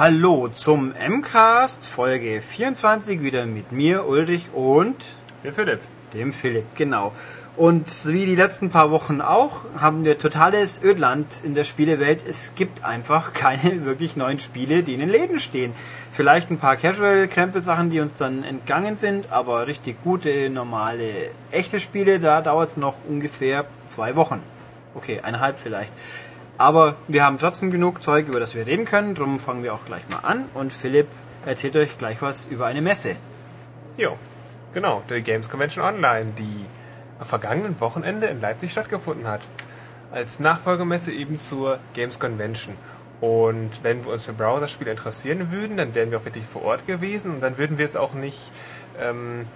Hallo zum MCAST Folge 24 wieder mit mir Ulrich und Der Philipp. dem Philipp, genau. Und wie die letzten paar Wochen auch, haben wir totales Ödland in der Spielewelt. Es gibt einfach keine wirklich neuen Spiele, die in den Läden stehen. Vielleicht ein paar Casual-Krempel-Sachen, die uns dann entgangen sind, aber richtig gute, normale, echte Spiele, da dauert es noch ungefähr zwei Wochen. Okay, eineinhalb vielleicht. Aber wir haben trotzdem genug Zeug, über das wir reden können, darum fangen wir auch gleich mal an. Und Philipp erzählt euch gleich was über eine Messe. Jo, genau, der Games Convention Online, die am vergangenen Wochenende in Leipzig stattgefunden hat. Als Nachfolgemesse eben zur Games Convention. Und wenn wir uns für Browserspiele interessieren würden, dann wären wir auch wirklich vor Ort gewesen und dann würden wir jetzt auch nicht ähm,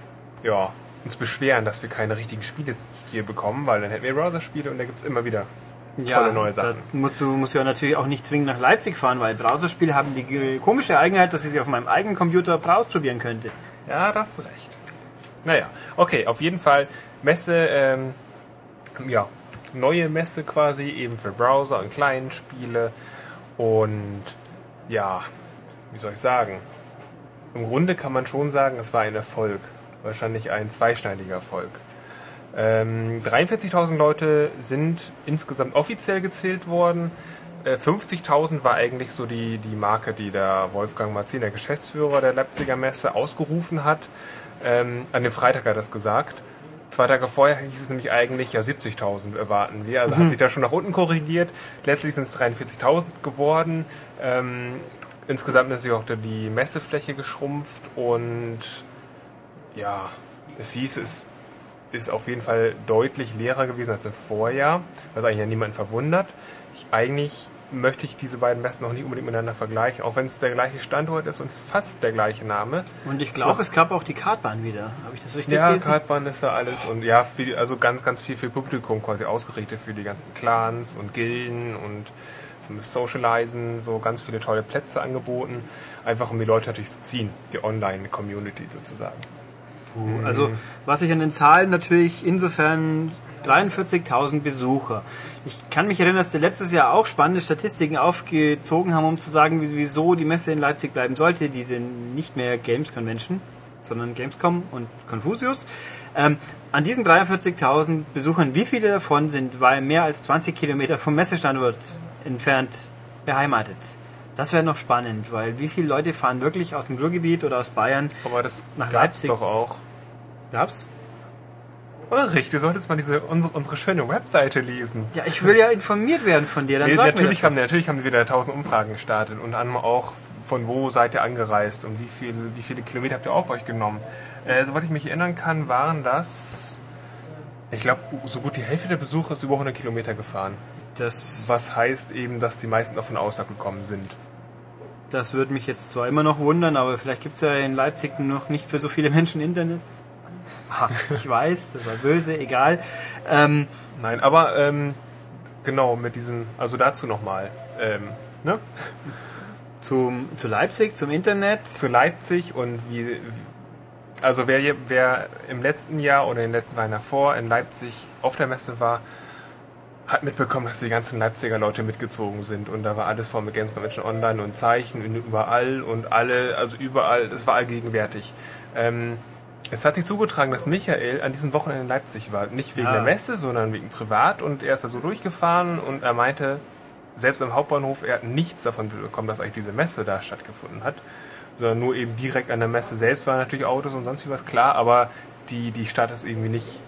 ja, uns beschweren, dass wir keine richtigen Spiele hier bekommen, weil dann hätten wir Browserspiele und da gibt es immer wieder tolle neue Sachen. Da musst du musst ja natürlich auch nicht zwingend nach Leipzig fahren, weil Browserspiele haben die komische Eigenheit, dass ich sie auf meinem eigenen Computer ausprobieren könnte. Ja, da hast du recht. Naja, okay, auf jeden Fall Messe, ähm, ja, neue Messe quasi, eben für Browser und Client-Spiele. Und ja, wie soll ich sagen? Im Grunde kann man schon sagen, es war ein Erfolg. Wahrscheinlich ein zweischneidiger Erfolg. Ähm, 43.000 Leute sind insgesamt offiziell gezählt worden. Äh, 50.000 war eigentlich so die, die Marke, die der Wolfgang Marzin, der Geschäftsführer der Leipziger Messe, ausgerufen hat. Ähm, an dem Freitag hat er das gesagt. Zwei Tage vorher hieß es nämlich eigentlich, ja 70.000 erwarten wir. Also hat sich da schon nach unten korrigiert. Letztlich sind es 43.000 geworden. Ähm, insgesamt ist natürlich auch die Messefläche geschrumpft und ja, es hieß, es ist auf jeden Fall deutlich leerer gewesen als im Vorjahr, was eigentlich ja niemanden verwundert. Ich, eigentlich möchte ich diese beiden Messen noch nicht unbedingt miteinander vergleichen, auch wenn es der gleiche Standort ist und fast der gleiche Name. Und ich glaube, So. es gab auch die Kartbahn wieder. Habe ich das richtig Ja, gelesen? Kartbahn ist da alles und ja, viel, also ganz, ganz viel für Publikum quasi ausgerichtet für die ganzen Clans und Gilden und zum Socializen, so ganz viele tolle Plätze angeboten, einfach um die Leute natürlich zu ziehen, die Online-Community sozusagen. Also, was ich an den Zahlen natürlich insofern 43.000 Besucher. Ich kann mich erinnern, dass sie letztes Jahr auch spannende Statistiken aufgezogen haben, um zu sagen, wie- wieso die Messe in Leipzig bleiben sollte. Diese nicht mehr Games Convention, sondern Gamescom und Confucius. Ähm, an diesen 43.000 Besuchern, wie viele davon sind weil mehr als 20 Kilometer vom Messestandort entfernt beheimatet? Das wäre noch spannend, weil wie viele Leute fahren wirklich aus dem Ruhrgebiet oder aus Bayern Aber das Nach Leipzig. doch auch. Gab's? Ulrich, du solltest mal diese, unsere, unsere schöne Webseite lesen. Ja, ich will ja informiert werden von dir. Dann Nee, natürlich, haben, natürlich haben wir wieder tausend Umfragen gestartet und anderem auch von wo seid ihr angereist und wie, viel, wie viele Kilometer habt ihr auf euch genommen. Äh, soweit ich mich erinnern kann, waren das, ich glaube, so gut die Hälfte der Besucher ist über 100 Kilometer gefahren. das. Was heißt eben, dass die meisten auch von Ausland gekommen sind. Das würde mich jetzt zwar immer noch wundern, aber vielleicht gibt's ja in Leipzig noch nicht für so viele Menschen Internet. Ich weiß, das war böse, egal. Ähm, Nein, aber ähm, genau mit diesem, also dazu nochmal. Ähm, ne? zum, zu Leipzig, zum Internet. zu Leipzig und wie, also wer, wer im letzten Jahr oder in den letzten Jahren davor in Leipzig auf der Messe war, hat mitbekommen, dass die ganzen Leipziger Leute mitgezogen sind und da war alles voll mit Games Convention Online und Zeichen und überall und alle, also überall, das war allgegenwärtig. Ähm, es hat sich zugetragen, dass Michael an diesem Wochenende in Leipzig war. Nicht wegen Ah. der Messe, sondern wegen privat und er ist da so durchgefahren und er meinte, selbst am Hauptbahnhof, er hat nichts davon bekommen, dass eigentlich diese Messe da stattgefunden hat, sondern nur eben direkt an der Messe selbst waren natürlich Autos und sonst was klar, aber die, die Stadt ist irgendwie nicht,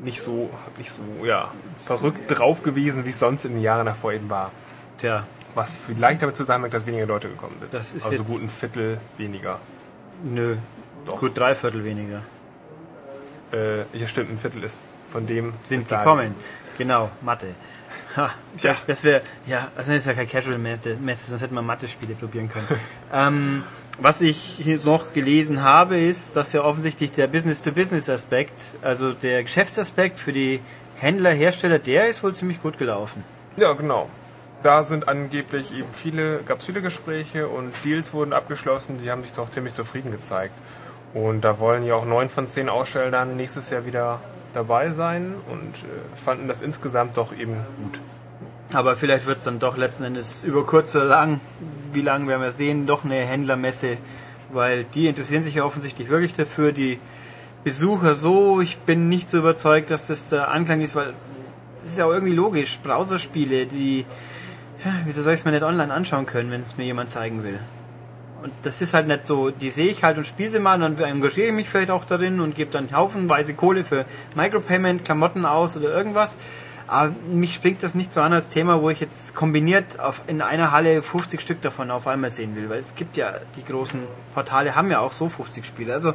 nicht so, nicht so, ja, verrückt drauf gewesen, wie es sonst in den Jahren davor eben war. Tja, Was vielleicht damit zusammenhängt, dass weniger Leute gekommen sind. Das ist also jetzt- gut ein Viertel weniger. nö. Doch. Gut drei Viertel weniger Äh, ja, stimmt, ein Viertel ist von dem sind gekommen. Genau, Mathe. Ha, ja, das wäre, ja, also das ist ja kein Casual-Messe, sonst hätten wir Mathe-Spiele probieren können. ähm, was ich hier noch gelesen habe, ist, dass ja offensichtlich der Business-to-Business-Aspekt, also der Geschäftsaspekt für die Händler, Hersteller, der ist wohl ziemlich gut gelaufen. Ja, genau. Da sind angeblich eben viele, gab es viele Gespräche und Deals wurden abgeschlossen, die haben sich doch ziemlich zufrieden gezeigt. Und da wollen ja auch neun von zehn Ausstellern nächstes Jahr wieder dabei sein und äh, fanden das insgesamt doch eben gut. Aber vielleicht wird es dann doch letzten Endes über kurz oder lang wie lange werden wir sehen, doch eine Händlermesse, weil die interessieren sich ja offensichtlich wirklich dafür. Die Besucher so, ich bin nicht so überzeugt, dass das der Anklang ist, weil das ist ja auch irgendwie logisch. Browserspiele, die, wieso soll ich es mir nicht online anschauen können, wenn es mir jemand zeigen will? Und das ist halt nicht so, die sehe ich halt und spiele sie mal und dann engagiere ich mich vielleicht auch darin und gebe dann haufenweise Kohle für Micropayment, Klamotten aus oder irgendwas. Aber mich springt das nicht so an als Thema, wo ich jetzt kombiniert auf, in einer Halle 50 Stück davon auf einmal sehen will. Weil es gibt ja, die großen Portale haben ja auch so 50 Spiele. Also,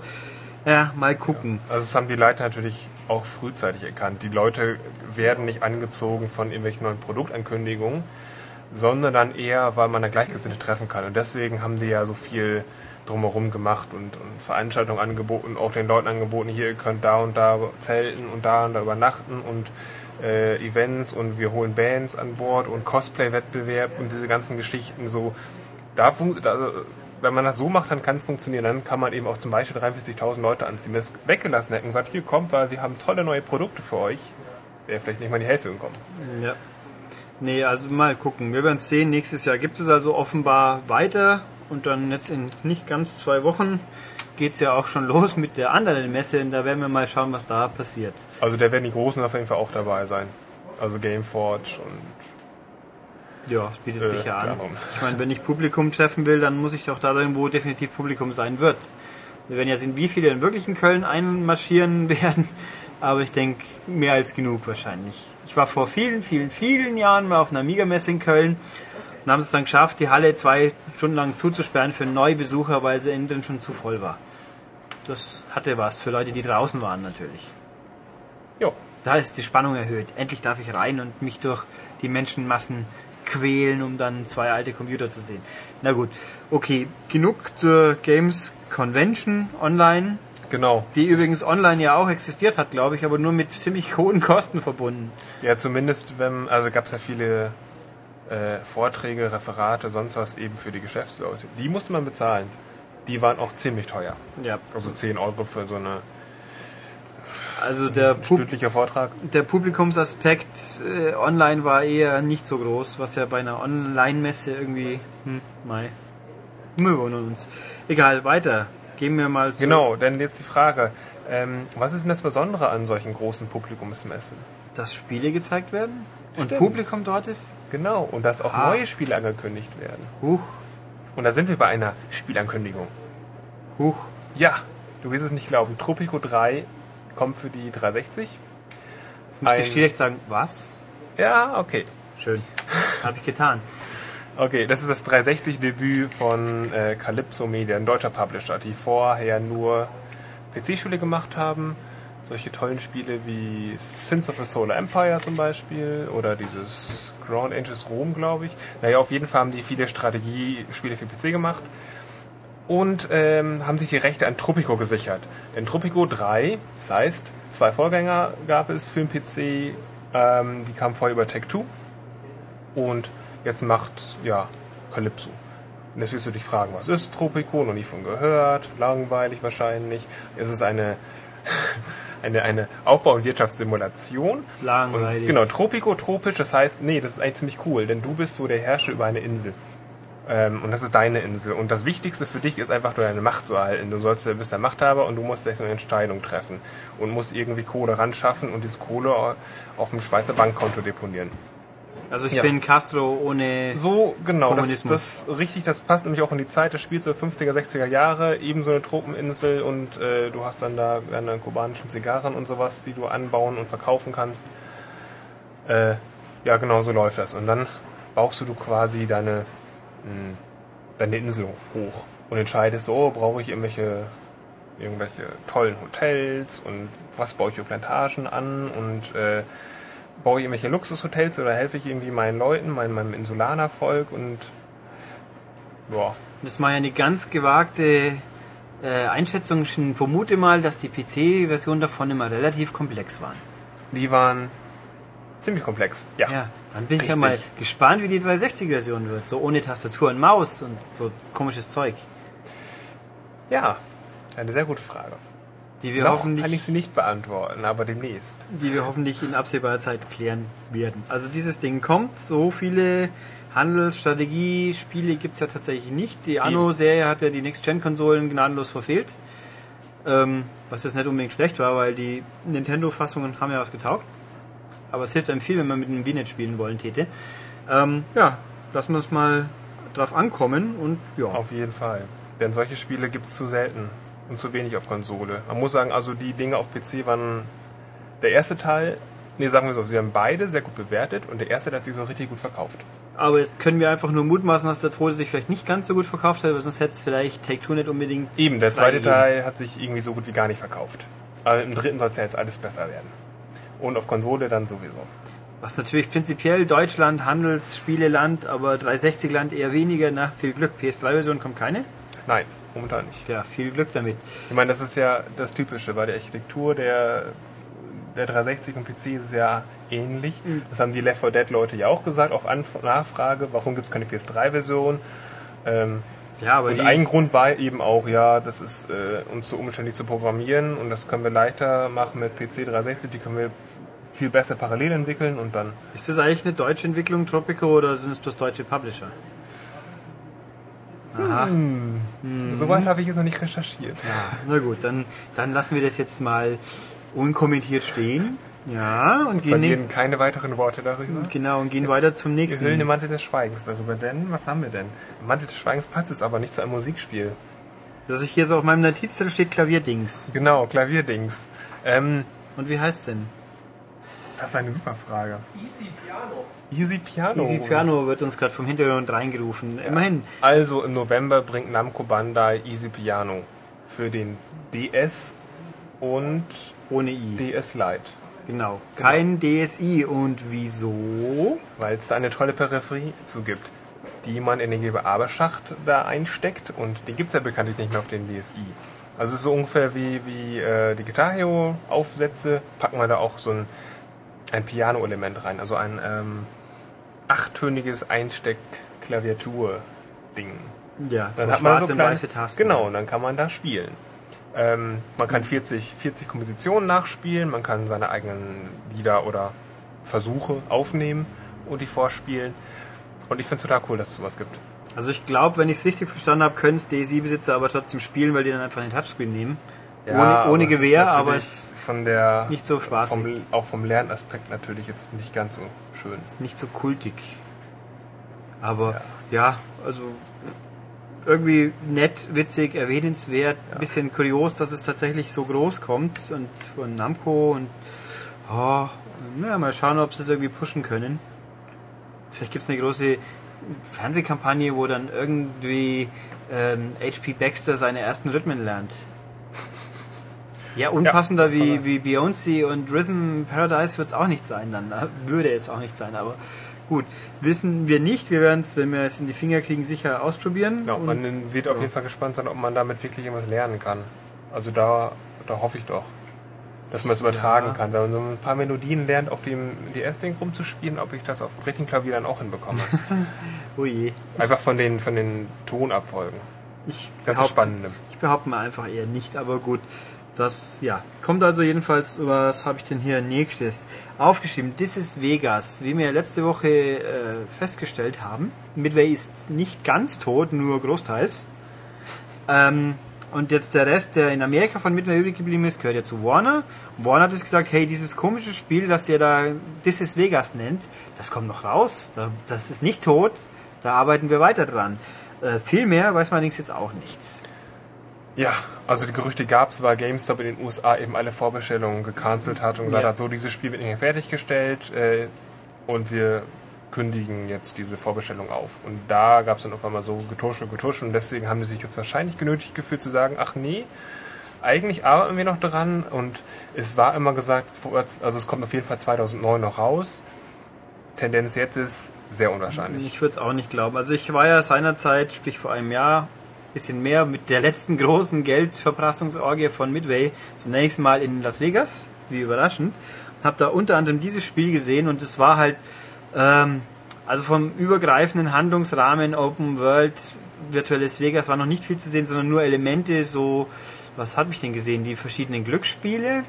ja, mal gucken. Also das haben die Leute natürlich auch frühzeitig erkannt. Die Leute werden nicht angezogen von irgendwelchen neuen Produktankündigungen, sondern dann eher, weil man da Gleichgesinnte treffen kann. Und deswegen haben die ja so viel drumherum gemacht und, und Veranstaltungen angeboten, auch den Leuten angeboten, hier, ihr könnt da und da zelten und da und da übernachten und äh, Events und wir holen Bands an Bord und Cosplay-Wettbewerb und diese ganzen Geschichten so. Da, da, wenn man das so macht, dann kann es funktionieren. Dann kann man eben auch zum Beispiel 43.000 Leute anziehen. Wenn es weggelassen hätten und sagt, hier kommt, weil wir haben tolle neue Produkte für euch, wäre vielleicht nicht mal die Hälfte gekommen. Ja. Nee, also mal gucken. Wir werden es sehen. Nächstes Jahr gibt es also offenbar weiter und dann jetzt in nicht ganz zwei Wochen geht es ja auch schon los mit der anderen Messe und da werden wir mal schauen, was da passiert. Also da werden die Großen auf jeden Fall auch dabei sein. Also Gameforge und ja, bietet äh, sich ja an. Ich meine, wenn ich Publikum treffen will, dann muss ich auch da sein, wo definitiv Publikum sein wird. Wir werden ja sehen, wie viele in wirklich in Köln einmarschieren werden, aber ich denke, mehr als genug wahrscheinlich. Ich war vor vielen, vielen, vielen Jahren mal auf einer Amiga-Messe in Köln und haben es dann geschafft, die Halle zwei Stunden lang zuzusperren für neue Besucher, weil sie innen schon zu voll war. Das hatte was für Leute, die draußen waren natürlich. Ja. Da ist die Spannung erhöht. Endlich darf ich rein und mich durch die Menschenmassen quälen, um dann zwei alte Computer zu sehen. Na gut, okay, genug zur Games Convention online. Genau. Die übrigens online ja auch existiert hat, glaube ich, aber nur mit ziemlich hohen Kosten verbunden. Ja, zumindest wenn, also gab es ja viele äh, Vorträge, Referate, sonst was eben für die Geschäftsleute. Die musste man bezahlen. Die waren auch ziemlich teuer. Ja. Also 10 Euro für so eine also der, Pub Vortrag. der Publikumsaspekt äh, online war eher nicht so groß, was ja bei einer Online-Messe irgendwie, hm, mei, wir wundern uns. Egal, weiter. Gehen wir mal zu. Genau, denn jetzt die Frage, ähm, was ist denn das Besondere an solchen großen Publikumsmessen? Dass Spiele gezeigt werden und Publikum dort ist? Genau, und dass auch ah. neue Spiele angekündigt werden. Huch. Und da sind wir bei einer Spielankündigung. Huch. Ja, du wirst es nicht glauben. Tropico 3 kommt für die 360. Jetzt müsste ich direkt sagen, was? Ja, okay. Schön. Habe ich getan. Okay, das ist das 360-Debüt von äh, Calypso Media, ein deutscher Publisher, die vorher nur PC-Spiele gemacht haben. Solche tollen Spiele wie Sins of the Solar Empire zum Beispiel oder dieses Ground Angels Rom, glaube ich. Naja, auf jeden Fall haben die viele Strategiespiele für PC gemacht und ähm, haben sich die Rechte an Tropico gesichert. Denn Tropico 3, das heißt, zwei Vorgänger gab es für den PC, ähm, die kamen vorher über Tech2 und jetzt macht ja Calypso. Und jetzt wirst du dich fragen, was ist Tropico? Noch nie von gehört, langweilig wahrscheinlich. Es ist eine eine, eine Aufbau- und Wirtschaftssimulation. Langweilig. Und, genau, Tropico, tropisch, das heißt, nee, das ist eigentlich ziemlich cool, denn du bist so der Herrscher über eine Insel. Ähm, und das ist deine Insel. Und das Wichtigste für dich ist einfach, deine Macht zu erhalten. Du sollst, bist der Machthaber und du musst jetzt eine Entscheidung treffen. Und musst irgendwie Kohle ran schaffen und diese Kohle auf dem Schweizer Bankkonto deponieren. Also ich ja. bin Castro ohne So, genau, das, das richtig, das passt nämlich auch in die Zeit, das spielt so 50er, 60er Jahre, eben so eine Tropeninsel und äh, du hast dann da deine kubanischen Zigarren und sowas, die du anbauen und verkaufen kannst. Äh, ja, genau so läuft das. Und dann baust du quasi deine deine Insel hoch und entscheidest, so, oh, brauche ich irgendwelche, irgendwelche tollen Hotels und was baue ich für Plantagen an und äh, baue ich irgendwelche Luxushotels oder helfe ich irgendwie meinen Leuten, meinem, meinem Insulanervolk und ja. Das war ja eine ganz gewagte äh, Einschätzung. Ich vermute mal, dass die PC-Version davon immer relativ komplex waren. Die waren ziemlich komplex, ja. ja. Dann bin ich Richtig. ja mal gespannt, wie die 360-Version wird. So ohne Tastatur und Maus und so komisches Zeug. Ja, eine sehr gute Frage. Die wir Noch hoffentlich, kann ich sie nicht beantworten, aber demnächst. Die wir hoffentlich in absehbarer Zeit klären werden. Also dieses Ding kommt, so viele Handelsstrategie-Spiele gibt's ja tatsächlich nicht. Die Anno-Serie hat ja die Next-Gen-Konsolen gnadenlos verfehlt. Ähm, was jetzt nicht unbedingt schlecht war, weil die Nintendo-Fassungen haben ja was getaugt. Aber es hilft einem viel, wenn man mit einem VNet spielen wollen täte. Ähm, ja, lassen wir uns mal drauf ankommen und ja. Auf jeden Fall. Denn solche Spiele gibt's zu selten und zu wenig auf Konsole. Man muss sagen, also die Dinge auf PC waren der erste Teil, nee, sagen wir so, sie haben beide sehr gut bewertet und der erste der hat sich so richtig gut verkauft. Aber jetzt können wir einfach nur mutmaßen, dass der zweite sich vielleicht nicht ganz so gut verkauft hat, weil sonst hätte es vielleicht Take-Two nicht unbedingt. Eben, der zweite. Teil hat sich irgendwie so gut wie gar nicht verkauft. Aber im dritten soll es ja jetzt alles besser werden. Und auf Konsole dann sowieso. Was natürlich prinzipiell Deutschland, Handelsspieleland, aber 360-Land eher weniger. Na, viel Glück. PS3-Version kommt keine. Nein, momentan nicht. Ja, viel Glück damit. Ich meine, das ist ja das Typische, weil die Architektur der, der 360 und PC ist ja ähnlich. Das haben die Left 4 Dead Leute ja auch gesagt, auf Anf Nachfrage, warum gibt es keine PS3-Version? Ähm, Ja, aber und ein Grund war eben auch, ja, das ist äh, uns so umständlich zu programmieren und das können wir leichter machen mit PC 360, die können wir viel besser parallel entwickeln und dann ist das eigentlich eine deutsche Entwicklung, Tropico, oder sind es bloß deutsche Publisher? Aha. Soweit habe ich jetzt noch nicht recherchiert. Ja, na gut, dann, dann lassen wir das jetzt mal unkommentiert stehen. Ja, und gehen, Verlieren nächst, keine weiteren Worte darüber. genau, und gehen Jetzt weiter zum Wir hüllen den nächsten. Mantel des Schweigens darüber, denn was haben wir denn? Mantel des Schweigens passt es aber nicht zu einem Musikspiel. Dass ich hier so auf meinem Notizzettel steht Klavierdings. Genau, Klavierdings. Ähm, Und wie heißt denn? Das ist eine super Frage. Easy Piano. Easy Piano. Easy Piano wird uns gerade vom Hintergrund reingerufen. Immerhin. Also im November bringt Namco Bandai Easy Piano für den DS und Ohne I. DS Lite. Genau. Kein DSI. Und wieso? Weil es da eine tolle Peripherie zu gibt, die man in den GBA-Schacht da einsteckt und die gibt es ja bekanntlich nicht mehr auf den DSI. Also es ist so ungefähr wie, wie äh, die Guitar Hero Aufsätze, packen wir da auch so ein, ein Piano-Element rein, also ein ähm, achttöniges Einsteck-Klaviatur-Ding. Ja, so Dann hat man so kleine- weiße Tasten. Genau, und dann kann man da spielen. Ähm, man kann 40, 40 Kompositionen nachspielen, man kann seine eigenen Lieder oder Versuche aufnehmen und die vorspielen. Und ich finde es total cool, dass es sowas gibt. Also ich glaube, wenn ich es richtig verstanden habe, können es DSI-Besitzer aber trotzdem spielen, weil die dann einfach den Touchscreen nehmen. Ohne aber ohne es ist Gewehr, aber es von der nicht so spaßig. vom, auch vom Lernaspekt natürlich jetzt nicht ganz so schön. ist nicht so kultig. Aber ja, also irgendwie nett, witzig, erwähnenswert, bisschen kurios, dass es tatsächlich so groß kommt und von Namco und oh, ja, mal schauen, ob sie es irgendwie pushen können. Vielleicht gibt es eine große Fernsehkampagne, wo dann irgendwie ähm, HP Baxter seine ersten Rhythmen lernt. Ja, unpassender war wie, wie Beyoncé und Rhythm Paradise wird es auch nicht sein, dann würde es auch nicht sein, aber gut, wissen wir nicht, wir werden es, wenn wir es in die Finger kriegen, sicher ausprobieren. Ja, Und- man wird auf jeden Fall gespannt sein, ob man damit wirklich irgendwas lernen kann. Also da, da hoffe ich doch, dass man es übertragen Ja. kann. Wenn man so ein paar Melodien lernt, auf dem DS-Ding rumzuspielen, ob ich das auf Brettchenklavier dann auch hinbekomme. oh je. Einfach von den, von den Tonabfolgen. Ich Das ist behaupte- spannend. Ich behaupte mal einfach eher nicht, aber gut. Das, ja, kommt also jedenfalls, was habe ich denn hier nächstes aufgeschrieben? This is Vegas. Wie wir letzte Woche äh, festgestellt haben, Midway ist nicht ganz tot, nur großteils. Ähm, und jetzt der Rest, der in Amerika von Midway übrig geblieben ist, gehört ja zu Warner. Warner hat jetzt gesagt, hey, dieses komische Spiel, das ihr da This is Vegas nennt, das kommt noch raus. Da, das ist nicht tot. Da arbeiten wir weiter dran. Äh, viel mehr weiß man allerdings jetzt auch nicht. Ja, also die Gerüchte gab es, weil GameStop in den USA eben alle Vorbestellungen gecancelt hat und gesagt Ja. hat, so dieses Spiel wird nicht mehr fertiggestellt äh, und wir kündigen jetzt diese Vorbestellung auf. Und da gab es dann auf einmal so Getuschel, Getuschel und deswegen haben sie sich jetzt wahrscheinlich genötigt gefühlt zu sagen, ach nee, eigentlich arbeiten wir noch dran und es war immer gesagt, also es kommt auf jeden Fall 2009 noch raus. Tendenz jetzt ist sehr unwahrscheinlich. Ich würde es auch nicht glauben. Also ich war ja seinerzeit, sprich vor einem Jahr, bisschen mehr mit der letzten großen Geldverprassungsorgie von Midway zunächst mal in Las Vegas, wie überraschend. Hab da unter anderem dieses Spiel gesehen und es war halt, ähm, also vom übergreifenden Handlungsrahmen Open World, virtuelles Vegas war noch nicht viel zu sehen, sondern nur Elemente, so, was habe ich denn gesehen? Die verschiedenen Glücksspiele,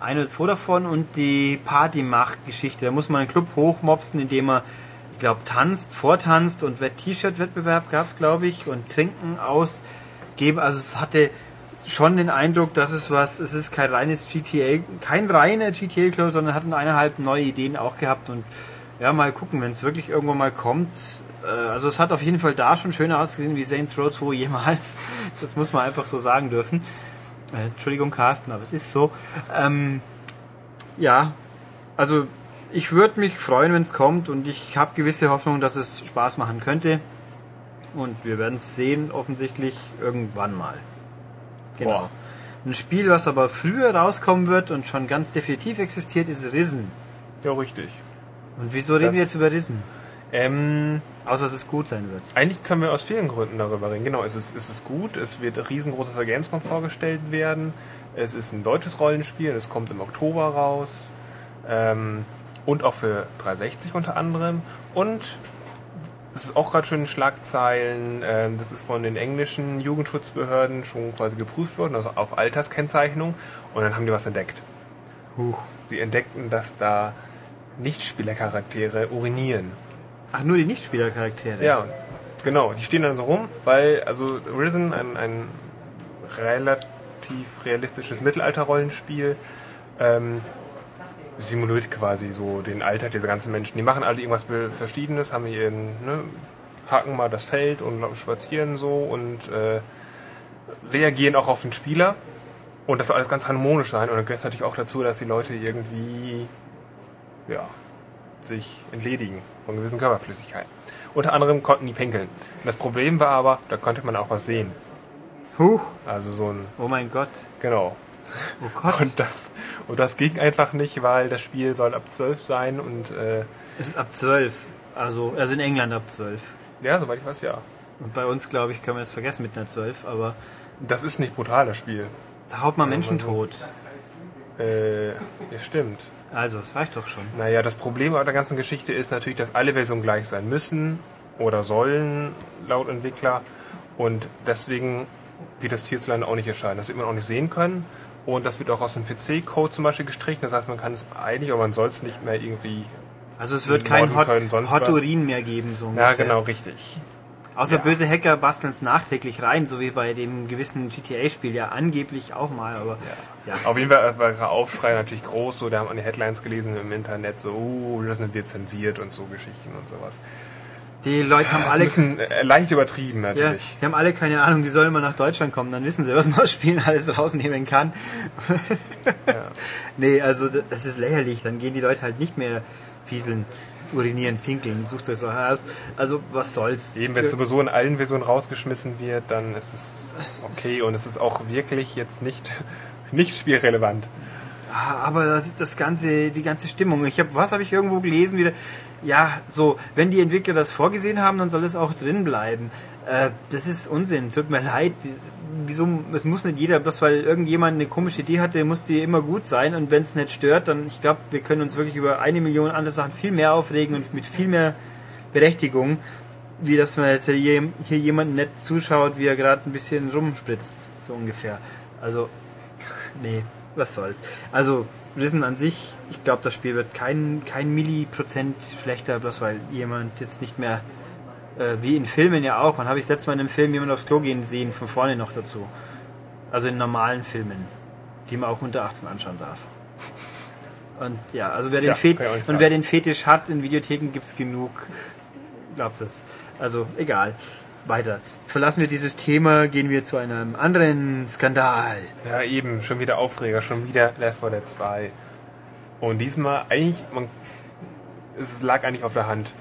ein oder zwei davon und die Partymacht-Geschichte. Da muss man einen Club hochmopsen, indem man, glaube, tanzt, vortanzt und T-Shirt-Wettbewerb gab es, glaube ich, und Trinken ausgeben. Also es hatte schon den Eindruck, dass es was, es ist kein reines GTA, kein reiner GTA-Club, sondern hatten eineinhalb neue Ideen auch gehabt und ja, mal gucken, wenn es wirklich irgendwann mal kommt. Äh, also es hat auf jeden Fall da schon schöner ausgesehen wie Saints Row 2 jemals. Das muss man einfach so sagen dürfen. Äh, Entschuldigung, Carsten, aber es ist so. Ähm, ja, also ich würde mich freuen, wenn es kommt und ich habe gewisse Hoffnung, dass es Spaß machen könnte. Und wir werden es sehen, offensichtlich irgendwann mal. Genau. Boah. Ein Spiel, was aber früher rauskommen wird und schon ganz definitiv existiert, ist Risen. Ja, richtig. Und wieso reden das, wir jetzt über Risen? Ähm, Außer dass es gut sein wird. Eigentlich können wir aus vielen Gründen darüber reden. Genau, es ist, es ist gut, es wird riesengroß auf der Gamescom vorgestellt werden. Es ist ein deutsches Rollenspiel, es kommt im Oktober raus. Ähm, und auch für 360 unter anderem. Und es ist auch gerade schön in Schlagzeilen. Ähm, das ist von den englischen Jugendschutzbehörden schon quasi geprüft worden, also auf Alterskennzeichnung. Und dann haben die was entdeckt. Huch. Sie entdeckten, dass da Nichtspielercharaktere urinieren. Ach, nur die Nichtspielercharaktere? Ja, genau. Die stehen dann so rum, weil, also Risen, ein, ein relativ realistisches Mittelalter-Rollenspiel, ähm, simuliert quasi so den Alltag dieser ganzen Menschen. Die machen alle irgendwas Verschiedenes, haben hier ne, hacken mal das Feld und spazieren so und äh, reagieren auch auf den Spieler. Und das soll alles ganz harmonisch sein. Und dann gehört natürlich auch dazu, dass die Leute irgendwie ja, sich entledigen von gewissen Körperflüssigkeiten. Unter anderem konnten die pinkeln. Und das Problem war aber, da konnte man auch was sehen. Huch. Also so ein. Oh mein Gott. Genau. Oh Gott. Und das, und das ging einfach nicht, weil das Spiel soll ab 12 sein und. Äh, es ist ab 12. Also, also in England ab 12. Ja, soweit ich weiß, ja. Und bei uns, glaube ich, können wir das vergessen mit einer 12, aber. Das ist nicht brutal, das Spiel. Da haut man Menschen so. tot. Äh, ja, stimmt. Also, das reicht doch schon. Naja, das Problem bei der ganzen Geschichte ist natürlich, dass alle Versionen gleich sein müssen oder sollen, laut Entwickler. Und deswegen wird das hierzulande auch nicht erscheinen. Das wird man auch nicht sehen können. Und das wird auch aus dem PC-Code zum Beispiel gestrichen. Das heißt, man kann es eigentlich, aber man soll es nicht mehr irgendwie. Also es wird kein Hot, Hot Urin mehr geben, so ungefähr. Ja, genau, richtig. Außer ja. böse Hacker basteln es nachträglich rein, so wie bei dem gewissen GTA-Spiel ja angeblich auch mal, aber ja. ja. Auf jeden Fall war der Aufschrei natürlich groß, so, da haben wir die Headlines gelesen im Internet, so, uh, das wird zensiert und so Geschichten und sowas. Die Leute haben alle. Ist äh, leicht übertrieben natürlich. Ja, die haben alle keine Ahnung, die sollen mal nach Deutschland kommen, dann wissen sie, was man aus Spielen alles rausnehmen kann. ja. Nee, also das ist lächerlich, dann gehen die Leute halt nicht mehr pieseln urinieren, pinkeln, sucht euch so aus. Also was soll's. Eben, wenn es sowieso in allen Versionen rausgeschmissen wird, dann ist es okay und es ist auch wirklich jetzt nicht, nicht spielrelevant. Ah, aber das ist das ganze, die ganze Stimmung. Ich habe, was habe ich irgendwo gelesen wieder? Ja, so, wenn die Entwickler das vorgesehen haben, dann soll es auch drin bleiben. Äh, das ist Unsinn. Tut mir leid wieso, es muss nicht jeder, bloß weil irgendjemand eine komische Idee hatte, muss die immer gut sein und wenn es nicht stört, dann, ich glaube, wir können uns wirklich über eine Million andere Sachen viel mehr aufregen und mit viel mehr Berechtigung, wie dass man jetzt hier, hier jemanden nett zuschaut, wie er gerade ein bisschen rumspritzt, so ungefähr. Also, nee, was soll's. Also, Risen an sich, ich glaube, das Spiel wird kein, kein Milliprozent schlechter, bloß weil jemand jetzt nicht mehr äh, wie in Filmen ja auch. Wann habe ich das letzte Mal in einem Film jemand aufs Klo gehen sehen, von vorne noch dazu? Also in normalen Filmen, die man auch unter 18 anschauen darf. Und ja, also wer, den, Fet und wer den Fetisch hat, in Videotheken gibt es genug. Glaubst es. Also egal. Weiter. Verlassen wir dieses Thema, gehen wir zu einem anderen Skandal. Ja, eben, schon wieder Aufreger, schon wieder Left 4 Dead 2. Und diesmal eigentlich, man, es lag eigentlich auf der Hand.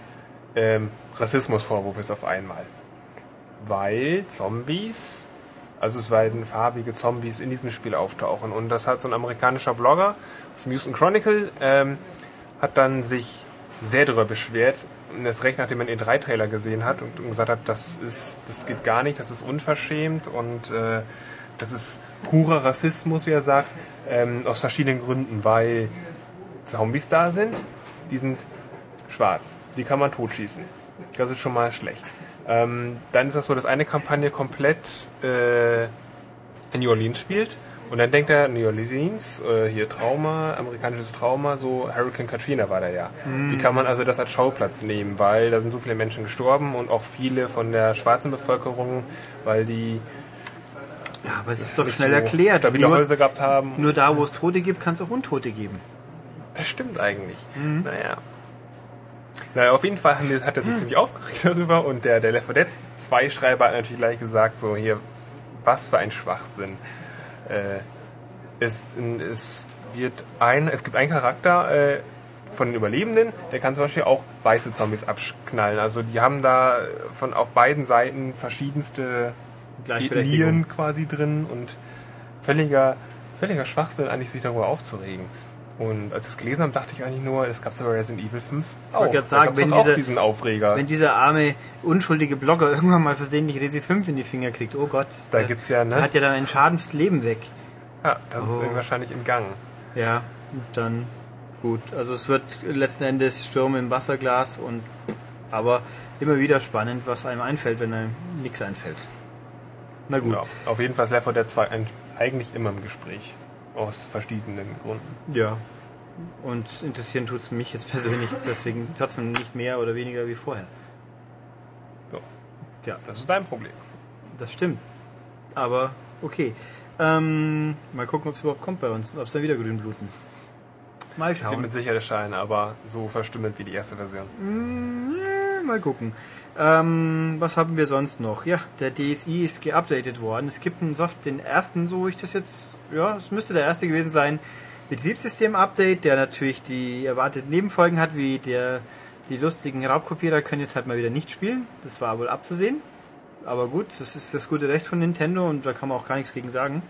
Ähm, Rassismusvorwurf ist auf einmal. Weil Zombies, also es werden farbige Zombies in diesem Spiel auftauchen. Und das hat so ein amerikanischer Blogger aus Houston Chronicle, ähm, hat dann sich sehr darüber beschwert, das recht nachdem man den E3-Trailer gesehen hat und gesagt hat, das ist, das geht gar nicht, das ist unverschämt und äh, das ist purer Rassismus, wie er sagt, ähm, aus verschiedenen Gründen, weil Zombies da sind, die sind schwarz, die kann man totschießen. Das ist schon mal schlecht. Ähm, dann ist das so, dass eine Kampagne komplett äh, in New Orleans spielt Und dann denkt er, New Orleans, äh, hier Trauma, amerikanisches Trauma, so Hurricane Katrina war da ja. Wie kann man also das als Schauplatz nehmen? Weil da sind so viele Menschen gestorben und auch viele von der schwarzen Bevölkerung, weil die Ja, aber das ist doch schnell so erklärt. stabile Nur, Häuser gehabt haben. nur da, wo es Tote gibt, kann es auch Untote geben. Das stimmt eigentlich. Naja. Naja, auf jeden Fall hat er sich ziemlich aufgeregt darüber und der, der Left 4 Dead 2 Schreiber hat natürlich gleich gesagt, so hier, was für ein Schwachsinn. Äh, es, es wird ein, es gibt einen Charakter äh, von den Überlebenden, der kann zum Beispiel auch weiße Zombies abknallen. Also die haben da von auf beiden Seiten verschiedenste. Ethnien quasi drin und völliger, völliger Schwachsinn eigentlich sich darüber aufzuregen. Und als ich es gelesen habe, dachte ich eigentlich nur, das gab es bei Resident Evil 5 auch. wollte gerade sagen, wenn dieser- diesen Aufreger. Wenn dieser arme, unschuldige Blogger irgendwann mal versehentlich Resi 5 in die Finger kriegt, oh Gott, Da der- gibt's ja, ne? der hat ja dann einen Schaden fürs Leben weg. ja, das Oh. ist wahrscheinlich in Gang. Ja, dann gut. Also es wird letzten Endes Stürme im Wasserglas und aber immer wieder spannend, was einem einfällt, wenn einem nichts einfällt. Na gut. Ja, auf jeden Fall ist Left 4 Dead 2 ein- eigentlich immer im Gespräch. Aus verschiedenen Gründen. Ja. Und interessieren tut's mich jetzt persönlich deswegen trotzdem nicht mehr oder weniger wie vorher. Ja, Ja, das ist dein Problem. das stimmt. Aber okay. Ähm, mal gucken, ob es überhaupt kommt bei uns. Ob es dann wieder grün bluten. Mal Das wird schauen. mit Sicherheit erscheinen, aber so verstümmelnd wie die erste Version. Äh, Mal gucken. Ähm, was haben wir sonst noch? Ja, der DSI ist geupdatet worden. Es gibt einen Soft, den ersten, so ich das jetzt, ja, es müsste der erste gewesen sein, Betriebssystem-Update, der natürlich die erwarteten Nebenfolgen hat, wie der, die lustigen Raubkopierer können jetzt halt mal wieder nicht spielen. Das war wohl abzusehen. Aber gut, das ist das gute Recht von Nintendo und da kann man auch gar nichts gegen sagen.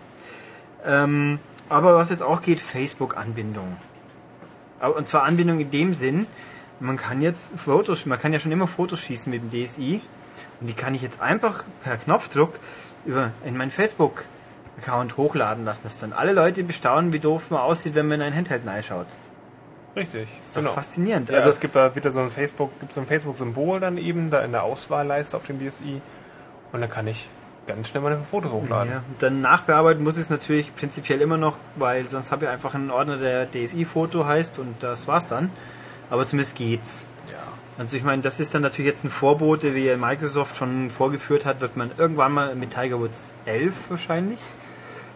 Ähm, aber was jetzt auch geht, Facebook-Anbindung. Und zwar Anbindung in dem Sinn, man kann jetzt Fotos, man kann ja schon immer Fotos schießen mit dem DSI und die kann ich jetzt einfach per Knopfdruck über in meinen Facebook-Account hochladen lassen, dass dann alle Leute bestaunen, wie doof man aussieht, wenn man in ein Handheld reinschaut. Richtig, Ist doch faszinierend. Ja, also also es gibt da wieder so ein Facebook, gibt so ein Facebook-Symbol dann eben da in der Auswahlleiste auf dem DSI und dann kann ich ganz schnell meine Fotos hochladen. ja, und dann nachbearbeiten muss ich es natürlich prinzipiell immer noch, weil sonst habe ich einfach einen Ordner, der DSI-Foto heißt und das war's dann. Aber zumindest geht's. Ja. Also ich meine, das ist dann natürlich jetzt ein Vorbote, wie Microsoft schon vorgeführt hat, wird man irgendwann mal mit Tiger Woods 11 wahrscheinlich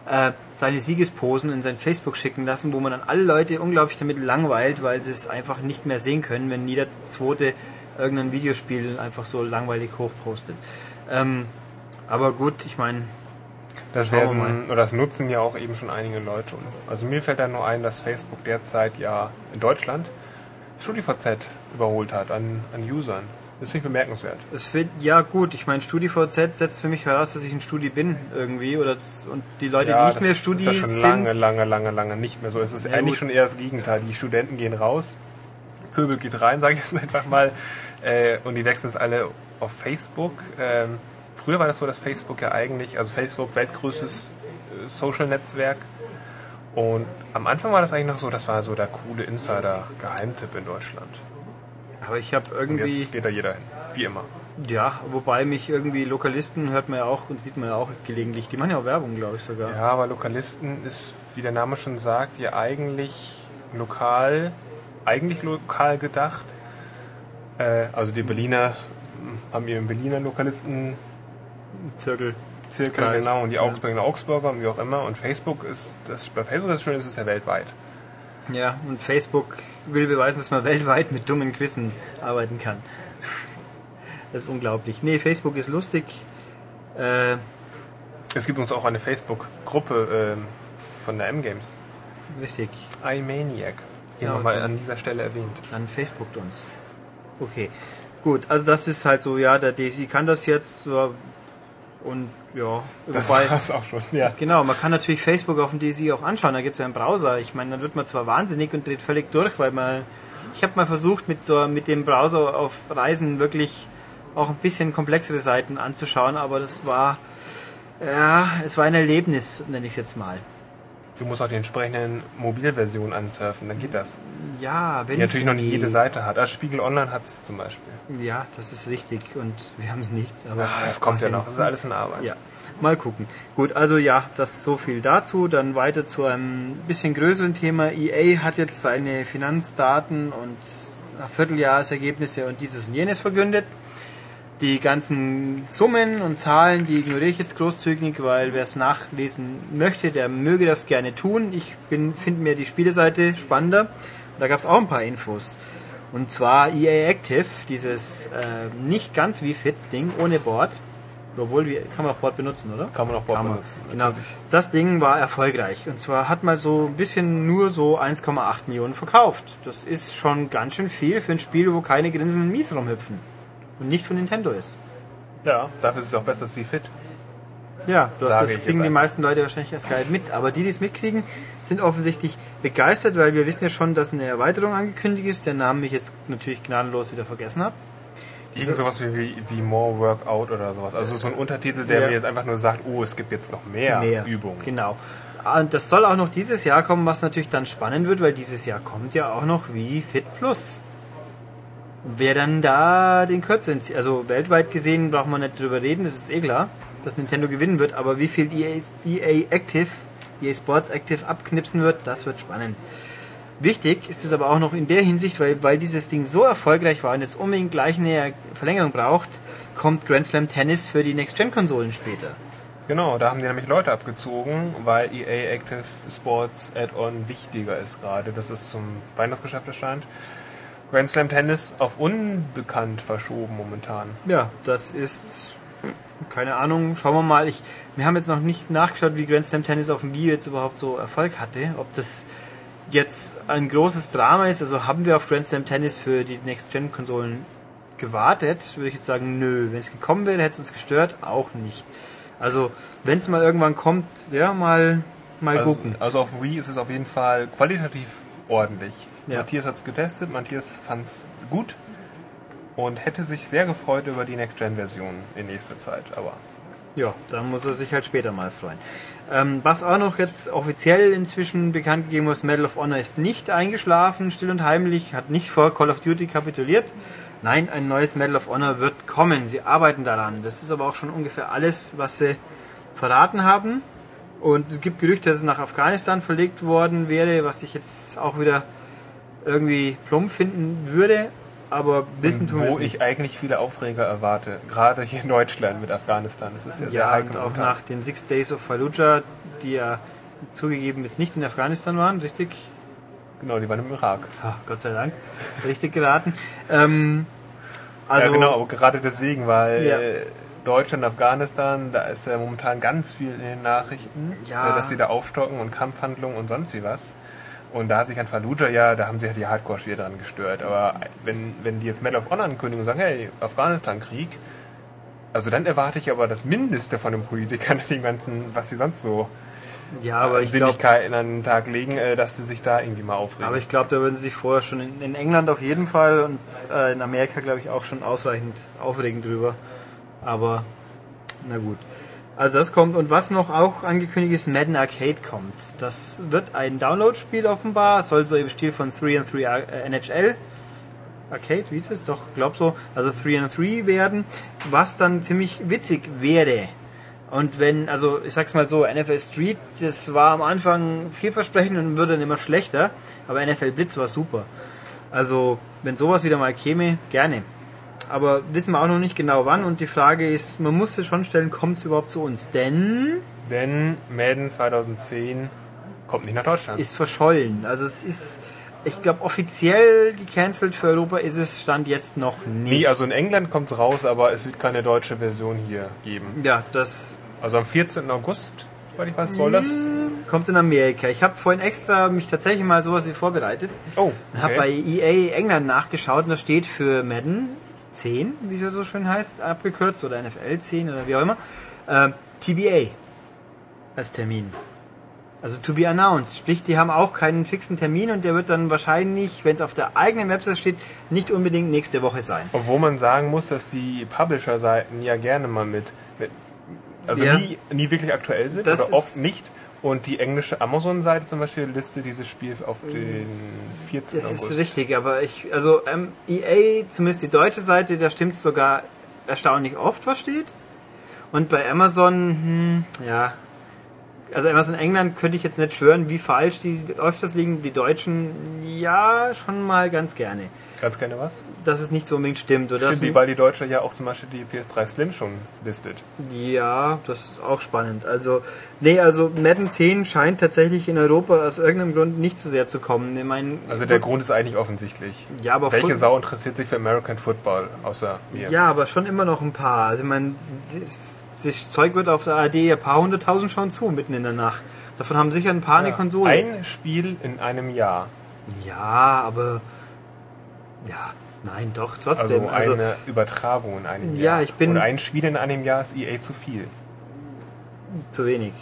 äh, seine Siegesposen in sein Facebook schicken lassen, wo man dann alle Leute unglaublich damit langweilt, weil sie es einfach nicht mehr sehen können, wenn jeder zweite irgendein Videospiel einfach so langweilig hochpostet. Ähm, aber gut, ich meine, Das werden, oder das nutzen ja auch eben schon einige Leute. Also mir fällt da nur ein, dass Facebook derzeit ja in Deutschland StudiVZ überholt hat an, an Usern. Das finde ich bemerkenswert. es wird, ja gut, ich meine, StudiVZ setzt für mich heraus, dass ich ein Studi bin irgendwie, oder das, und die Leute, die ja, nicht das mehr ist Studi ja schon sind, lange, lange, lange, lange nicht mehr so. Es ist Ja, eigentlich gut. schon eher das Gegenteil. Die Studenten gehen raus, Pöbel geht rein, sage ich jetzt einfach mal, äh, und die wechseln es alle auf Facebook. Ähm, früher war das so, dass Facebook ja eigentlich, also Facebook weltgrößtes äh, Social-Netzwerk. Und am Anfang war das eigentlich noch so, das war so der coole Insider-Geheimtipp in Deutschland. aber ich habe Und irgendwie... jetzt geht da jeder hin, wie immer. Ja, wobei mich irgendwie Lokalisten hört man ja auch und sieht man ja auch gelegentlich. Die machen ja auch Werbung, glaube ich sogar. Ja, aber Lokalisten ist, wie der Name schon sagt, ja eigentlich lokal, eigentlich lokal gedacht. Äh, also die Berliner mm, haben ihren Berliner Lokalisten Zirkel. Zirkel, Kreis. genau, und die. Augsburger, Augsburger und wie auch immer. Und Facebook ist, das, bei Facebook ist es schön, ist es ja weltweit. Ja, und Facebook will beweisen, dass man weltweit mit dummen Quizzen arbeiten kann. Das ist unglaublich. Nee, Facebook ist lustig. Äh, Es gibt uns auch eine Facebook-Gruppe ähm, von der M-Games. richtig. iManiac. Hier Ja, nochmal an dieser Stelle erwähnt. Dann Facebookt uns. Okay. Gut, also das ist halt so, ja, der DSI kann das jetzt. Und ja, Das wobei. war's auch schon, ja. Genau, man kann natürlich Facebook auf dem DSI auch anschauen, da gibt es ja einen Browser. Ich meine, dann wird man zwar wahnsinnig und dreht völlig durch, weil man. Ich habe mal versucht, mit, so, mit dem Browser auf Reisen wirklich auch ein bisschen komplexere Seiten anzuschauen, aber das war. Ja, es war ein Erlebnis, nenne ich es jetzt mal. Du musst auch die entsprechenden Mobilversionen ansurfen, dann geht das. Ja, wenn Die natürlich noch nicht jede Seite hat. Also Spiegel Online hat es zum Beispiel. Ja, das ist richtig und wir haben es nicht. Aber Ah, das kommt ja Ach, noch. Das ist alles in Arbeit. Ja. Mal gucken. Gut, also ja, das ist so viel dazu. Dann weiter zu einem bisschen größeren Thema. EA hat jetzt seine Finanzdaten und Vierteljahresergebnisse und dieses und jenes verkündet. Die ganzen Summen und Zahlen, die ignoriere ich jetzt großzügig, weil wer es nachlesen möchte, der möge das gerne tun. Ich finde mir die Spieleseite spannender. Da gab es auch ein paar Infos. Und zwar EA Active, dieses äh, nicht ganz wie Fit Ding ohne Board. Obwohl, wie, kann man auch Board benutzen, oder? Kann man auch Board man. benutzen. Genau. natürlich. Das Ding war erfolgreich. Und zwar hat mal so ein bisschen nur so 1,8 Millionen verkauft. Das ist schon ganz schön viel für ein Spiel, wo keine grinsenden Mies rumhüpfen. Und nicht von Nintendo ist. Ja, dafür ist es auch besser als wie Fit. Ja, das, Sage das kriegen die meisten Leute wahrscheinlich erst gar nicht mit. Aber die, die es mitkriegen, sind offensichtlich begeistert, weil wir wissen ja schon, dass eine Erweiterung angekündigt ist, der Namen ich jetzt natürlich gnadenlos wieder vergessen habe. Irgend sowas wie, wie, wie More Workout oder sowas. Also so ein Untertitel, der Ja. mir jetzt einfach nur sagt, oh, es gibt jetzt noch mehr, mehr Übungen. Genau. Und das soll auch noch dieses Jahr kommen, was natürlich dann spannend wird, weil dieses Jahr kommt ja auch noch wie Fit Plus. Wer dann da den Kürzeren zieht, also weltweit gesehen braucht man nicht drüber reden, das ist eh klar, dass Nintendo gewinnen wird, aber wie viel EA, EA Active, EA Sports Active abknipsen wird, das wird spannend. Wichtig ist es aber auch noch in der Hinsicht, weil, weil dieses Ding so erfolgreich war und jetzt unbedingt gleich eine Verlängerung braucht, kommt Grand Slam Tennis für die Next-Gen-Konsolen später. Genau, da haben die nämlich Leute abgezogen, weil EA Active Sports Add-on wichtiger ist gerade. Das ist zum Weihnachtsgeschäft erscheint. Grand Slam Tennis auf unbekannt verschoben momentan. Ja, das ist keine Ahnung. Schauen wir mal. Ich, wir haben jetzt noch nicht nachgeschaut, wie Grand Slam Tennis auf dem Wii jetzt überhaupt so Erfolg hatte. Ob das jetzt ein großes Drama ist. Also haben wir auf Grand Slam Tennis für die Next-Gen-Konsolen gewartet, würde ich jetzt sagen, nö. Wenn es gekommen wäre, hätte es uns gestört, auch nicht. Also, wenn es mal irgendwann kommt, ja, mal, mal Also, gucken. also auf Wii ist es auf jeden Fall qualitativ ordentlich. Ja. Matthias hat es getestet, Matthias fand es gut und hätte sich sehr gefreut über die Next-Gen-Version in nächster Zeit. Aber Ja, dann muss er sich halt später mal freuen. Ähm, was auch noch jetzt offiziell inzwischen bekannt gegeben ist, Medal of Honor ist nicht eingeschlafen, still und heimlich, hat nicht vor Call of Duty kapituliert. Nein, ein neues Medal of Honor wird kommen. Sie arbeiten daran. Das ist aber auch schon ungefähr alles, was sie verraten haben. Und es gibt Gerüchte, dass es nach Afghanistan verlegt worden wäre, was ich jetzt auch wieder irgendwie plump finden würde. Aber wissen tun wo ich eigentlich viele Aufreger erwarte, gerade hier in Deutschland mit Afghanistan. Das ist ja, sehr Ja, heikel und auch momentan. nach den Six Days of Fallujah, die ja zugegeben jetzt nicht in Afghanistan waren, richtig? Genau, die waren im Irak. Ah, Gott sei Dank, richtig geraten. Ähm, also, ja, genau, aber gerade deswegen, weil Ja. Deutschland, Afghanistan, da ist ja momentan ganz viel in den Nachrichten, Ja. dass sie da aufstocken und Kampfhandlungen und sonst wie was. Und da hat sich an Fallujah, ja, da haben sich ja die Hardcore schwer dran gestört. Aber wenn, wenn die jetzt Medal of Honor ankündigen und sagen, hey, Afghanistan-Krieg, also dann erwarte ich aber das Mindeste von den Politikern, den ganzen, was sie sonst so ja, aber ich glaube, Sinnlichkeiten an den Tag legen, äh, dass sie sich da irgendwie mal aufregen. aber ich glaube, da würden sie sich vorher schon in, in England auf jeden Fall und äh, in Amerika, glaube ich, auch schon ausreichend aufregen drüber. Aber na gut. Also das kommt und was noch auch angekündigt ist, Madden Arcade kommt. Das wird ein Download-Spiel offenbar, soll so im Stil von 3 and 3 äh, NHL Arcade, wie ist es? Doch, glaub so, also 3 and 3 werden, was dann ziemlich witzig wäre. Und wenn, also ich sag's mal so, NFL Street, das war am Anfang vielversprechend und würde dann immer schlechter, aber NFL Blitz war super. Also, wenn sowas wieder mal käme, gerne. Aber wissen wir auch noch nicht genau wann und die Frage ist, man muss sich schon stellen, kommt es überhaupt zu uns? Denn Denn Madden 2010 kommt nicht nach Deutschland. ist verschollen. Also es ist, ich glaube, offiziell gecancelt für Europa ist es Stand jetzt noch nicht. Nee, also in England kommt es raus, aber es wird keine deutsche Version hier geben. ja, das Also am 14. August, weil ich weiß, soll das. kommt in Amerika. Ich habe vorhin extra mich tatsächlich mal sowas wie vorbereitet. Oh, Und habe bei EA England nachgeschaut und da steht für Madden 10, wie es ja so schön heißt, abgekürzt, oder NFL 10 oder wie auch immer, äh, TBA als Termin. Also to be announced. Sprich, die haben auch keinen fixen Termin und der wird dann wahrscheinlich, wenn es auf der eigenen Website steht, nicht unbedingt nächste Woche sein. Obwohl man sagen muss, dass die Publisher-Seiten ja gerne mal mit, mit also Ja. nie, nie wirklich aktuell sind Das oder oft nicht. Und die englische Amazon-Seite zum Beispiel listet dieses Spiel auf den 14. Das August. ist richtig, aber ich, also ähm, EA, zumindest die deutsche Seite, da stimmt es sogar erstaunlich oft, was steht. Und bei Amazon, hm, ja, also Amazon England könnte ich jetzt nicht schwören, wie falsch die öfters liegen. Die Deutschen, ja, schon mal ganz gerne. Ganz gerne was? Dass es nicht so unbedingt stimmt. Oder Stimmt, weil die Deutsche ja auch zum Beispiel die PS3 Slim schon listet. Ja, das ist auch spannend. Also, nee, also Madden 10 scheint tatsächlich in Europa aus irgendeinem Grund nicht so sehr zu kommen. Ich mein, also der Grund ist eigentlich offensichtlich. Ja, aber Welche Sau interessiert sich für American Football außer mir? Ja, aber schon immer noch ein paar. Also ich meine, das Zeug wird auf der ARD ein paar hunderttausend schauen zu, mitten in der Nacht. Davon haben sicher ein paar ja, eine Konsole. Ein Spiel in einem Jahr. Ja, aber ja, nein, doch, trotzdem. Also eine also, Übertragung in einem Jahr. Ja, ich bin. Und ein Spiel in einem Jahr ist EA zu viel. Zu wenig.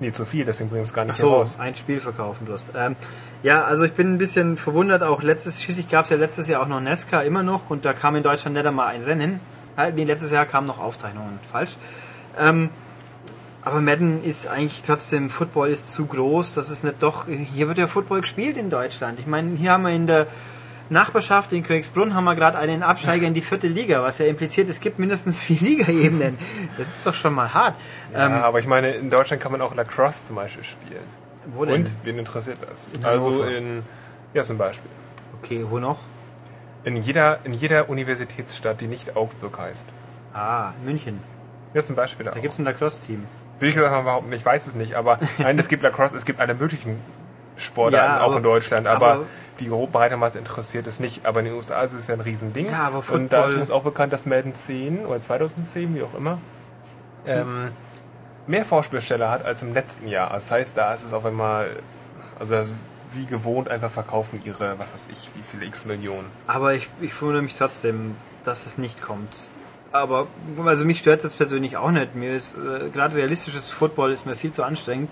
Nee, zu viel, deswegen bringt es gar nicht Ach so, raus. ein Spiel verkaufen bloß. Ähm, ja, also ich bin ein bisschen verwundert, auch letztes, schließlich gab es ja letztes Jahr auch noch Nesca immer noch und da kam in Deutschland nicht einmal ein Rennen. Äh, nee, letztes Jahr kamen noch Aufzeichnungen, falsch. Ähm, aber Madden ist eigentlich trotzdem, Football ist zu groß, das ist nicht doch, hier wird ja Football gespielt in Deutschland. Ich meine, hier haben wir in der Nachbarschaft in Königsbrunn haben wir gerade einen Absteiger in die vierte Liga, was ja impliziert, es gibt mindestens vier Ligaebenen. Das ist doch schon mal hart. Ja, ähm, aber ich meine, in Deutschland kann man auch Lacrosse zum Beispiel spielen. Wo denn? Und wen interessiert das? In also in, ja zum Beispiel. Okay, wo noch? In jeder, in jeder Universitätsstadt, die nicht Augsburg heißt. Ah, München. Ja, zum Beispiel da. Da gibt es ein Lacrosse-Team. Will ich gesagt behaupten, ich weiß es nicht, aber nein, es gibt Lacrosse, es gibt alle möglichen Sportarten, ja, auch in Deutschland, aber, aber die breite Masse interessiert es nicht. Aber in den USA ist es ja ein Riesending. Ja, aber Football Und da ist uns auch bekannt, dass Madden 10 oder 2010, wie auch immer, ähm, mehr Vorspielstelle hat als im letzten Jahr. Das heißt, da ist es auf einmal, also wie gewohnt einfach verkaufen ihre, was weiß ich, wie viele x Millionen. Aber ich, ich wundere mich trotzdem, dass es nicht kommt. Aber also mich stört es jetzt persönlich auch nicht. Mir ist äh, gerade realistisches Football ist mir viel zu anstrengend.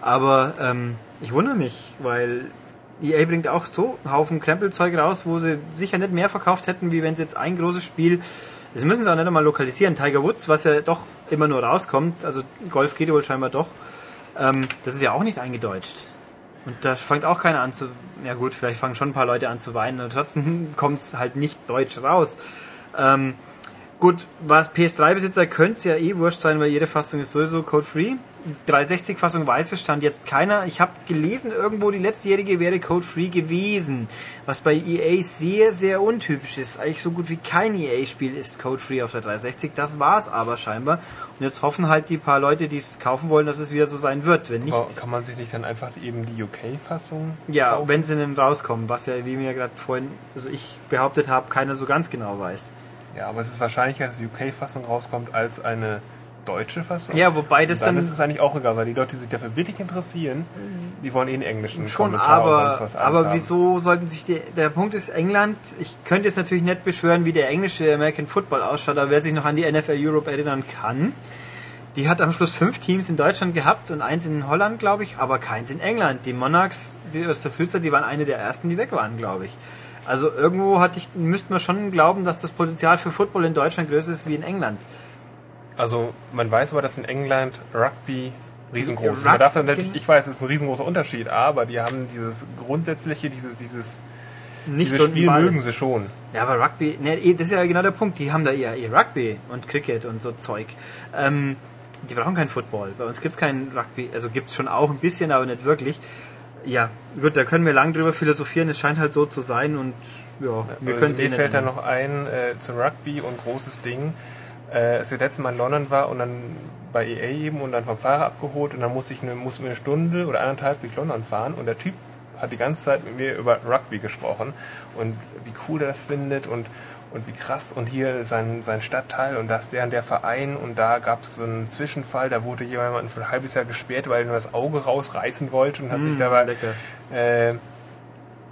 Aber ähm, ich wundere mich, weil EA bringt auch so einen Haufen Krempelzeug raus, wo sie sicher nicht mehr verkauft hätten, wie wenn sie jetzt ein großes Spiel. Das müssen sie auch nicht einmal lokalisieren. Tiger Woods, was ja doch immer nur rauskommt, also Golf geht wohl scheinbar doch, ähm, das ist ja auch nicht eingedeutscht. Und da fängt auch keiner an zu. Ja gut, vielleicht fangen schon ein paar Leute an zu weinen, und trotzdem kommt es halt nicht deutsch raus. Ähm, gut, was PS3-Besitzer könnte es ja eh wurscht sein, weil jede Fassung ist sowieso code-free. 360-Fassung weiß es, stand jetzt keiner. Ich habe gelesen, irgendwo die letztjährige wäre Code-Free gewesen, was bei EA sehr, sehr untypisch ist. Eigentlich so gut wie kein EA-Spiel ist Code-Free auf der 360. Das war es aber scheinbar. Und jetzt hoffen halt die paar Leute, die es kaufen wollen, dass es wieder so sein wird. Wenn nicht, aber kann man sich nicht dann einfach eben die UK-Fassung Ja, kaufen? wenn sie denn rauskommen, was ja, wie mir gerade vorhin, also ich behauptet habe, keiner so ganz genau weiß. Ja, aber es ist wahrscheinlicher, dass die UK-Fassung rauskommt, als eine deutsche Fassung. Ja, wobei das dann, dann ist es eigentlich auch egal, weil die Leute, die sich dafür wirklich interessieren, die wollen eh einen englischen Schon, Kommentar aber, und sonst was Aber haben. wieso sollten sich die, der Punkt ist England, ich könnte jetzt natürlich nicht beschwören, wie der englische American Football ausschaut, aber wer sich noch an die NFL Europe erinnern kann, die hat am Schluss fünf Teams in Deutschland gehabt und eins in Holland, glaube ich, aber keins in England. Die Monarchs, die Österfilzer, die waren eine der ersten, die weg waren, glaube ich. Also irgendwo hatte ich, müsste man schon glauben, dass das Potenzial für Football in Deutschland größer ist wie in England. Also man weiß aber, dass in England Rugby riesengroß ist. Man darf natürlich, ich weiß, es ist ein riesengroßer Unterschied, aber die haben dieses grundsätzliche, dieses, dieses, nicht dieses Spiel Ball. mögen sie schon. Ja, aber Rugby, ne, eh, das ist ja genau der Punkt. Die haben da eher, eher Rugby und Cricket und so Zeug. Ähm, die brauchen keinen Football. Bei uns gibt es keinen Rugby, also gibt es schon auch ein bisschen, aber nicht wirklich. Ja, gut, da können wir lang drüber philosophieren. Es scheint halt so zu sein und ja, wir also können es Mir fällt da noch ein äh, zum Rugby und großes Ding äh, als ich letztes Mal in London war und dann bei EA eben und dann vom Fahrer abgeholt und dann musste ich eine, musste mir eine Stunde oder eineinhalb durch London fahren und der Typ hat die ganze Zeit mit mir über Rugby gesprochen und wie cool er das findet und, und wie krass und hier sein, sein Stadtteil und das der und der Verein und da gab es so einen Zwischenfall, da wurde jemand für ein halbes Jahr gesperrt, weil er nur das Auge rausreißen wollte und hat mm, sich dabei äh,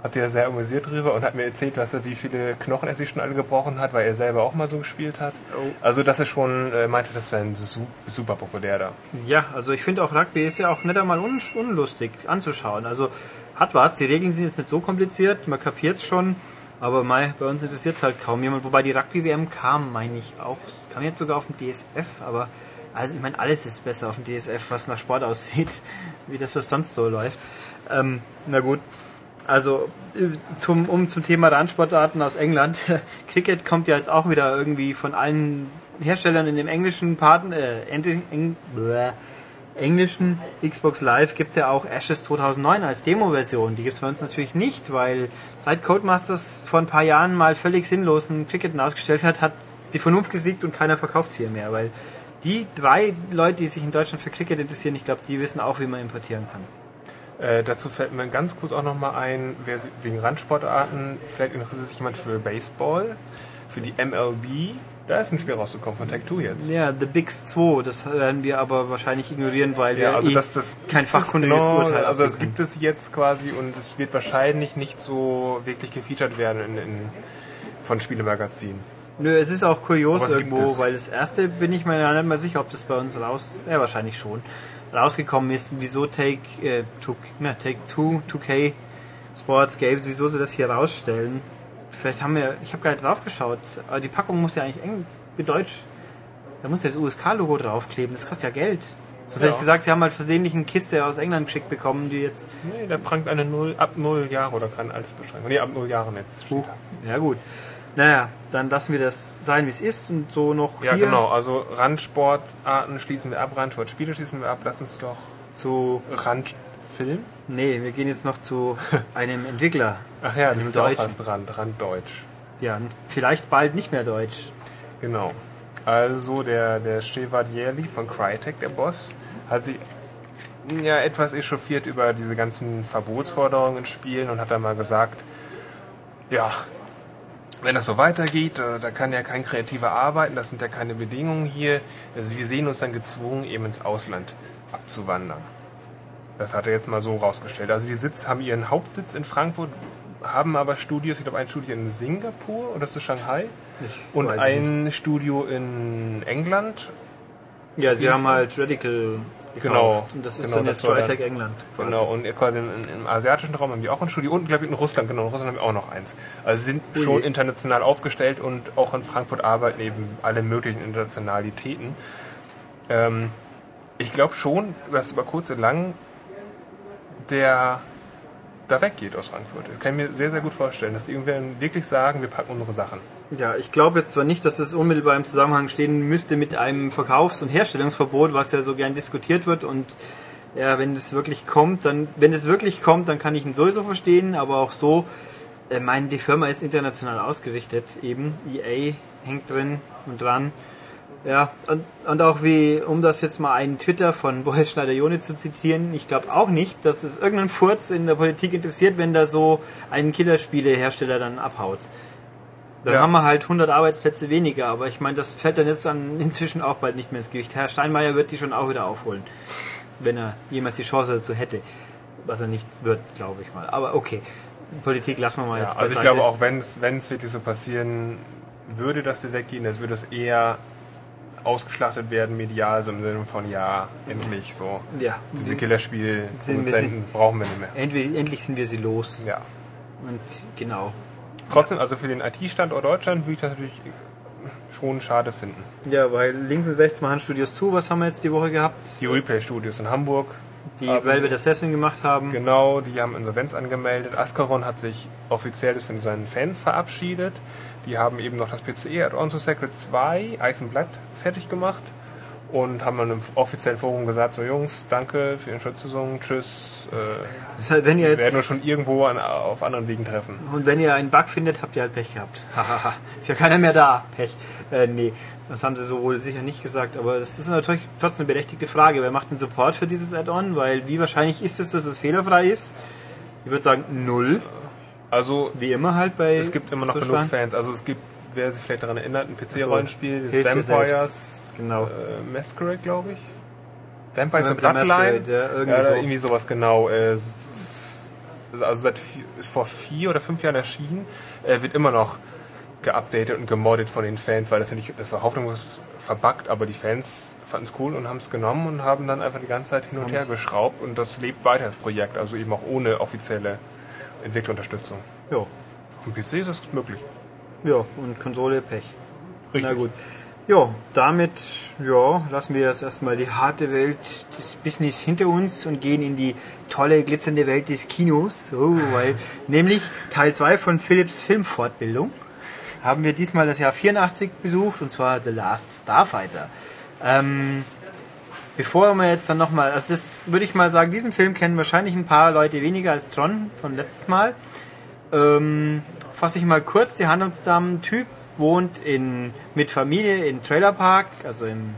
hat er sehr amüsiert drüber und hat mir erzählt, was er, wie viele Knochen er sich schon alle gebrochen hat, weil er selber auch mal so gespielt hat. Oh. Also, dass er schon äh, meinte, das wäre super populär da. Ja, also ich finde auch Rugby ist ja auch nicht einmal un unlustig anzuschauen. Also hat was, die Regeln sind jetzt nicht so kompliziert, man kapiert es schon, aber mei, bei uns interessiert es halt kaum jemand. Wobei die Rugby-WM kam, meine ich auch, kam jetzt sogar auf dem DSF, aber also ich meine, alles ist besser auf dem DSF, was nach Sport aussieht, wie das, was sonst so läuft. Ähm, na gut, also zum, um zum Thema Randsportarten aus England. Cricket kommt ja jetzt auch wieder irgendwie von allen Herstellern in dem englischen Partner, äh, Eng, Eng, bläh, englischen Xbox Live gibt es ja auch Ashes 2009 als Demo-Version. Die gibt es bei uns natürlich nicht, weil seit Codemasters vor ein paar Jahren mal völlig sinnlosen Cricket ausgestellt hat, hat die Vernunft gesiegt und keiner verkauft es hier mehr, weil die drei Leute, die sich in Deutschland für Cricket interessieren, ich glaube, die wissen auch, wie man importieren kann. Äh, dazu fällt mir ganz kurz auch nochmal ein, wer, wegen Randsportarten, vielleicht interessiert sich jemand für Baseball, für die MLB. Da ist ein Spiel rausgekommen von Tech2 jetzt. Ja, The Bigs 2, das werden wir aber wahrscheinlich ignorieren, weil Ja, wir also eh das, das kein fachkundiges genau, Urteil Also das gibt es jetzt quasi und es wird wahrscheinlich nicht so wirklich gefeatured werden in, in, von Spielemagazinen. Nö, es ist auch kurios irgendwo, es. weil das erste bin ich mir nicht mal sicher, ob das bei uns raus, ja wahrscheinlich schon, rausgekommen ist, wieso Take, äh, two, na, Take Two, 2K Sports Games, wieso sie das hier rausstellen. Vielleicht haben wir, ich habe gar nicht drauf geschaut, aber die Packung muss ja eigentlich eng, deutsch, da muss ja das USK-Logo draufkleben, das kostet ja Geld. Sonst hätte Ja. ich gesagt, sie haben halt versehentlich eine Kiste aus England geschickt bekommen, die jetzt, Nee, da prangt eine Null, ab 0 Jahre oder kann alles beschränken. Nee, ab 0 Jahren jetzt. Ja gut. Naja, dann lassen wir das sein, wie es ist und so noch Ja, hier genau. Also Randsportarten schließen wir ab, Randsportspiele schließen wir ab. Lass uns doch zu Randfilm. Nee, wir gehen jetzt noch zu einem Entwickler. Ach ja, das ist auch fast Rand, Randdeutsch. Ja, vielleicht bald nicht mehr Deutsch. Genau. Also der, der Chevalieri von Crytek, der Boss, hat sich ja etwas echauffiert über diese ganzen Verbotsforderungen in Spielen und hat dann mal gesagt, ja, wenn das so weitergeht, äh, da kann ja kein Kreativer arbeiten, das sind ja keine Bedingungen hier. Also wir sehen uns dann gezwungen, eben ins Ausland abzuwandern. Das hat er jetzt mal so rausgestellt. Also die Sitz, haben ihren Hauptsitz in Frankfurt, haben aber Studios, ich glaube ein Studio in Singapur oder ist das Shanghai? Ich Und ein Studio in England. Ja, sie haben halt Radical gekauft. Genau. Und das ist Genau, dann jetzt Crytek England. quasi. Genau, und quasi in, im asiatischen Raum haben die auch ein Studio und glaube ich in Russland, genau, in Russland haben wir auch noch eins. Also sie sind Ui. schon international aufgestellt und auch in Frankfurt arbeiten eben alle möglichen Internationalitäten. Ähm, ich glaube schon, dass über kurz oder lang der da weggeht aus Frankfurt. Das kann ich mir sehr, sehr gut vorstellen, dass die irgendwann wirklich sagen, wir packen unsere Sachen. Ja, ich glaube jetzt zwar nicht, dass es unmittelbar im Zusammenhang stehen müsste mit einem Verkaufs- und Herstellungsverbot, was ja so gern diskutiert wird und ja, wenn es wirklich kommt, dann, wenn es wirklich kommt, dann kann ich ihn sowieso verstehen, aber auch so, äh, meine, die Firma ist international ausgerichtet, eben, EA hängt drin und dran. Ja, und, und auch wie, um das jetzt mal einen Twitter von Boris Schneider-Jone zu zitieren, ich glaube auch nicht, dass es irgendeinen Furz in der Politik interessiert, wenn da so ein Killerspielehersteller dann abhaut. Dann Ja. haben wir halt 100 Arbeitsplätze weniger, aber ich meine, das fällt dann jetzt dann inzwischen auch bald nicht mehr ins Gewicht. Herr Steinmeier wird die schon auch wieder aufholen, wenn er jemals die Chance dazu hätte. Was er nicht wird, glaube ich mal. Aber okay, Politik lassen wir mal Ja, jetzt also ich beiseite. glaube auch, wenn es wirklich so passieren würde, dass sie weggehen, das würde es eher ausgeschlachtet werden medial, so im Sinne von ja, endlich so. Ja, Diese Killerspiel-Produzenten brauchen wir nicht mehr. endlich, endlich sind wir sie los. Ja. Und genau. Trotzdem, also für den IT-Standort Deutschland würde ich das natürlich schon schade finden. Ja, weil links und rechts machen Studios zu. Was haben wir jetzt die Woche gehabt? Die Replay-Studios in Hamburg, Die haben- Velvet Assassin gemacht haben. genau, die haben Insolvenz angemeldet. Ascaron hat sich offiziell von seinen Fans verabschiedet. Die haben eben noch das PCE-Add-on zu Sacred 2, Eis und Blatt, fertig gemacht. Und haben dann im offiziellen Forum gesagt, so Jungs, danke für Ihre Unterstützung, tschüss. Äh, Das heißt, wenn ihr wir jetzt werden uns schon irgendwo an, auf anderen Wegen treffen. Und wenn ihr einen Bug findet, habt ihr halt Pech gehabt. Ist ja keiner mehr da. Pech. Äh, nee, das haben sie so wohl sicher nicht gesagt. Aber das ist natürlich trotzdem eine berechtigte Frage. Wer macht den Support für dieses Add-on? Weil wie wahrscheinlich ist es, dass es fehlerfrei ist? Ich würde sagen null. Also Wie immer halt bei es gibt immer noch so genug Fans. Also es gibt, wer sich vielleicht daran erinnert, ein PC-Rollenspiel, dir Vampires Genau. äh, Masquerade, glaube ich. Vampires Vampire Bloodline. Ja, irgendwie ja, so. irgendwie sowas genau. Äh, also seit ist vor vier oder fünf Jahren erschienen, äh, wird immer noch geupdatet und gemoddet von den Fans, weil das ja nicht, das war hoffnungslos verbuggt, aber die Fans fanden es cool und haben es genommen und haben dann einfach die ganze Zeit hin und her geschraubt und das lebt weiter, das Projekt, also eben auch ohne offizielle Entwicklerunterstützung. Ja. Auf dem PC ist es möglich. Ja, und Konsole Pech. Richtig. Na gut. Ja, damit ja, lassen wir jetzt erstmal die harte Welt des Business hinter uns und gehen in die tolle, glitzernde Welt des Kinos. Oh, weil, nämlich Teil 2 von Philips Filmfortbildung haben wir diesmal das Jahr 84 besucht und zwar The Last Starfighter. Ähm, bevor wir jetzt dann nochmal, also das würde ich mal sagen, diesen Film kennen wahrscheinlich ein paar Leute weniger als Tron von letztes Mal. Ähm, fasse ich mal kurz die Handlung zusammen. Typ wohnt in, mit Familie in Trailer Park, also im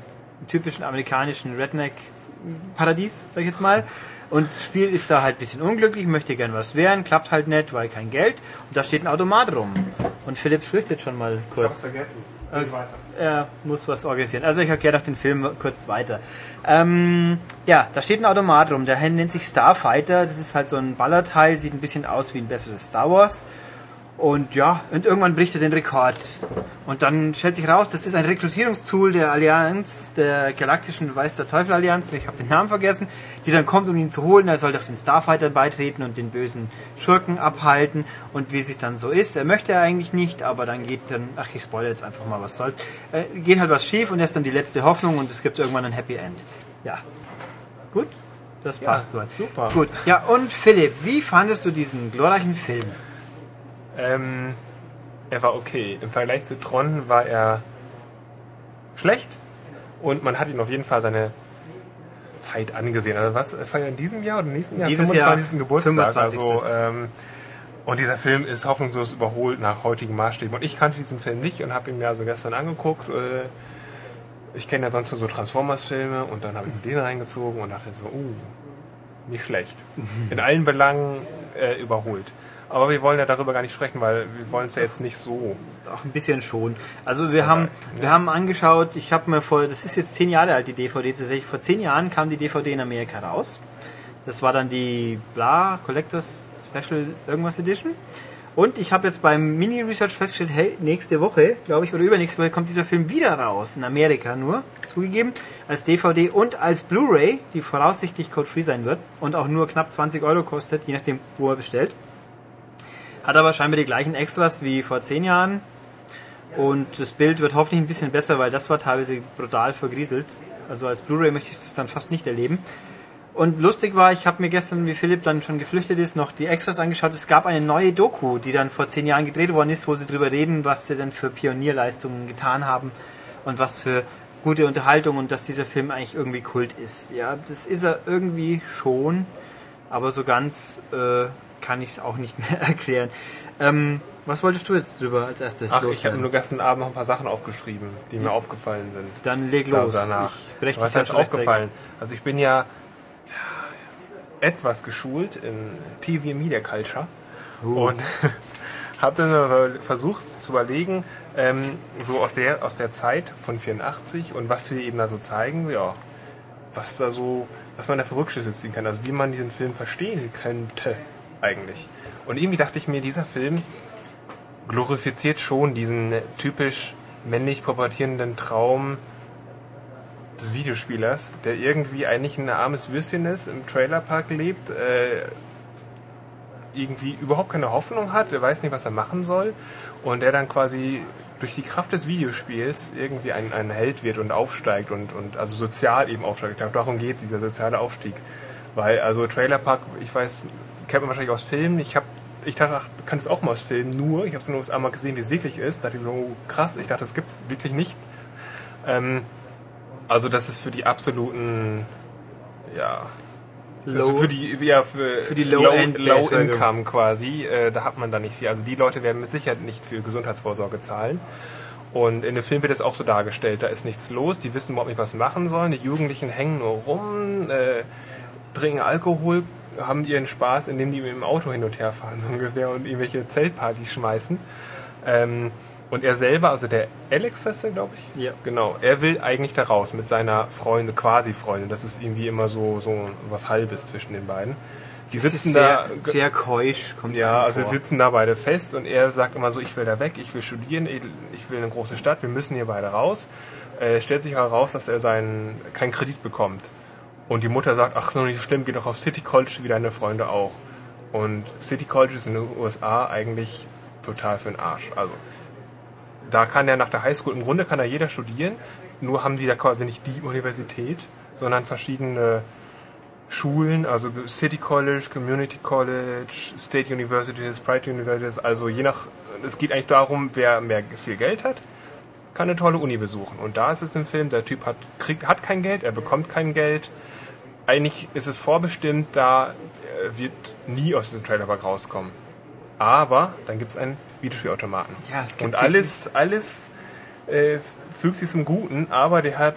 typischen amerikanischen Redneck-Paradies, sag ich jetzt mal. Und Spiel ist da halt ein bisschen unglücklich, möchte gern was werden, klappt halt nicht, weil kein Geld. Und da steht ein Automat rum. Und Philipp flüchtet schon mal kurz. Ich hab's vergessen. Äh, er muss was organisieren. Also ich erkläre doch den Film kurz weiter. Ähm, ja, da steht ein Automat rum, der nennt sich Starfighter. Das ist halt so ein Ballerteil, sieht ein bisschen aus wie ein besseres Star Wars. Und ja, und irgendwann bricht er den Rekord. Und dann stellt sich raus, das ist ein Rekrutierungstool der Allianz, der galaktischen Weiß der Teufel Allianz, ich habe den Namen vergessen, die dann kommt, um ihn zu holen. Er soll doch den Starfighter beitreten und den bösen Schurken abhalten. Und wie sich dann so ist, er möchte er eigentlich nicht, aber dann geht dann, ach ich spoilere jetzt einfach mal, was soll's, äh, geht halt was schief und er ist dann die letzte Hoffnung und es gibt irgendwann ein Happy End. Ja. Gut? Das passt ja, so. Super. Gut. Ja, und Philipp, wie fandest du diesen glorreichen Film? Ähm, er war okay. Im Vergleich zu Tron war er schlecht und man hat ihn auf jeden Fall seine Zeit angesehen. Also was feiert in diesem Jahr oder nächsten Jahr? Dieses 25. Jahr Geburtstag. 25. Also, ähm, und dieser Film ist hoffnungslos überholt nach heutigen Maßstäben. Und ich kannte diesen Film nicht und habe ihn mir also gestern angeguckt. Äh, ich kenne ja sonst nur so Transformers-Filme und dann habe ich mir den reingezogen und dachte so, uh, nicht schlecht. In allen Belangen äh, überholt. Aber wir wollen ja darüber gar nicht sprechen, weil wir wollen es ja jetzt nicht so. Auch ein bisschen schon. Also wir haben, wir haben angeschaut, ich habe mir vor, das ist jetzt zehn Jahre alt, die DVD tatsächlich. Vor zehn Jahren kam die DVD in Amerika raus. Das war dann die Bla Collectors Special irgendwas Edition. Und ich habe jetzt beim Mini-Research festgestellt, hey, nächste Woche, glaube ich, oder übernächste Woche kommt dieser Film wieder raus, in Amerika nur, zugegeben, als DVD und als Blu-ray, die voraussichtlich code-free sein wird und auch nur knapp 20 Euro kostet, je nachdem, wo er bestellt. Hat aber scheinbar die gleichen Extras wie vor zehn Jahren. Und das Bild wird hoffentlich ein bisschen besser, weil das war teilweise brutal vergrieselt. Also als Blu-ray möchte ich das dann fast nicht erleben. Und lustig war, ich habe mir gestern, wie Philipp dann schon geflüchtet ist, noch die Extras angeschaut. Es gab eine neue Doku, die dann vor zehn Jahren gedreht worden ist, wo sie darüber reden, was sie denn für Pionierleistungen getan haben und was für gute Unterhaltung und dass dieser Film eigentlich irgendwie Kult ist. Ja, das ist er irgendwie schon, aber so ganz äh, kann ich es auch nicht mehr erklären. Ähm, was wolltest du jetzt drüber als erstes? Ach, ich habe nur gestern Abend noch ein paar Sachen aufgeschrieben, die mir aufgefallen sind. Dann leg los. Danach. Ich Was ist aufgefallen? Also ich bin ja etwas geschult in TV Media Culture Uh. und habe dann versucht zu überlegen, ähm, so aus der, aus der Zeit von 84 und was wir eben da so zeigen, ja, was da so, was man da für Rückschlüsse ziehen kann, also wie man diesen Film verstehen könnte eigentlich. Und irgendwie dachte ich mir, dieser Film glorifiziert schon diesen typisch männlich pubertierenden Traum des Videospielers, der irgendwie eigentlich ein armes Würstchen ist, im Trailerpark lebt, äh, irgendwie überhaupt keine Hoffnung hat, er weiß nicht, was er machen soll und der dann quasi durch die Kraft des Videospiels irgendwie ein, ein Held wird und aufsteigt und, und also sozial eben aufsteigt. Ich glaube, darum geht es, dieser soziale Aufstieg. Weil, also Trailerpark, ich weiß, kennt man wahrscheinlich aus Filmen, ich habe ich dachte, ach, kann es auch mal aus Filmen, nur, ich habe es nur einmal gesehen, wie es wirklich ist. Da dachte ich so, oh, krass, ich dachte, das gibt es wirklich nicht. Ähm, also das ist für die absoluten, ja, Low, also für die, ja, für, Für die Low, Low-End- Low Income quasi, äh, da hat man da nicht viel. Also die Leute werden mit Sicherheit nicht für Gesundheitsvorsorge zahlen. Und in dem Film wird es auch so dargestellt, da ist nichts los, die wissen überhaupt nicht, was sie machen sollen. Die Jugendlichen hängen nur rum, äh, trinken Alkohol, haben ihren Spaß, indem die mit dem Auto hin und her fahren, so ungefähr, und irgendwelche Zeltpartys schmeißen. Ähm, und er selber, also der Alex heißt er, glaube ich. Ja. Genau, er will eigentlich da raus mit seiner Freundin, quasi Freundin. Das ist irgendwie immer so, so was Halbes zwischen den beiden. Die sitzen sehr, da. sehr keusch, kommt Ja, also sie vor. sitzen da beide fest und er sagt immer so, ich will da weg, ich will studieren, ich will in eine große Stadt, wir müssen hier beide raus. Äh, stellt sich heraus, dass er seinen keinen Kredit bekommt. Und die Mutter sagt, ach so nicht schlimm, geh doch auf City College wie deine Freunde auch. Und City College ist in den USA eigentlich total für den Arsch. Also da kann er nach der Highschool, im Grunde kann da jeder studieren, nur haben die da quasi nicht die Universität, sondern verschiedene Schulen, also City College, Community College, State Universities, Private Universities, also je nach es geht eigentlich darum, wer mehr viel Geld hat, kann eine tolle Uni besuchen. Und da ist es im Film, der Typ hat, kriegt, hat kein Geld, er bekommt kein Geld. Eigentlich ist es vorbestimmt, da er wird nie aus dem Trailerpark rauskommen. Aber dann gibt es einen Videospielautomaten. Ja, es gibt Und alles, alles äh, fügt sich zum Guten, aber der hat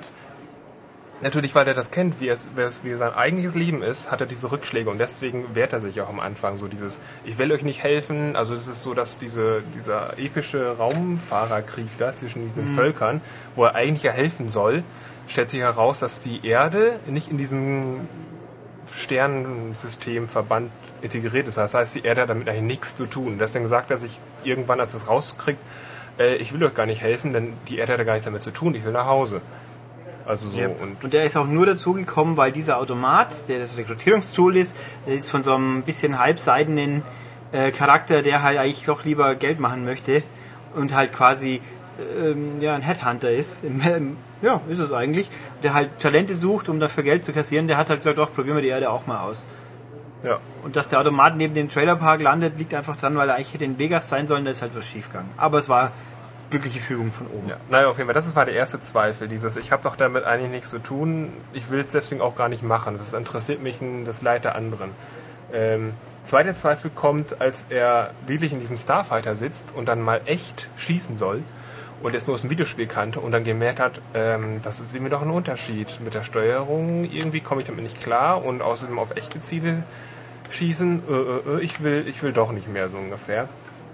Natürlich, weil er das kennt, wie, es, wie, sein eigentliches Leben ist, hat er diese Rückschläge und deswegen wehrt er sich auch am Anfang so dieses, ich will euch nicht helfen. Also es ist so, dass diese, dieser epische Raumfahrerkrieg da zwischen diesen Völkern, wo er eigentlich ja helfen soll, stellt sich heraus, dass die Erde nicht in diesem Sternensystemverband integriert ist. Das heißt, die Erde hat damit eigentlich nichts zu tun. Deswegen sagt er sich irgendwann, als es rauskriegt, äh, ich will euch gar nicht helfen, denn die Erde hat ja gar nichts damit zu tun, ich will nach Hause. Also so und Und der ist auch nur dazu gekommen, weil dieser Automat, der das Rekrutierungstool ist, der ist von so einem bisschen halbseidenen äh, Charakter, der halt eigentlich doch lieber Geld machen möchte und halt quasi ähm, ja, ein Headhunter ist. Ja, ist es eigentlich. Der halt Talente sucht, um dafür Geld zu kassieren. Der hat halt gesagt, doch, probieren wir die Erde auch mal aus. ja. Und dass der Automat neben dem Trailerpark landet, liegt einfach dran, weil er eigentlich hätte in Vegas sein sollen, da ist halt was schiefgegangen. Aber es war glückliche Fügung von oben. Ja, naja, auf jeden Fall, das war der erste Zweifel, dieses, ich habe doch damit eigentlich nichts zu tun, ich will es deswegen auch gar nicht machen, das interessiert mich das Leid der anderen. Ähm, zweiter Zweifel kommt, als er wirklich in diesem Starfighter sitzt und dann mal echt schießen soll und es nur aus dem Videospiel kannte und dann gemerkt hat, ähm, das ist mir doch ein Unterschied mit der Steuerung, irgendwie komme ich damit nicht klar und außerdem auf echte Ziele schießen, äh, äh, äh, ich will, ich will doch nicht mehr so ungefähr.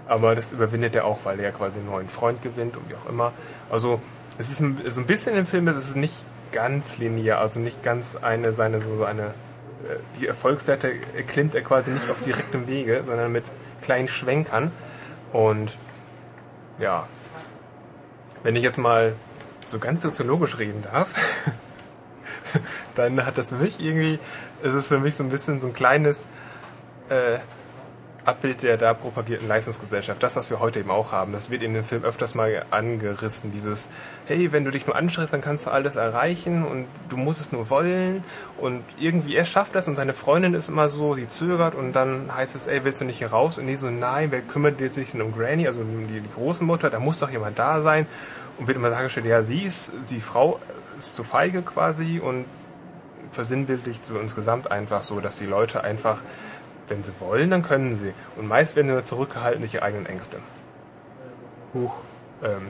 Aber das überwindet er auch, weil er quasi einen neuen Freund gewinnt und wie auch immer. Also es ist so ein bisschen im Film, es ist nicht ganz linear, also nicht ganz eine seine so eine äh, die Erfolgsleiter klimmt er quasi nicht auf direktem Wege, sondern mit kleinen Schwenkern. Und ja, wenn ich jetzt mal so ganz soziologisch reden darf, dann hat das für mich irgendwie, es ist für mich so ein bisschen so ein kleines äh, Abbild der da propagierten Leistungsgesellschaft. Das, was wir heute eben auch haben, das wird in dem Film öfters mal angerissen. Dieses, hey, wenn du dich nur anstrengst, dann kannst du alles erreichen und du musst es nur wollen. Und irgendwie, er schafft das und seine Freundin ist immer so, sie zögert und dann heißt es, ey, willst du nicht hier raus? Und die so, nein, wer kümmert sich denn um Granny, also um die, die Großmutter, da muss doch jemand da sein. Und wird immer dargestellt, ja, sie ist, die Frau ist zu feige quasi und versinnbildlicht so insgesamt einfach so, dass die Leute einfach, wenn sie wollen, dann können sie. Und meist werden sie nur zurückgehalten durch ihre eigenen Ängste. Huch. Ähm,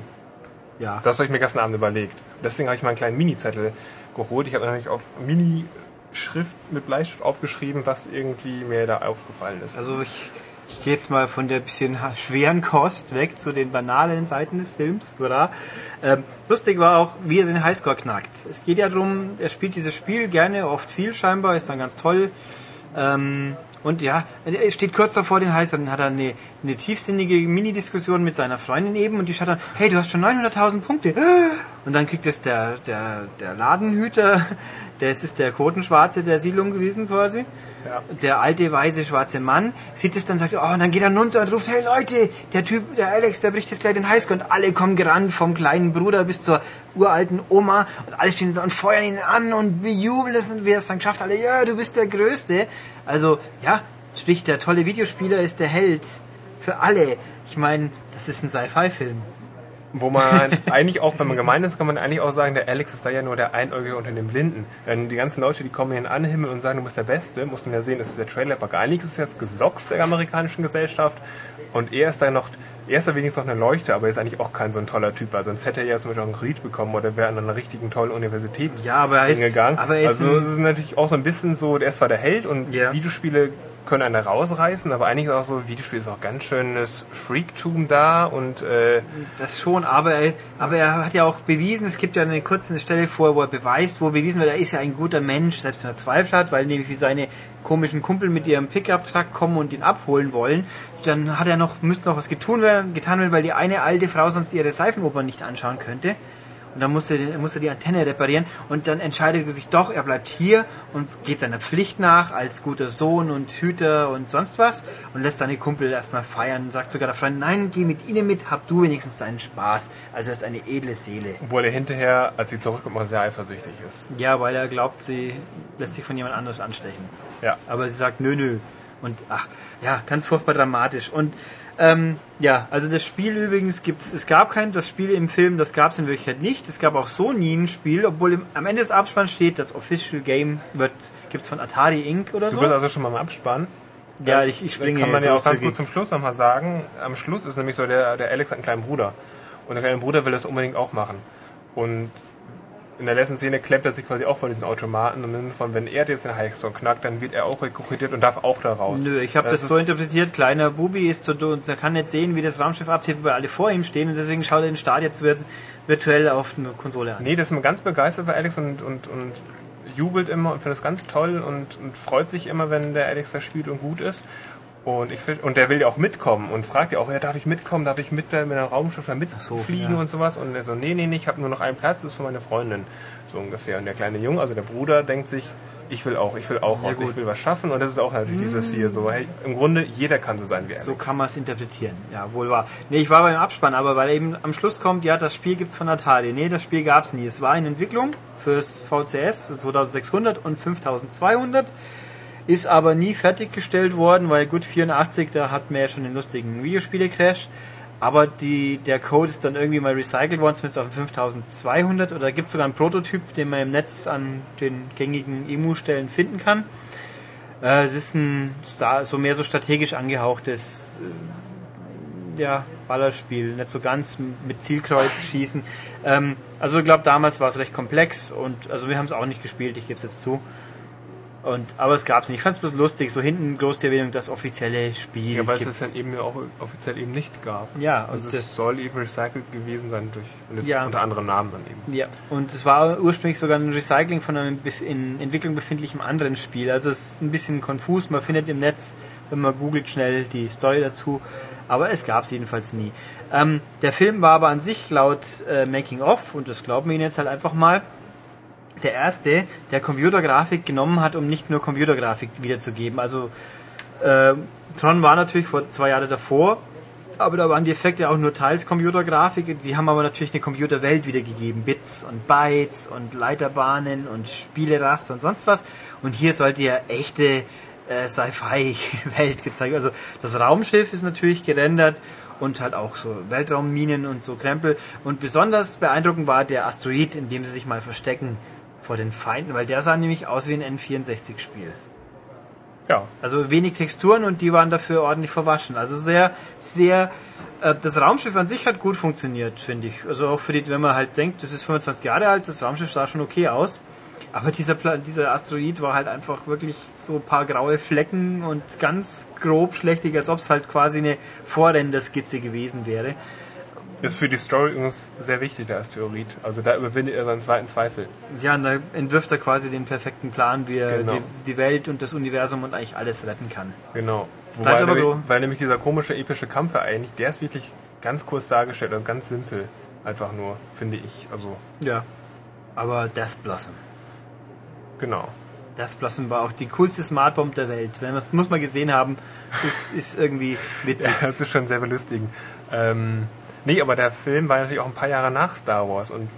Ja. das habe ich mir gestern Abend überlegt. Deswegen habe ich mal einen kleinen Mini-Zettel geholt. Ich habe nämlich auf Mini-Schrift mit Bleistift aufgeschrieben, was irgendwie mir da aufgefallen ist. Also ich, ich gehe jetzt mal von der bisschen schweren Kost weg zu den banalen Seiten des Films. Oder? Ähm, lustig war auch, wie er den Highscore knackt. Es geht ja darum, er spielt dieses Spiel gerne, oft viel scheinbar, ist dann ganz toll. Ähm, und ja, er steht kurz davor, den Highscore, dann hat er eine, eine tiefsinnige Mini-Diskussion mit seiner Freundin eben und die schaut dann, hey, du hast schon 900.000 Punkte. Und dann kriegt es der, der, der Ladenhüter, das ist der Quotenschwarze der Siedlung gewesen quasi Der alte, weise, schwarze Mann sieht es dann, sagt, oh, und dann geht er runter und ruft, hey Leute, der Typ, der Alex, der bricht jetzt gleich den Highscore und alle kommen gerannt, vom kleinen Bruder bis zur uralten Oma und alle stehen so und feuern ihn an und bejubeln es und wie er es dann geschafft, alle, ja, du bist der Größte. Also, ja, sprich, der tolle Videospieler ist der Held für alle. Ich meine, das ist ein Sci-Fi-Film. Wo man eigentlich auch, wenn man gemein ist, kann man eigentlich auch sagen, der Alex ist da ja nur der Einäugige unter den Blinden. Denn die ganzen Leute, die kommen hier in den Anhimmel und sagen, du bist der Beste, muss man ja sehen, das ist der Trailerpark. Eigentlich ist es ja das Gesocks der amerikanischen Gesellschaft und er ist da noch, er ist da wenigstens noch eine Leuchte, aber er ist eigentlich auch kein so ein toller Typ, weil sonst hätte er ja zum Beispiel auch einen Reed bekommen oder wäre an einer richtigen tollen Universität Ja, aber er ist, hingegangen. aber er ist also es ist natürlich auch so ein bisschen so, der ist zwar der Held und Ja. Videospiele können einen rausreißen, aber eigentlich ist auch so, Videospiel ist auch ganz schönes Freaktum da und äh, Das schon, aber er, aber er hat ja auch bewiesen, es gibt ja eine kurze Stelle vor, wo er beweist, wo bewiesen wird, er ist ja ein guter Mensch, selbst wenn er Zweifel hat, weil nämlich wie seine komischen Kumpel mit ihrem Pickup-Truck kommen und ihn abholen wollen, dann hat er noch, müsste noch was getun werden, getan werden, weil die eine alte Frau sonst ihre Seifenoper nicht anschauen könnte. Und dann musste, musste die Antenne reparieren und dann entscheidet er sich doch, er bleibt hier und geht seiner Pflicht nach als guter Sohn und Hüter und sonst was und lässt seine Kumpel erstmal feiern und sagt sogar der Freund, nein, geh mit ihnen mit, hab du wenigstens deinen Spaß. Also er ist eine edle Seele. obwohl er hinterher, als sie zurückkommt, mal sehr eifersüchtig ist. Ja, weil er glaubt, sie lässt sich von jemand anderes anstechen. Ja. Aber sie sagt, nö, nö. Und ach, ja, ganz furchtbar dramatisch. Und ähm, ja, also das Spiel übrigens gibt's, es gab kein, das Spiel im Film, das gab es in Wirklichkeit nicht. Es gab auch so nie ein Spiel, obwohl im, am Ende des Abspanns steht, das Official Game wird, gibt's von Atari Inc. oder Du so. bist also schon mal im Abspann. ja, ich, ich springe kann man ja auch ganz gut zum Schluss nochmal sagen. Am Schluss ist nämlich so, der, der Alex hat einen kleinen Bruder. Und der kleine Bruder will das unbedingt auch machen. Und in der letzten Szene klemmt er sich quasi auch vor diesen Automaten. Und dann von, wenn er jetzt den Highstone knackt, dann wird er auch rekrutiert und darf auch da raus. Nö, ich habe das, ist- so interpretiert, kleiner Bubi ist so dumm, er kann nicht sehen, wie das Raumschiff abhebt, weil alle vor ihm stehen und deswegen schaut er den Start jetzt virtuell auf eine Konsole an. Nee, das ist man ganz begeistert bei Alex und, und, und jubelt immer und findet es ganz toll und, und freut sich immer, wenn der Alex da spielt und gut ist. Und, ich und der will ja auch mitkommen und fragt ja auch, ja, darf ich mitkommen, darf ich mit, mit einem Raumschiff da mitfliegen ja. und sowas. Und er so, nee, nee, nee, ich habe nur noch einen Platz, das ist für meine Freundin, so ungefähr. Und der kleine Junge, also der Bruder, denkt sich, ich will auch, ich will auch Sehr raus, gut. ich will was schaffen. Und das ist auch natürlich dieses hier so, hey, im Grunde, jeder kann so sein wie Alex. So kann man es interpretieren. Ja, wohl wahr. Nee, ich war beim Abspann, aber weil eben am Schluss kommt, ja, das Spiel gibt's von Atari. Nee, das Spiel gab's nie. Es war in Entwicklung fürs VCS 2600 und 5200. Ist aber nie fertiggestellt worden, weil gut 84, da hatten wir ja schon den lustigen Videospiele-Crash. Aber die, der Code ist dann irgendwie mal recycelt worden, zumindest auf dem 5200. Oder gibt sogar einen Prototyp, den man im Netz an den gängigen EMU-Stellen finden kann. Äh, es ist ein Star, so mehr so strategisch angehauchtes äh, ja, Ballerspiel, nicht so ganz mit Zielkreuz schießen. Ähm, also ich glaube, damals war es recht komplex und also wir haben es auch nicht gespielt, ich gebe es jetzt zu. Und, aber es gab es nicht. Ich fand es bloß lustig, so hinten groß die Erwähnung, das offizielle Spiel. ja, weil es das dann eben auch offiziell eben nicht gab. Ja, Also das- es soll eben recycelt gewesen sein durch es Ja. unter anderem Namen dann eben. Ja, und es war ursprünglich sogar ein Recycling von einem in Entwicklung befindlichem anderen Spiel. Also es ist ein bisschen konfus. Man findet im Netz, wenn man googelt, schnell die Story dazu. Aber es gab es jedenfalls nie. Ähm, der Film war aber an sich laut äh, Making of, und das glauben wir Ihnen jetzt halt einfach mal, der erste, der Computergrafik genommen hat, um nicht nur Computergrafik wiederzugeben. Also äh, Tron war natürlich vor zwei Jahren davor, aber da waren die Effekte auch nur teils Computergrafik. Die haben aber natürlich eine Computerwelt wiedergegeben. Bits und Bytes und Leiterbahnen und Spieleraster und sonst was. Und hier sollte ja echte äh, Sci-Fi-Welt gezeigt. Also das Raumschiff ist natürlich gerendert und halt auch so Weltraumminen und so Krempel. Und besonders beeindruckend war der Asteroid, in dem sie sich mal verstecken vor den Feinden, weil der sah nämlich aus wie ein N64-Spiel. Ja, Also wenig Texturen und die waren dafür ordentlich verwaschen. Also sehr, sehr. Äh, das Raumschiff an sich hat gut funktioniert, finde ich. Also auch für die, wenn man halt denkt, das ist 25 Jahre alt, das Raumschiff sah schon okay aus. Aber dieser, Pla dieser Asteroid war halt einfach wirklich so ein paar graue Flecken und ganz grob schlechtig, als ob es halt quasi eine Vorrenderskizze gewesen wäre. Ist für die Story übrigens sehr wichtig, der Asteroid. Also da überwindet er seinen zweiten Zweifel. Ja, und da entwirft er quasi den perfekten Plan, wie er Genau. die, die Welt und das Universum und eigentlich alles retten kann. Genau. Wobei nämlich, so. weil nämlich dieser komische epische Kampf eigentlich, der ist wirklich ganz kurz dargestellt, also ganz simpel. Einfach nur, finde ich. Also, Ja. Aber Death Blossom. genau. Death Blossom war auch die coolste Smartbomb der Welt. Wenn man muss man gesehen haben, ist, ist irgendwie witzig. Ja, das ist schon sehr belustigend. Ähm, nee, aber der Film war natürlich auch ein paar Jahre nach Star Wars und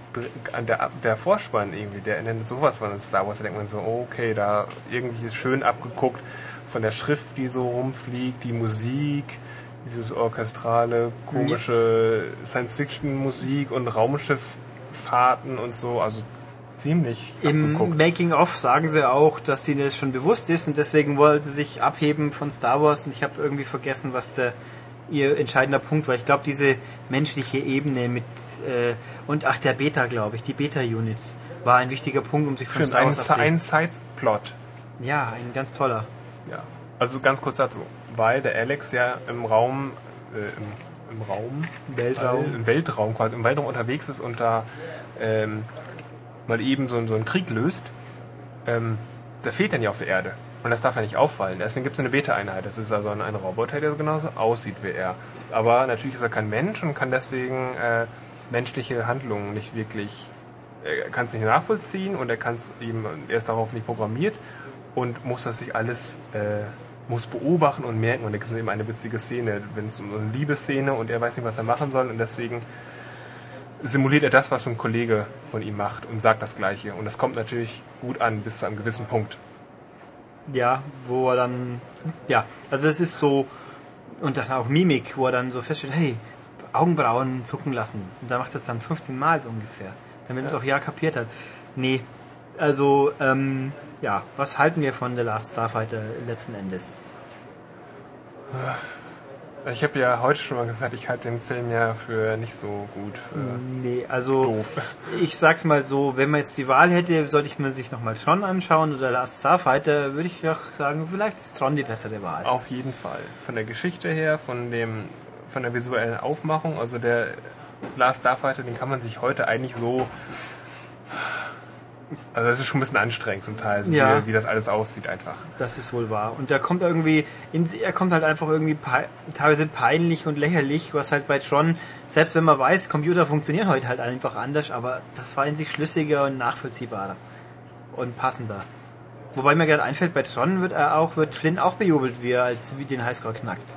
der, der Vorspann irgendwie, der nennt sowas von Star Wars, da denkt man so, okay, da irgendwie ist schön abgeguckt von der Schrift, die so rumfliegt, die Musik, dieses orchestrale, komische Science-Fiction-Musik und Raumschifffahrten und so, also ziemlich Im abgeguckt. Making of sagen sie auch, dass ihnen das schon bewusst ist und deswegen wollen sie sich abheben von Star Wars und ich habe irgendwie vergessen, was der ihr entscheidender Punkt war. Ich glaube, diese menschliche Ebene mit äh, und ach der Beta, glaube ich, die Beta-Unit war ein wichtiger Punkt, um sich von Stimmt, Star ein, Wars ein abzuheben. Side-Plot. Ja, ein ganz toller. Ja. Also ganz kurz dazu, weil der Alex ja im Raum, äh, im, im Raum, Weltraum. All, im Weltraum quasi, im Weltraum unterwegs ist und da ähm, mal eben so, so einen Krieg löst, ähm, da fehlt dann ja auf der Erde. Und das darf ja nicht auffallen. Deswegen gibt es eine Beta-Einheit. Das ist also ein, ein Roboter, der genauso aussieht wie er. Aber natürlich ist er kein Mensch und kann deswegen äh, menschliche Handlungen nicht wirklich, er kann es nicht nachvollziehen und er kann es eben, er ist darauf nicht programmiert und muss das sich alles, äh, muss beobachten und merken. Und da gibt es eben eine witzige Szene, wenn es um eine Liebesszene und er weiß nicht, was er machen soll und deswegen simuliert er das, was ein Kollege von ihm macht und sagt das Gleiche. Und das kommt natürlich gut an bis zu einem gewissen Punkt. Ja, wo er dann, ja, also es ist so, und dann auch Mimik, wo er dann so feststellt, hey, Augenbrauen zucken lassen. Und da macht das dann 15 Mal so ungefähr, damit man es auch ja kapiert hat. Nee, also, ähm, ja, was halten wir von The Last Starfighter letzten Endes? Ich habe ja heute schon mal gesagt, ich halte den Film ja für nicht so gut. Für Nee, also doof. ich sag's mal so, wenn man jetzt die Wahl hätte, sollte ich mir sich nochmal Tron anschauen oder Last Starfighter, würde ich doch sagen, vielleicht ist Tron die bessere Wahl. Auf jeden Fall. Von der Geschichte her, von dem, von der visuellen Aufmachung, also der Last Starfighter, den kann man sich heute eigentlich so. Also das ist schon ein bisschen anstrengend zum Teil, so Ja. wie, wie das alles aussieht einfach. Das ist wohl wahr. Und der kommt irgendwie, in, er kommt halt einfach irgendwie pei teilweise peinlich und lächerlich, was halt bei Tron, selbst wenn man weiß, Computer funktionieren heute halt einfach anders, aber das war in sich schlüssiger und nachvollziehbarer und passender. Wobei mir gerade einfällt, bei Tron wird er auch, wird Flynn auch bejubelt, wie er als wie den Highscore knackt.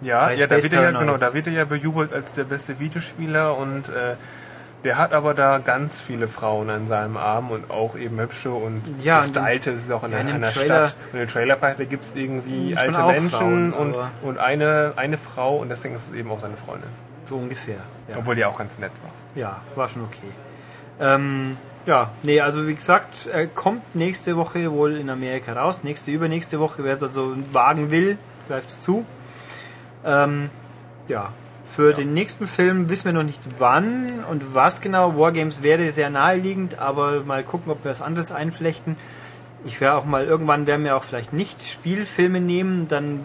Ja, Bei ja da, wird er ja genau, da wird er ja bejubelt als der beste Videospieler und äh, der hat aber da ganz viele Frauen an seinem Arm und auch eben hübsche und Ja, gestylte. Es ist auch in, ja, in einer, dem einer Trailer- Stadt. Und im Trailerpark, da gibt es irgendwie alte Menschen Frauen, und, und eine, eine Frau und deswegen ist es eben auch seine Freundin. So ungefähr. Ja. Obwohl die auch ganz nett war. Ja, war schon okay. Ähm, ja, nee, also wie gesagt, er kommt nächste Woche wohl in Amerika raus. Nächste, übernächste Woche, wer es also wagen will, greift es zu. Ähm, ja, für den nächsten Film wissen wir noch nicht wann und was genau. Wargames wäre sehr naheliegend, aber mal gucken, ob wir was anderes einflechten. Ich werde auch mal, irgendwann werden wir auch vielleicht nicht Spielfilme nehmen, dann,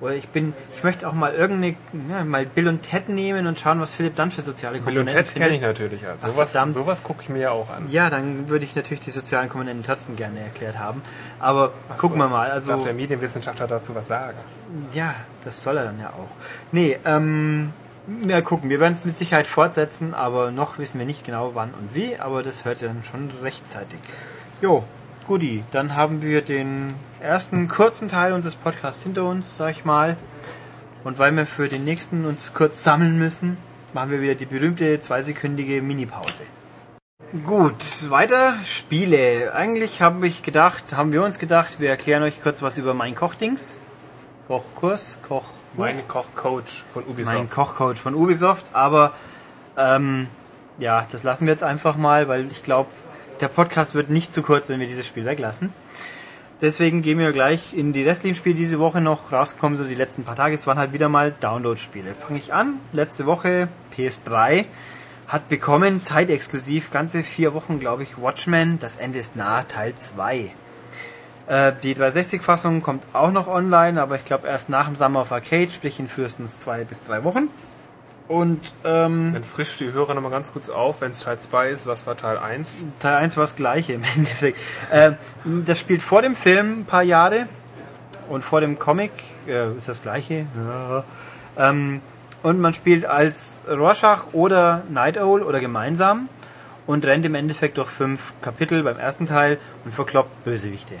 oder ich bin, ich möchte auch mal irgendeine, ja, mal Bill und Ted nehmen und schauen, was Philipp dann für soziale Bill und Komponenten Ted kenne ich natürlich. Also Ach, sowas verdammt. sowas gucke ich mir ja auch an. Ja, dann würde ich natürlich die sozialen Komponenten trotzdem gerne erklärt haben. Aber Ach gucken so. wir mal. Also Darf der Medienwissenschaftler dazu was sagen? ja, das soll er dann ja auch. Nee, ähm, mal gucken. Wir werden es mit Sicherheit fortsetzen, aber noch wissen wir nicht genau wann und wie, aber das hört ihr dann schon rechtzeitig. Jo, guti. Dann haben wir den ersten kurzen Teil unseres Podcasts hinter uns, sag ich mal. Und weil wir für den nächsten uns kurz sammeln müssen, machen wir wieder die berühmte zweisekündige Minipause. Gut, weiter Spiele. Eigentlich habe ich gedacht, haben wir uns gedacht, wir erklären euch kurz was über mein Kochdings. Kochkurs, Koch. Mein Kochcoach von Ubisoft. Mein Kochcoach von Ubisoft, aber ähm, ja, das lassen wir jetzt einfach mal, weil ich glaube, der Podcast wird nicht zu kurz, wenn wir dieses Spiel weglassen. Deswegen gehen wir gleich in die restlichen Spiele die diese Woche noch rausgekommen, so die letzten paar Tage. Es waren halt wieder mal Download-Spiele. Fange ich an. Letzte Woche PS3 hat bekommen, zeitexklusiv, ganze vier Wochen, glaube ich, Watchmen, das Ende ist nah, Teil 2. Äh, die 360-Fassung kommt auch noch online, aber ich glaube erst nach dem Summer of Arcade, sprich in frühestens zwei bis drei Wochen. Und ähm, Dann frischt die Hörer nochmal ganz kurz auf, wenn es Teil 2 ist, was war Teil 1? Teil 1 war das gleiche im Endeffekt. Ähm, das spielt vor dem Film ein paar Jahre und vor dem Comic äh, ist das gleiche. Ja. Ähm, und man spielt als Rorschach oder Night Owl oder gemeinsam und rennt im Endeffekt durch fünf Kapitel beim ersten Teil und verkloppt Bösewichte.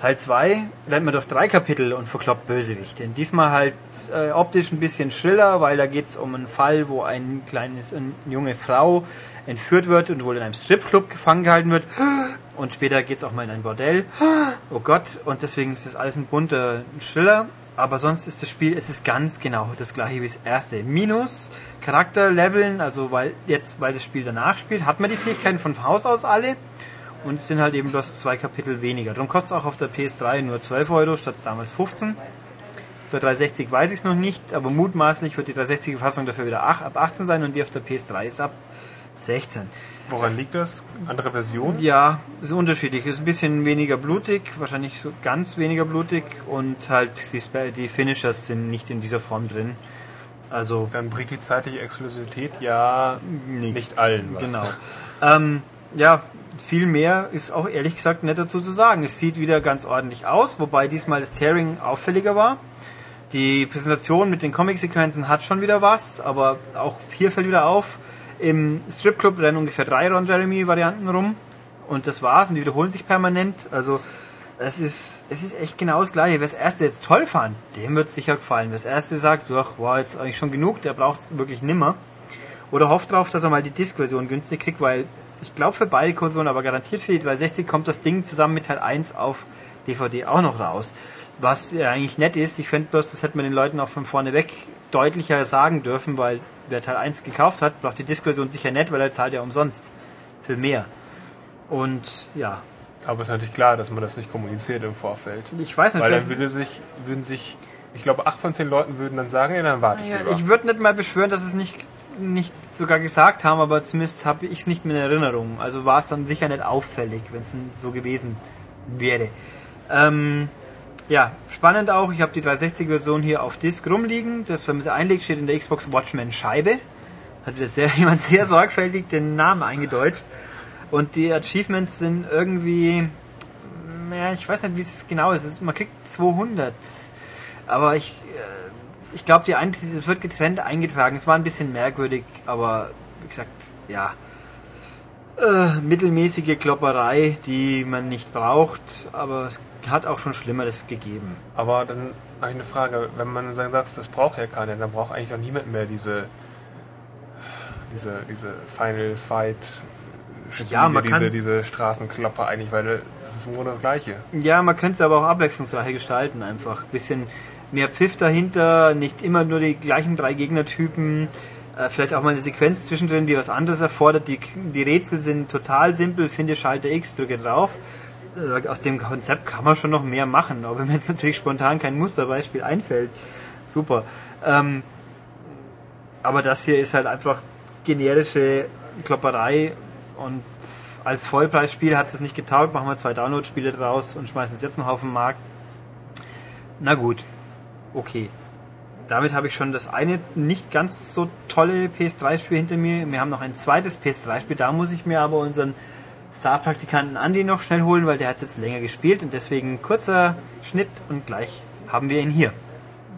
Teil 2 rennt man durch drei Kapitel und verkloppt Bösewichte. Und diesmal halt äh, optisch ein bisschen schriller, weil da geht's um einen Fall, wo ein kleines, eine junge Frau entführt wird und wohl in einem Stripclub gefangen gehalten wird. Und später geht's auch mal in ein Bordell. Oh Gott, und deswegen ist das alles ein bunter Schriller. Aber sonst ist das Spiel, es ist ganz genau das gleiche wie das erste. Minus Charakterleveln, also weil jetzt, weil das Spiel danach spielt, hat man die Fähigkeiten von Haus aus alle. Und es sind halt eben bloß zwei Kapitel weniger. Darum kostet es auch auf der PS3 nur 12 Euro statt damals 15. Zur 360 weiß ich es noch nicht, aber mutmaßlich wird die 360-Fassung dafür wieder ach- ab 18 sein und die auf der PS3 ist ab 16. Woran liegt das? Andere Version? Ja, ist unterschiedlich. Ist ein bisschen weniger blutig, wahrscheinlich so ganz weniger blutig und halt die, Spe- die Finishers sind nicht in dieser Form drin. Also Dann bringt die zeitliche Exklusivität ja Nichts. nicht allen was. Genau. Ähm, ja, viel mehr ist auch ehrlich gesagt nicht dazu zu sagen. Es sieht wieder ganz ordentlich aus, wobei diesmal das Tearing auffälliger war. Die Präsentation mit den Comic-Sequenzen hat schon wieder was, aber auch hier fällt wieder auf, im Stripclub rennen ungefähr drei Ron Jeremy-Varianten rum und das war's und die wiederholen sich permanent. Also es ist, es ist echt genau das gleiche. Wer das erste jetzt toll fand, dem wird es sicher gefallen. Wer das erste sagt, ach, war jetzt eigentlich schon genug, der braucht es wirklich nimmer. Oder hofft drauf, dass er mal die Disc-Version günstig kriegt, weil ich glaube für beide Konsolen, aber garantiert für die 360 kommt das Ding zusammen mit Teil 1 auf DVD auch noch raus. Was ja eigentlich nett ist, ich finde bloß, das hätte man den Leuten auch von vorne weg deutlicher sagen dürfen, weil wer Teil 1 gekauft hat, braucht die Diskussion sicher nett, weil er zahlt ja umsonst für mehr. Und ja, Aber es ist natürlich klar, dass man das nicht kommuniziert im Vorfeld. ich weiß nicht, Weil dann würde sich, würden sich, ich glaube, acht von zehn Leuten würden dann sagen, ja, dann warte ich Ja, lieber. ich würde nicht mal beschwören, dass es nicht, nicht sogar gesagt haben, aber zumindest habe ich es nicht mehr in Erinnerung. Also war es dann sicher nicht auffällig, wenn es so gewesen wäre. Ähm, ja, spannend auch, ich habe die 360-Version hier auf Disk rumliegen. Das, wenn man sie einlegt, steht in der Xbox Watchmen Scheibe. Hat wieder sehr, jemand sehr sorgfältig den Namen eingedeutscht. Und die Achievements sind irgendwie, ja, ich weiß nicht, wie es genau ist. Es ist man kriegt 200. Aber ich, äh, ich glaube, die eine, das wird getrennt eingetragen. Es war ein bisschen merkwürdig, aber wie gesagt, ja. Äh, mittelmäßige Klopperei, die man nicht braucht, aber es hat auch schon Schlimmeres gegeben. Aber dann habe ich eine Frage, wenn man sagt, das braucht ja keiner, dann braucht eigentlich auch niemand mehr diese, diese, diese Final Fight Spiele, Ja, man diese, kann- diese Straßenklopper eigentlich, weil das ist im Grunde das Gleiche. Ja, man könnte es aber auch abwechslungsreicher gestalten, einfach. Bisschen mehr Pfiff dahinter, nicht immer nur die gleichen drei Gegnertypen. Äh, vielleicht auch mal eine Sequenz zwischendrin, die was anderes erfordert. Die, die Rätsel sind total simpel. Finde Schalter X, drücke drauf. Äh, Aus dem Konzept kann man schon noch mehr machen. Aber wenn mir jetzt natürlich spontan kein Musterbeispiel einfällt, super. Ähm, aber das hier ist halt einfach generische Klopperei und als Vollpreisspiel hat es nicht getaugt, machen wir zwei Download-Spiele draus und schmeißen es jetzt noch auf den Markt. Na gut, okay. Damit habe ich schon das eine nicht ganz so tolle PS3-Spiel hinter mir. Wir haben noch ein zweites PS3-Spiel, da muss ich mir aber unseren Star-Praktikanten Andy noch schnell holen, weil der hat jetzt länger gespielt und deswegen kurzer Schnitt und gleich haben wir ihn hier.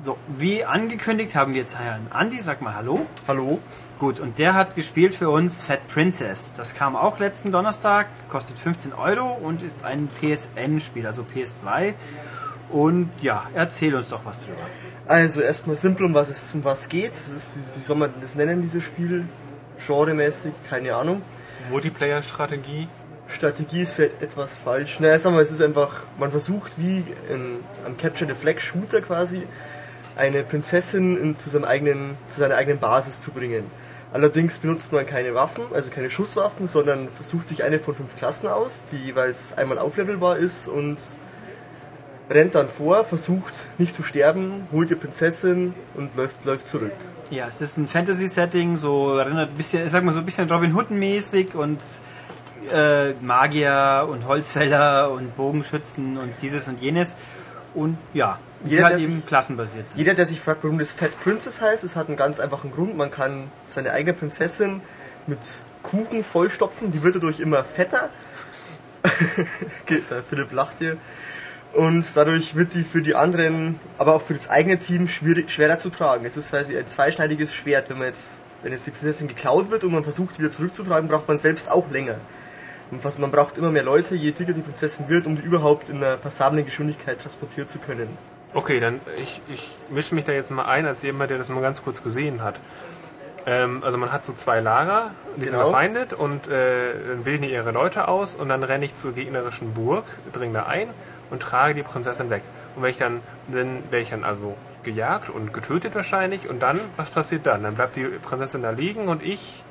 So, wie angekündigt haben wir jetzt Herrn Andy, sag mal Hallo. Hallo? Gut, und der hat gespielt für uns Fat Princess. Das kam auch letzten Donnerstag, kostet 15 Euro und ist ein PSN-Spiel, also PS3. Und ja, erzähl uns doch was drüber. Also erstmal simpel, um was es um was geht. Es ist, wie, wie soll man das nennen, dieses Spiel? Genremäßig, keine Ahnung. Multiplayer-Strategie. Strategie ist vielleicht etwas falsch. Naja, sagen wir, es ist einfach, man versucht wie in, am Capture the Flag Shooter quasi eine Prinzessin in, zu, seinem eigenen, zu seiner eigenen Basis zu bringen. Allerdings benutzt man keine Waffen, also keine Schusswaffen, sondern versucht sich eine von fünf Klassen aus, die jeweils einmal auflevelbar ist und rennt dann vor, versucht nicht zu sterben, holt die Prinzessin und läuft, läuft zurück. Ja, es ist ein Fantasy-Setting, so erinnert ein bisschen, ich sag mal so ein bisschen Robin Hood-mäßig und äh, Magier und Holzfäller und Bogenschützen und dieses und jenes. Und ja, die Jeder, halt eben sich- klassenbasiert sind. Jeder, der sich fragt, warum das Fat Princess heißt, es hat einen ganz einfachen Grund. Man kann seine eigene Prinzessin mit Kuchen vollstopfen, die wird dadurch immer fetter. Der Philipp lacht hier. Und dadurch wird die für die anderen, aber auch für das eigene Team schwierig, schwerer zu tragen. Es ist quasi ein zweischneidiges Schwert. Wenn man jetzt, wenn jetzt die Prinzessin geklaut wird und man versucht, wieder zurückzutragen, braucht man selbst auch länger. Und was, man braucht immer mehr Leute, je dicker die Prinzessin wird, um die überhaupt in einer passablen Geschwindigkeit transportieren zu können. Okay, dann ich, ich mische mich da jetzt mal ein als jemand, der das mal ganz kurz gesehen hat. Ähm, also man hat so zwei Lager, die sind Genau. verfeindet und äh, dann bilden die ihre Leute aus und dann renne ich zur gegnerischen Burg, dringe da ein und trage die Prinzessin weg. Und wenn ich dann, dann werde ich dann also gejagt und getötet wahrscheinlich und dann, was passiert dann? Dann bleibt die Prinzessin da liegen und ich,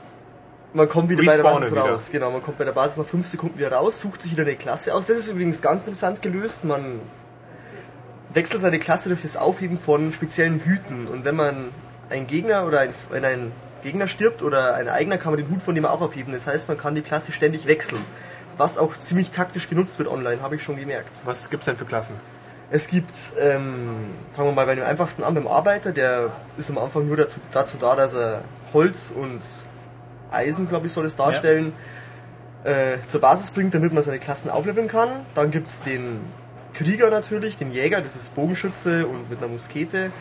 Man kommt wieder bei der Basis wieder. raus. Genau, man kommt bei der Basis nach 5 Sekunden wieder raus, sucht sich wieder eine Klasse aus. Das ist übrigens ganz interessant gelöst. Man wechselt seine Klasse durch das Aufheben von speziellen Hüten. Und wenn man einen Gegner oder ein, wenn ein Gegner stirbt oder ein eigener, kann man den Hut von dem auch abheben. Das heißt, man kann die Klasse ständig wechseln. Was auch ziemlich taktisch genutzt wird online, habe ich schon gemerkt. was gibt's denn für Klassen? Es gibt, ähm, fangen wir mal bei dem einfachsten an, beim Arbeiter, der ist am Anfang nur dazu, dazu da, dass er Holz und Eisen, glaube ich, soll es darstellen, äh, zur Basis bringt, damit man seine Klassen aufleveln kann. Dann gibt es den Krieger natürlich, den Jäger, das ist Bogenschütze und mit einer Muskete.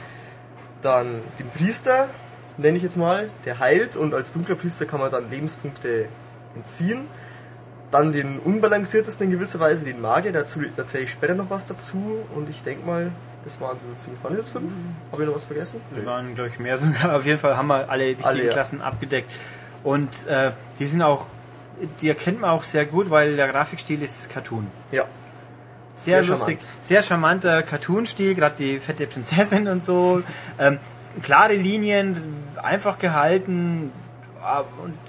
Dann den Priester, nenne ich jetzt mal, der heilt und als dunkler Priester kann man dann Lebenspunkte entziehen. Dann den unbalanciertesten in gewisser Weise, den Magier, dazu erzähle ich später noch was dazu. Und ich denke mal, das waren so ziemlich, waren das fünf? Habe ich noch was vergessen? Wir waren, glaube ich, mehr sogar. Auf jeden Fall haben wir alle wichtigen Alle, ja. Klassen abgedeckt. Und äh, die sind auch die erkennt man auch sehr gut, weil der Grafikstil ist Cartoon. Ja. Sehr, Sehr lustig, charmant. sehr charmanter Cartoon-Stil, gerade die fette Prinzessin und so. Ähm, klare Linien, einfach gehalten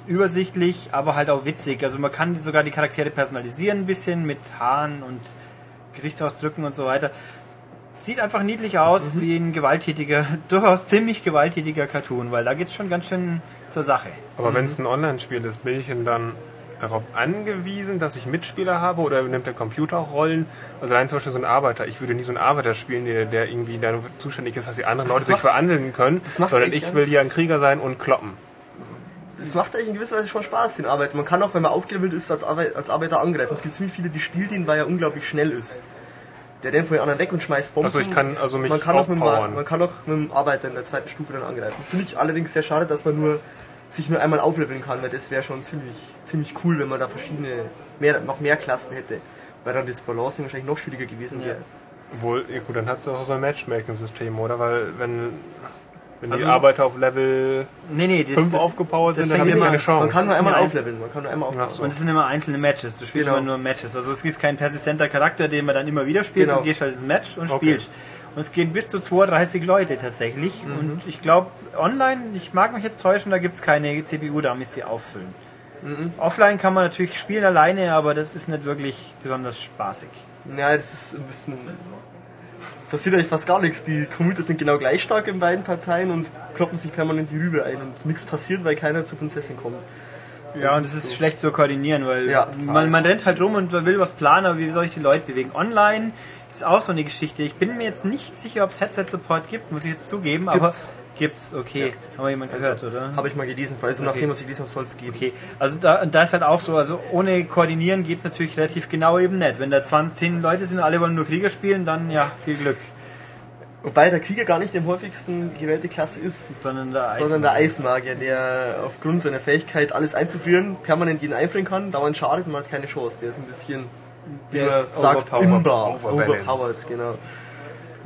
übersichtlich, aber halt auch witzig. Also man kann sogar die Charaktere personalisieren ein bisschen mit Haaren und Gesichtsausdrücken und so weiter. Sieht einfach niedlich aus, Mhm. wie ein gewalttätiger, durchaus ziemlich gewalttätiger Cartoon, weil da geht's schon ganz schön zur Sache. Aber wenn es ein Online-Spiel ist, bin ich denn dann darauf angewiesen, dass ich Mitspieler habe oder nimmt der Computer auch Rollen? Also allein zum Beispiel so ein Arbeiter. Ich würde nie so einen Arbeiter spielen, der, der irgendwie dann zuständig ist, dass die anderen Leute sich macht- verhandeln können, das sondern ich will hier ein Krieger sein und kloppen. Es macht eigentlich in gewisser Weise schon Spaß, den Arbeiter. Man kann auch, wenn man aufgelevelt ist, als, Arbeit, als Arbeiter angreifen. Es gibt ziemlich viele, die spielen den, weil er unglaublich schnell ist. Der rennt von den anderen weg und schmeißt Bomben. Also ich kann also mich man kann, auch mit man kann auch mit dem Arbeiter in der zweiten Stufe dann angreifen. Finde ich allerdings sehr schade, dass man nur sich nur einmal aufleveln kann, weil das wäre schon ziemlich, ziemlich cool, wenn man da verschiedene, mehr, noch mehr Klassen hätte. Weil dann das Balancing wahrscheinlich noch schwieriger gewesen wäre. Obwohl, ja gut, dann hast du auch so ein Matchmaking-System, oder? Weil wenn, wenn die Also- Arbeiter auf Level Nee, nee, das 5 ist- aufgepowert sind, dann haben die immer- keine Chance. Man kann nur einmal aufleveln, man kann nur einmal aufleveln. So. Und es sind immer einzelne Matches. Du spielst Genau. immer nur Matches. Also es ist kein persistenter Charakter, den man dann immer wieder spielt. Genau. Du gehst halt ins Match und Okay. spielst. Und es gehen bis zu 32 Leute tatsächlich. Mhm. Und ich glaube, online, ich mag mich jetzt täuschen, da gibt es keine CPU-Dummies, die auffüllen. Mhm. Offline kann man natürlich spielen alleine, aber das ist nicht wirklich besonders spaßig. Ja, das ist ein bisschen. Passiert eigentlich fast gar nichts. Die Commuter sind genau gleich stark in beiden Parteien und kloppen sich permanent die Rübe ein und nichts passiert, weil keiner zur Prinzessin kommt. Ja, und es ist so. schlecht zu koordinieren, weil Ja, man, man rennt halt rum und man will was planen, aber wie soll ich die Leute bewegen? Online ist auch so eine Geschichte. Ich bin mir jetzt nicht sicher, ob es Headset-Support gibt, muss ich jetzt zugeben, aber Gibt's. okay. Haben wir jemand gehört, oder? Habe ich mal gelesen, also nachdem was ich gelesen habe, soll es geben. Okay, also da, da ist halt auch so, also ohne Koordinieren geht's natürlich relativ genau eben nicht. Wenn da 20, 10 Leute sind und alle wollen nur Krieger spielen, dann ja, viel Glück. Wobei der Krieger gar nicht die am häufigsten gewählte Klasse ist, Sondern der sondern der Eismagier, der aufgrund seiner Fähigkeit, alles einzufrieren, permanent jeden einfrieren kann, dauernd schadet und man hat keine Chance. Der ist ein bisschen, Der ist sagt, overpowered. Overbalanced. overpowered, genau.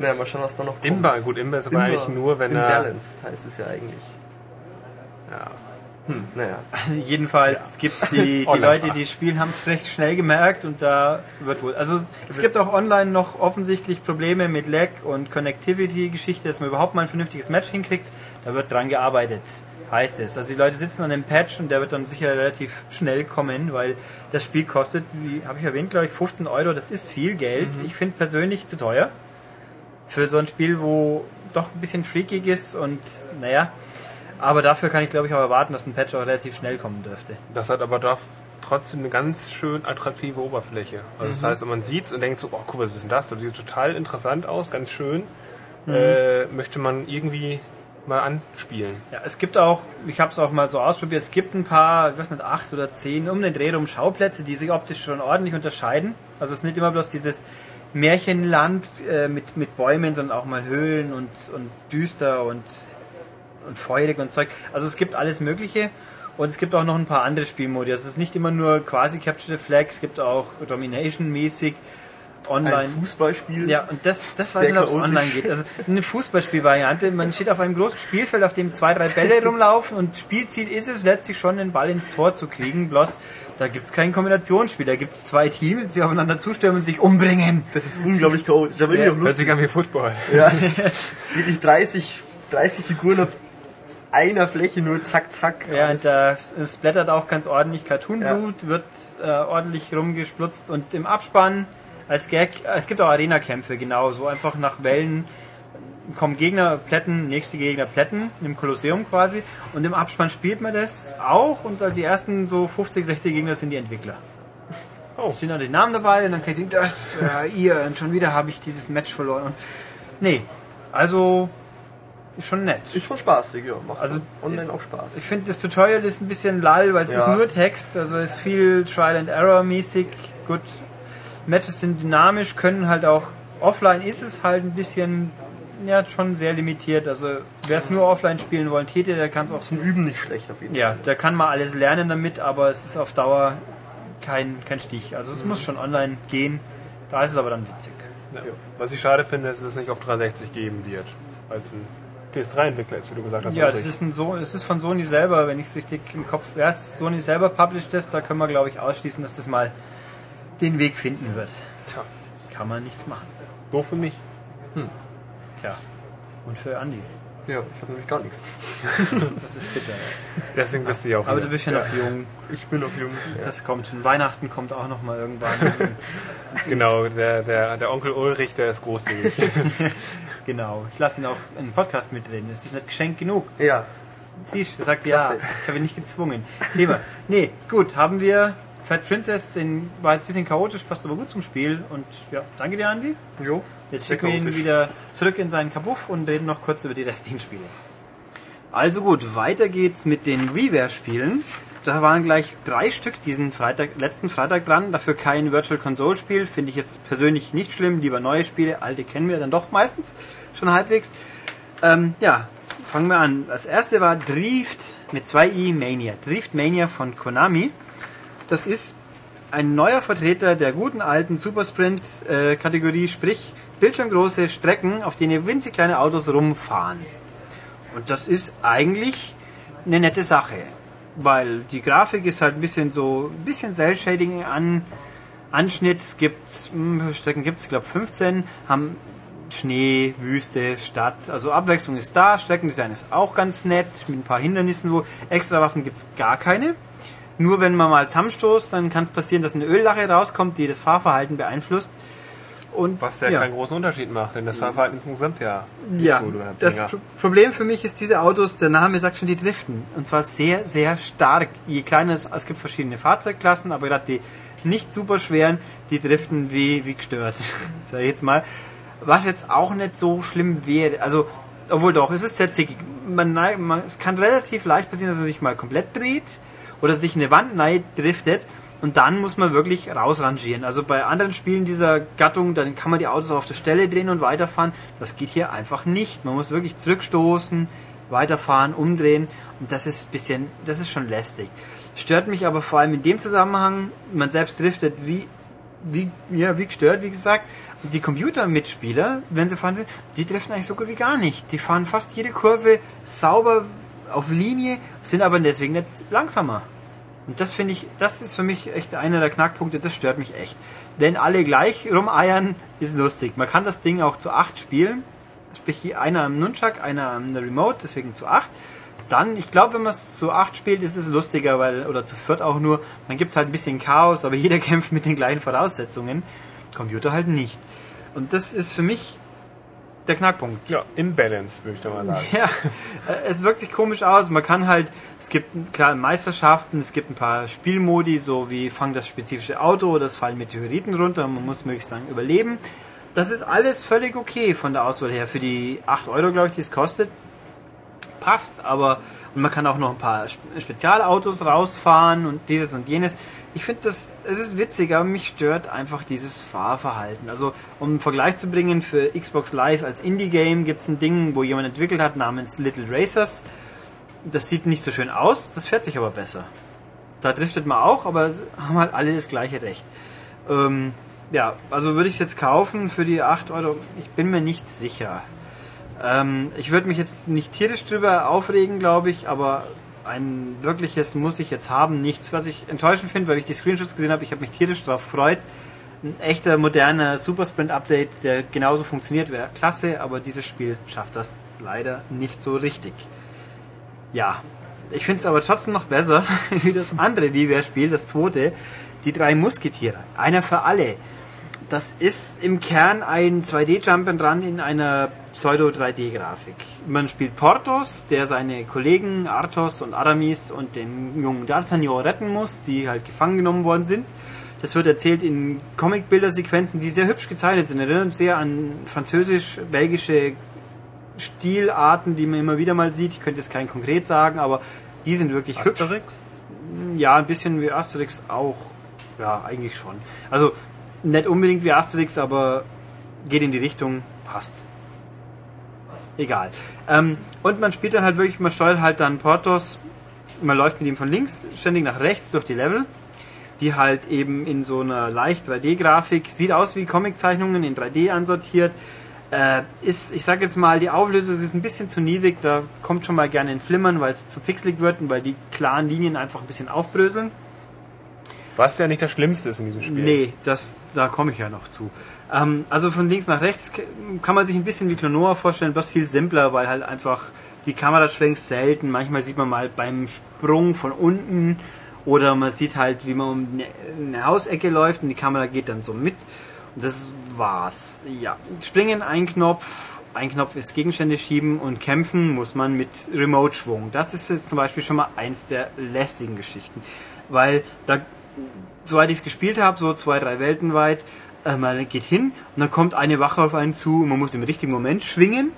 Naja, mal schauen, was da noch kommt. Imba, gut, Imba ist aber eigentlich nur, wenn er... Imbalanced heißt es ja eigentlich. Ja. Hm, naja. Jedenfalls gibt's die, die Online-Sprache. Leute, die spielen, haben es recht schnell gemerkt und da wird wohl. Also es, es gibt auch online noch offensichtlich Probleme mit Lag und Connectivity-Geschichte, dass man überhaupt mal ein vernünftiges Match hinkriegt. Da wird dran gearbeitet, heißt es. Also die Leute sitzen an dem Patch und der wird dann sicher relativ schnell kommen, weil das Spiel kostet, wie habe ich erwähnt, glaube ich, 15 Euro. Das ist viel Geld. Ich finde persönlich zu teuer für so ein Spiel, wo doch ein bisschen freakig ist und naja. Aber dafür kann ich glaube ich auch erwarten, dass ein Patch auch relativ schnell kommen dürfte. Das hat aber doch trotzdem eine ganz schön attraktive Oberfläche. Also das heißt, man sieht's und denkt so, oh guck, was ist denn das? Das sieht total interessant aus, ganz schön. Äh, möchte man irgendwie mal anspielen. Ja, es gibt auch, ich habe es auch mal so ausprobiert, es gibt ein paar, ich weiß nicht, acht oder zehn um den Dreh rum Schauplätze, die sich optisch schon ordentlich unterscheiden. Also es ist nicht immer bloß dieses Märchenland äh, mit, mit Bäumen, sondern auch mal Höhlen und, und düster und, und feurig und Zeug. Also es gibt alles Mögliche. Und es gibt auch noch ein paar andere Spielmodi. Also es ist nicht immer nur quasi Capture the Flag, es gibt auch Domination-mäßig online. Ein Fußballspiel. Ja, und das, das weiß ich nicht, ob es online geht. Also eine Fußballspielvariante, man steht auf einem großen Spielfeld, auf dem zwei, drei Bälle rumlaufen und Spielziel ist es, letztlich schon den Ball ins Tor zu kriegen. Bloß, da gibt's kein Kombinationsspiel, da gibt's zwei Teams, die aufeinander zustürmen und sich umbringen. Das ist unglaublich chaotisch. Aber irgendwie Ja. auch Hört lustig. sich an wie Football. Ja, es ist wirklich 30, 30 Figuren auf einer Fläche, nur zack, zack. Ja, und da es blättert auch ganz ordentlich Cartoonblut, wird äh, ordentlich rumgesplutzt und im Abspann als Gag, es gibt auch Arena-Kämpfe, genau, so einfach nach Wellen kommen Gegner plätten, nächste Gegner plätten, im Kolosseum quasi und im Abspann spielt man das auch und die ersten so 50, 60 Gegner sind die Entwickler. Oh. Es stehen dann die Namen dabei und dann kann ich sagen, das, äh, ihr, und schon wieder habe ich dieses Match verloren. Und, nee, also ist schon nett. ist schon spaßig, ja. Macht Also, online ist- auch Spaß. Ich finde, das Tutorial ist ein bisschen lall, weil es Ja. ist nur Text, also ist viel Trial and Error mäßig. Gut, Matches sind dynamisch, können halt auch offline ist es halt ein bisschen ja schon sehr limitiert. Also wer es nur offline spielen wollen täte, der kann es auch Zum Üben nicht schlecht auf jeden Fall. ja, der kann mal alles lernen damit, aber es ist auf Dauer kein kein Stich. Also es muss schon online gehen. Da ist es aber dann witzig. Ja. Was ich schade finde, ist, dass es nicht auf 360 geben wird. Als ein PS3-Entwickler ist, wie du gesagt hast. Ja, das ist, ein so es ist von Sony selber, wenn ich es richtig im Kopf... Ja, Sony selber published ist, da können wir, glaube ich, ausschließen, dass das mal den Weg finden wird. Tja, Kann man nichts machen. doof für mich. Tja. Und für Andi. Ja, ich habe nämlich gar nichts. Das ist bitter. Deswegen bist du ja auch Aber hier. du bist ja noch jung. Ich bin noch jung. Das kommt schon. Weihnachten kommt auch noch mal irgendwann. Genau, der, der, der Onkel Ulrich, der ist großzügig. genau. Ich lasse ihn auch in den Podcast mitreden. Das ist nicht Geschenk genug. Ja, Siehst du, er sagt ja. Klasse. Ich habe ihn nicht gezwungen. Thema. Nee, gut, haben wir Fat Princess, den, war jetzt ein bisschen chaotisch, passt aber gut zum Spiel. Und ja, danke dir, Andi. jo. Jetzt schicken wir ihn wieder zurück in seinen Kabuff und reden noch kurz über die restlichen Spiele. Also gut, weiter geht's mit den Reware-Spielen. Da waren gleich drei Stück diesen Freitag, letzten Freitag dran. Dafür kein Virtual Console Spiel. Finde ich jetzt persönlich nicht schlimm. Lieber neue Spiele. Alte kennen wir dann doch meistens schon halbwegs. Ähm, ja, fangen wir an. Das erste war Drift mit 2i Mania. Drift Mania von Konami. Das ist ein neuer Vertreter der guten alten Supersprint-Kategorie, sprich bildschirmgroße Strecken, auf denen winzig kleine Autos rumfahren. Und das ist eigentlich eine nette Sache, weil die Grafik ist halt ein bisschen so, ein bisschen Cell-Shading an Anschnitt. Gibt, hm, Strecken gibt es? Ich glaube 15, haben Schnee, Wüste, Stadt. Also Abwechslung ist da, Streckendesign ist auch ganz nett, mit ein paar Hindernissen, wo extra Waffen gibt es gar keine. Nur wenn man mal zusammenstoßt, dann kann es passieren, dass eine Öllache rauskommt, die das Fahrverhalten beeinflusst. Und Was ja, ja. keinen großen Unterschied macht, denn das Fahrverhalten ist insgesamt ja Ja, so das. Pro Problem für mich ist, diese Autos, der Name sagt schon, die driften. Und zwar sehr, sehr stark. Je kleiner es, es gibt verschiedene Fahrzeugklassen, aber gerade die nicht super schweren, die driften wie, wie gestört. Sag ich jetzt mal. Was jetzt auch nicht so schlimm wäre. Also, obwohl doch, es ist sehr zickig. Man, man, es kann relativ leicht passieren, dass er sich mal komplett dreht oder sich in eine Wand neigt, driftet. Und dann muss man wirklich rausrangieren. Also bei anderen Spielen dieser Gattung, dann kann man die Autos auf der Stelle drehen und weiterfahren. Das geht hier einfach nicht. Man muss wirklich zurückstoßen, weiterfahren, umdrehen. Und das ist bisschen, das ist schon lästig. Stört mich aber vor allem in dem Zusammenhang, man selbst driftet wie, wie, ja, wie gestört, wie gesagt. Die Computermitspieler, wenn sie fahren sind, die driften eigentlich so gut wie gar nicht. Die fahren fast jede Kurve sauber auf Linie, sind aber deswegen nicht langsamer. Und das finde ich, das ist für mich echt einer der Knackpunkte, das stört mich echt. Wenn alle gleich rumeiern, ist lustig. Man kann das Ding auch zu acht spielen. Sprich, einer am Nunchuck, einer am Remote, deswegen zu acht. Dann, ich glaube, wenn man es zu acht spielt, ist es lustiger, weil, oder zu viert auch nur, dann gibt es halt ein bisschen Chaos, aber jeder kämpft mit den gleichen Voraussetzungen. Computer halt nicht. Und das ist für mich der Knackpunkt. Ja, Imbalance, würde ich da mal sagen. Ja, äh, es wirkt sich komisch aus. Man kann halt, es gibt klar Meisterschaften, es gibt ein paar Spielmodi, so wie fang das spezifische Auto oder es fallen Meteoriten runter und man muss möglichst lang überleben. Das ist alles völlig okay von der Auswahl her. Für die 8 Euro, glaube ich, die es kostet, passt, aber und man kann auch noch ein paar Spe- Spezialautos rausfahren und dieses und jenes. Ich finde das, es ist witzig, aber mich stört einfach dieses Fahrverhalten. Also, um einen Vergleich zu bringen, für Xbox Live als Indie-Game gibt es ein Ding, wo jemand entwickelt hat, namens Little Racers. Das sieht nicht so schön aus, das fährt sich aber besser. Da driftet man auch, aber haben halt alle das gleiche Recht. Ähm, ja, also würde ich es jetzt kaufen für die 8 Euro? Ich bin mir nicht sicher. Ähm, ich würde mich jetzt nicht tierisch drüber aufregen, glaube ich, aber ein wirkliches muss ich jetzt haben. Nichts, was ich enttäuschend finde, weil ich die Screenshots gesehen habe. Ich habe mich tierisch darauf gefreut. Ein echter, moderner Supersprint-Update, der genauso funktioniert, wäre klasse, aber dieses Spiel schafft das leider nicht so richtig. Ja, ich finde es aber trotzdem noch besser, wie das andere Liebherr-Spiel, das zweite, die drei Musketiere. Einer für alle. Das ist im Kern ein 2D-Jump'n'Run in einer Pseudo-3D-Grafik. Man spielt Porthos, der seine Kollegen Arthos und Aramis und den jungen D'Artagnan retten muss, die halt gefangen genommen worden sind. Das wird erzählt in Comic-Bilder-Sequenzen, die sehr hübsch gezeichnet sind. Erinnern sehr an französisch-belgische Stilarten, die man immer wieder mal sieht. Ich könnte jetzt keinen konkret sagen, aber die sind wirklich hübsch. Asterix? Ja, ein bisschen wie Asterix auch. Ja, eigentlich schon. Also nicht unbedingt wie Asterix, aber geht in die Richtung, passt. Egal. Ähm, und man spielt dann halt wirklich, man steuert halt dann Portos, man läuft mit ihm von links ständig nach rechts durch die Level, die halt eben in so einer leicht 3D-Grafik, sieht aus wie Comiczeichnungen in 3D ansortiert, Äh, ist, ich sag jetzt mal, die Auflösung ist ein bisschen zu niedrig, da kommt schon mal gerne ein Flimmern, weil es zu pixelig wird und weil die klaren Linien einfach ein bisschen aufbröseln. Was ja nicht das Schlimmste ist in diesem Spiel. Nee, das, da komme ich ja noch zu. Ähm, also von links nach rechts kann man sich ein bisschen wie Klonoa vorstellen, bloß viel simpler, weil halt einfach die Kamera schwenkt selten. Manchmal sieht man mal beim Sprung von unten oder man sieht halt, wie man um eine, eine Hausecke läuft und die Kamera geht dann so mit. Und das war's. Ja, springen ein Knopf, ein Knopf ist Gegenstände schieben und kämpfen muss man mit Remote-Schwung. Das ist jetzt zum Beispiel schon mal eins der lästigen Geschichten, weil da soweit ich es gespielt habe, so zwei, drei Welten weit, äh, man geht hin und dann kommt eine Wache auf einen zu und man muss im richtigen Moment schwingen.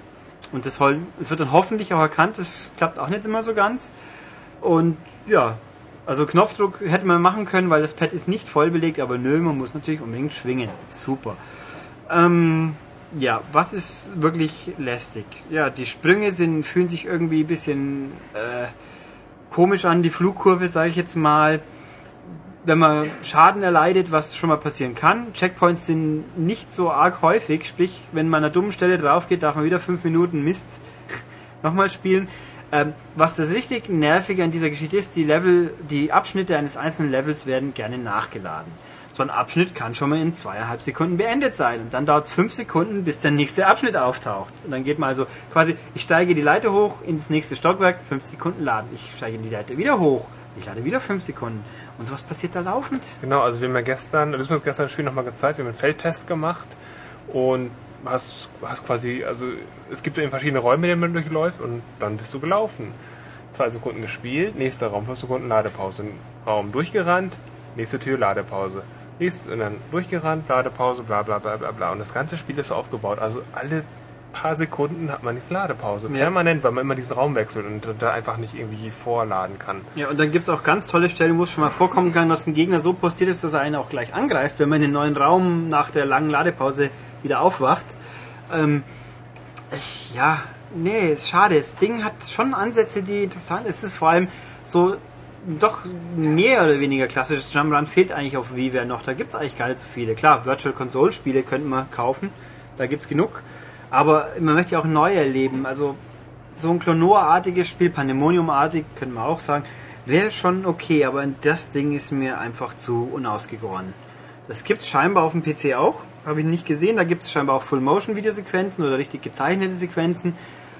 Und das, es wird dann hoffentlich auch erkannt, das klappt auch nicht immer so ganz. Und ja, also Knopfdruck hätte man machen können, weil das Pad ist nicht voll belegt, aber nö, man muss natürlich unbedingt schwingen. Super. Ähm, ja, was ist wirklich lästig? Ja, die Sprünge sind, fühlen sich irgendwie ein bisschen äh, komisch an, die Flugkurve, sage ich jetzt mal wenn man Schaden erleidet, was schon mal passieren kann. Checkpoints sind nicht so arg häufig, sprich, wenn man an einer dummen Stelle drauf geht, darf man wieder fünf Minuten Mist nochmal spielen. Ähm, was das richtig Nervige an dieser Geschichte ist, die Level, die Abschnitte eines einzelnen Levels werden gerne nachgeladen. So ein Abschnitt kann schon mal in zweieinhalb Sekunden beendet sein und dann dauert es fünf Sekunden, bis der nächste Abschnitt auftaucht. Und dann geht man also quasi, ich steige die Leiter hoch ins nächste Stockwerk, fünf Sekunden laden. Ich steige die Leiter wieder hoch, ich lade wieder fünf Sekunden. Und sowas passiert da laufend. Genau, also wir haben ja gestern, das haben wir uns gestern im Spiel nochmal gezeigt, wir haben einen Feldtest gemacht und hast, hast quasi, also es gibt eben verschiedene Räume, denen man durchläuft und dann bist du gelaufen. Zwei Sekunden gespielt, nächster Raum, fünf Sekunden Ladepause. Raum durchgerannt, nächste Tür, Ladepause. Nächstes, und dann durchgerannt, Ladepause, bla bla bla bla bla. Und das ganze Spiel ist aufgebaut. Also alle paar Sekunden hat man diese Ladepause. Ja. Permanent, weil man immer diesen Raum wechselt und da einfach nicht irgendwie vorladen kann. Ja, und dann gibt's auch ganz tolle Stellen, wo es schon mal vorkommen kann, dass ein Gegner so postiert ist, dass er einen auch gleich angreift, wenn man in den neuen Raum nach der langen Ladepause wieder aufwacht. Ähm, ich, ja, nee, ist schade. Das Ding hat schon Ansätze, die interessant sind. Es ist vor allem so doch mehr oder weniger klassisches Jump'n'Run fehlt eigentlich auf WiiWare noch. Da gibt's eigentlich gar nicht so viele. Klar, Virtual Console Spiele könnten wir kaufen. Da gibt's genug. Aber man möchte ja auch neu erleben. Also so ein Klonoa-artiges Spiel, Pandemonium-artig, könnte man auch sagen, wäre schon okay, aber das Ding ist mir einfach zu unausgegoren. Das gibt's scheinbar auf dem PC auch, habe ich nicht gesehen. Da gibt's scheinbar auch Full-Motion-Videosequenzen oder richtig gezeichnete Sequenzen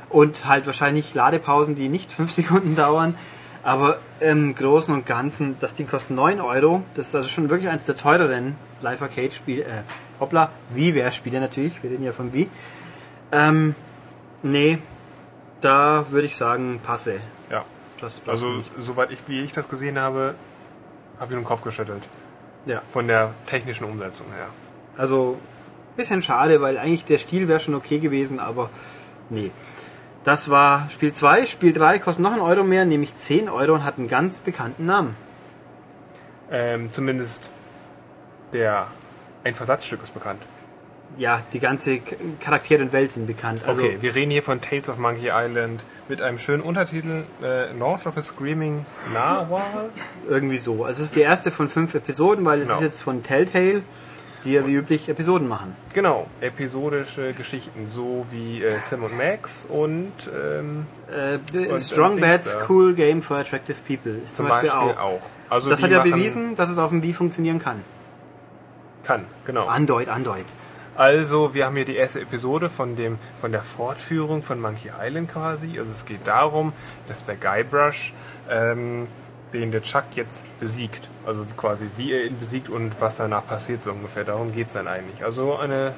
und halt wahrscheinlich Ladepausen, die nicht 5 Sekunden dauern. Aber im Großen und Ganzen, das Ding kostet 9 Euro. Das ist also schon wirklich eins der teureren Live-Arcade-Spiele, äh, hoppla, WiiWare-Spiele natürlich, wir reden ja von Wii. Ähm, nee, da würde ich sagen, passe. Ja. Also, soweit ich, wie ich das gesehen habe, habe ich den Kopf geschüttelt. ja. Von der technischen Umsetzung her. Also, bisschen schade, weil eigentlich der Stil wäre schon okay gewesen, aber nee. Das war Spiel 2. Spiel 3 kostet noch einen Euro mehr, nämlich 10 Euro und hat einen ganz bekannten Namen. Ähm, zumindest der ein Versatzstück ist bekannt. Ja, die ganze Charaktere und Welt sind bekannt. Also, okay, wir reden hier von Tales of Monkey Island mit einem schönen Untertitel äh, Launch of a Screaming Narwhal. irgendwie so. Also, es ist die erste von fünf Episoden, weil es Genau. ist jetzt von Telltale, die ja wie üblich Episoden machen. Genau, episodische Geschichten, so wie äh, Sam und Max und ähm, Äh, Und, Strong äh, Bats, Dings da. Cool Game for Attractive People ist zum Beispiel auch. Also Das hat ja bewiesen, dass es auf dem Wii funktionieren kann. Kann, genau. Andeut, andeut. Also, wir haben hier die erste Episode von dem von der Fortführung von Monkey Island quasi. Also es geht darum, dass der Guybrush ähm, den der Chuck jetzt besiegt. Also quasi wie er ihn besiegt und was danach passiert so ungefähr. Darum geht's dann eigentlich. Also eine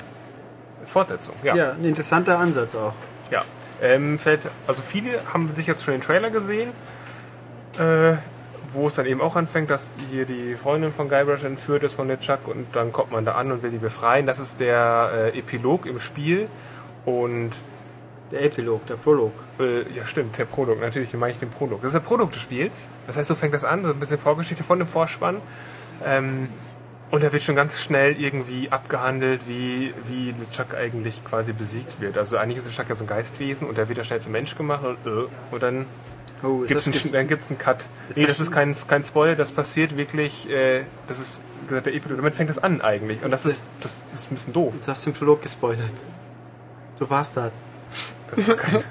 Fortsetzung. Ja. Ja, ein interessanter Ansatz auch. ja. Ähm, fällt, also viele haben sich jetzt schon den Trailer gesehen, äh, wo es dann eben auch anfängt, dass hier die Freundin von Guybrush entführt ist von der Chuck und dann kommt man da an und will die befreien. Das ist der äh, Epilog im Spiel und Der Epilog, der Prolog. äh, ja stimmt, der Prolog, natürlich meine ich den Prolog. Das ist der Prolog des Spiels. Das heißt, so fängt das an, so ein bisschen Vorgeschichte von dem Vorspann. Ähm, und da wird schon ganz schnell irgendwie abgehandelt, wie, wie LeChuck eigentlich quasi besiegt wird. Also eigentlich ist LeChuck ja so ein Geistwesen und der wird ja schnell zum Mensch gemacht und, äh, und dann Oh, gibt's das einen, dann gibt's einen Cut. Ist nee, das das ist kein, kein Spoiler, das passiert wirklich, äh, das ist wie gesagt, der Epilog, damit fängt das an eigentlich. Und das ist, das ist ein bisschen doof. Jetzt hast du den Prolog gespoilert. Du Bastard. Das doch kein,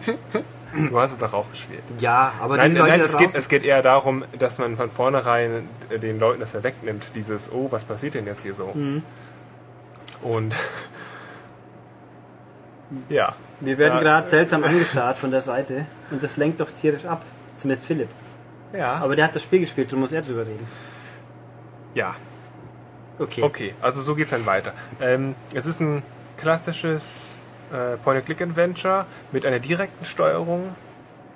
du hast es doch auch gespielt. Ja, aber Nein, nein da es, geht, es geht eher darum, dass man von vornherein den Leuten das ja wegnimmt. Dieses, oh, was passiert denn jetzt hier so? Mhm. Und ja. Wir werden Ja. gerade seltsam angestarrt von der Seite und das lenkt doch tierisch ab. Zumindest Philipp. Ja. Aber der hat das Spiel gespielt, du musst er drüber reden. ja. Okay. Okay, also so geht's dann weiter. Ähm, es ist ein klassisches äh, Point-and-Click-Adventure mit einer direkten Steuerung.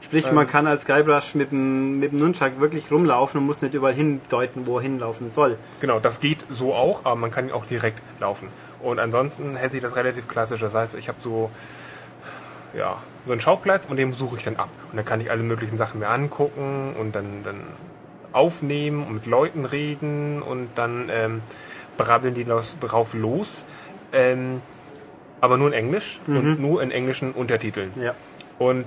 Sprich, Ähm. man kann als Guybrush mit dem, mit dem Nunchuck wirklich rumlaufen und muss nicht überall hindeuten, wo er hinlaufen soll. Genau, das geht so auch, aber man kann auch direkt laufen. Und ansonsten hätte ich das relativ klassisch. Das heißt, ich habe so, ja, so einen Schauplatz und den suche ich dann ab. Und dann kann ich alle möglichen Sachen mir angucken und dann, dann aufnehmen und mit Leuten reden und dann ähm, brabbeln die los- drauf los. Ähm, aber nur in Englisch und nur in englischen Untertiteln. Ja. Und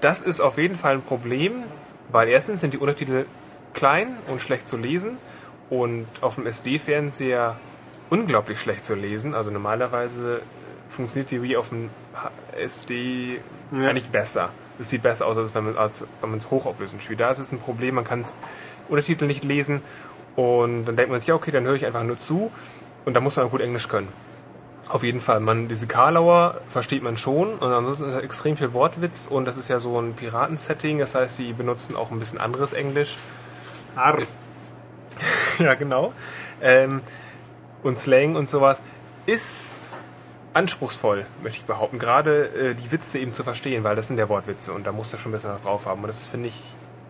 das ist auf jeden Fall ein Problem, weil erstens sind die Untertitel klein und schlecht zu lesen und auf dem SD-Fernseher unglaublich schlecht zu lesen. Also normalerweise funktioniert die wie auf dem SD Ja. eigentlich besser. Es sieht besser aus, als wenn man als wenn man es hochauflösend spielt. Da ist es ein Problem, man kann es Untertitel nicht lesen und dann denkt man sich, ja okay, dann höre ich einfach nur zu und da muss man gut Englisch können. Auf jeden Fall. Man, diese Karlauer versteht man schon und ansonsten ist da extrem viel Wortwitz und das ist ja so ein Piratensetting, das heißt, die benutzen auch ein bisschen anderes Englisch. Arr. ja, genau. Ähm, und Slang und sowas ist anspruchsvoll, möchte ich behaupten. Gerade äh, die Witze eben zu verstehen, weil das sind ja Wortwitze und da musst du schon ein bisschen was drauf haben. Und das finde ich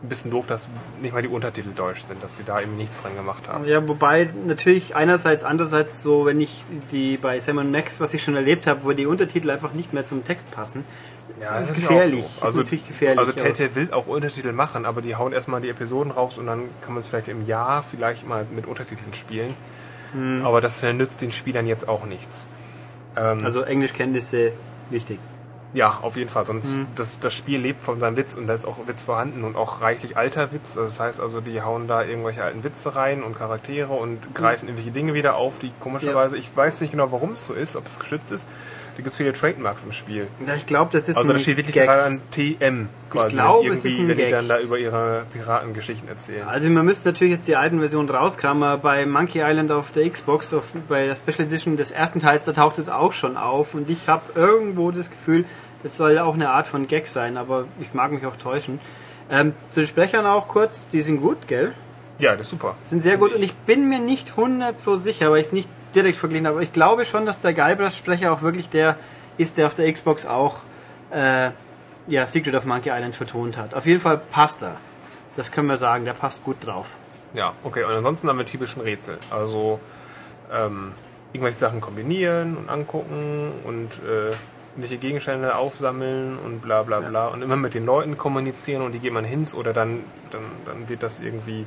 ein bisschen doof, dass nicht mal die Untertitel deutsch sind, dass sie da eben nichts dran gemacht haben. Ja, wobei natürlich einerseits, andererseits so, wenn ich die bei Sam Max, was ich schon erlebt habe, wo die Untertitel einfach nicht mehr zum Text passen, das ist natürlich gefährlich. doof. Das ist natürlich gefährlich. Also Telltale will auch Untertitel machen, aber die hauen erstmal die Episoden raus und dann kann man es vielleicht im Jahr vielleicht mal mit Untertiteln spielen. Hm. Aber das nützt den Spielern jetzt auch nichts. Ähm, Also Englischkenntnisse wichtig. Ja, auf jeden Fall. Sonst Mhm. das, das Spiel lebt von seinem Witz und da ist auch Witz vorhanden und auch reichlich alter Witz. Also das heißt also, die hauen da irgendwelche alten Witze rein und Charaktere und greifen irgendwelche Dinge wieder auf, die komischerweise, ich weiß nicht genau, warum es so ist, ob es geschützt ist. Da gibt es viele Trademarks im Spiel. Ja, ich glaube, das ist Also ein da steht wirklich Gag. an TM quasi, glaube, wenn, es ist ein wenn die Gag. dann da über ihre Piratengeschichten erzählen. Also man müsste natürlich jetzt die alten Versionen rauskramen, aber bei Monkey Island auf der Xbox, auf, bei der Special Edition des ersten Teils, da taucht es auch schon auf und ich habe irgendwo das Gefühl, das soll auch eine Art von Gag sein, aber ich mag mich auch täuschen. Ähm, zu den Sprechern auch kurz, die sind gut, gell? Ja, das ist super. Sind sehr gut und ich bin mir nicht 100 pro sicher, weil ich es nicht direkt verglichen habe, aber ich glaube schon, dass der Guybrush-Sprecher auch wirklich der ist, der auf der Xbox auch äh, ja, Secret of Monkey Island vertont hat. Auf jeden Fall passt er. Das können wir sagen, der passt gut drauf. Ja, okay. Und ansonsten haben wir typischen Rätsel. Also ähm, irgendwelche Sachen kombinieren und angucken und äh, irgendwelche Gegenstände aufsammeln und bla bla bla. Und immer mit den Leuten kommunizieren und die geht man hins oder dann, dann, dann wird das irgendwie,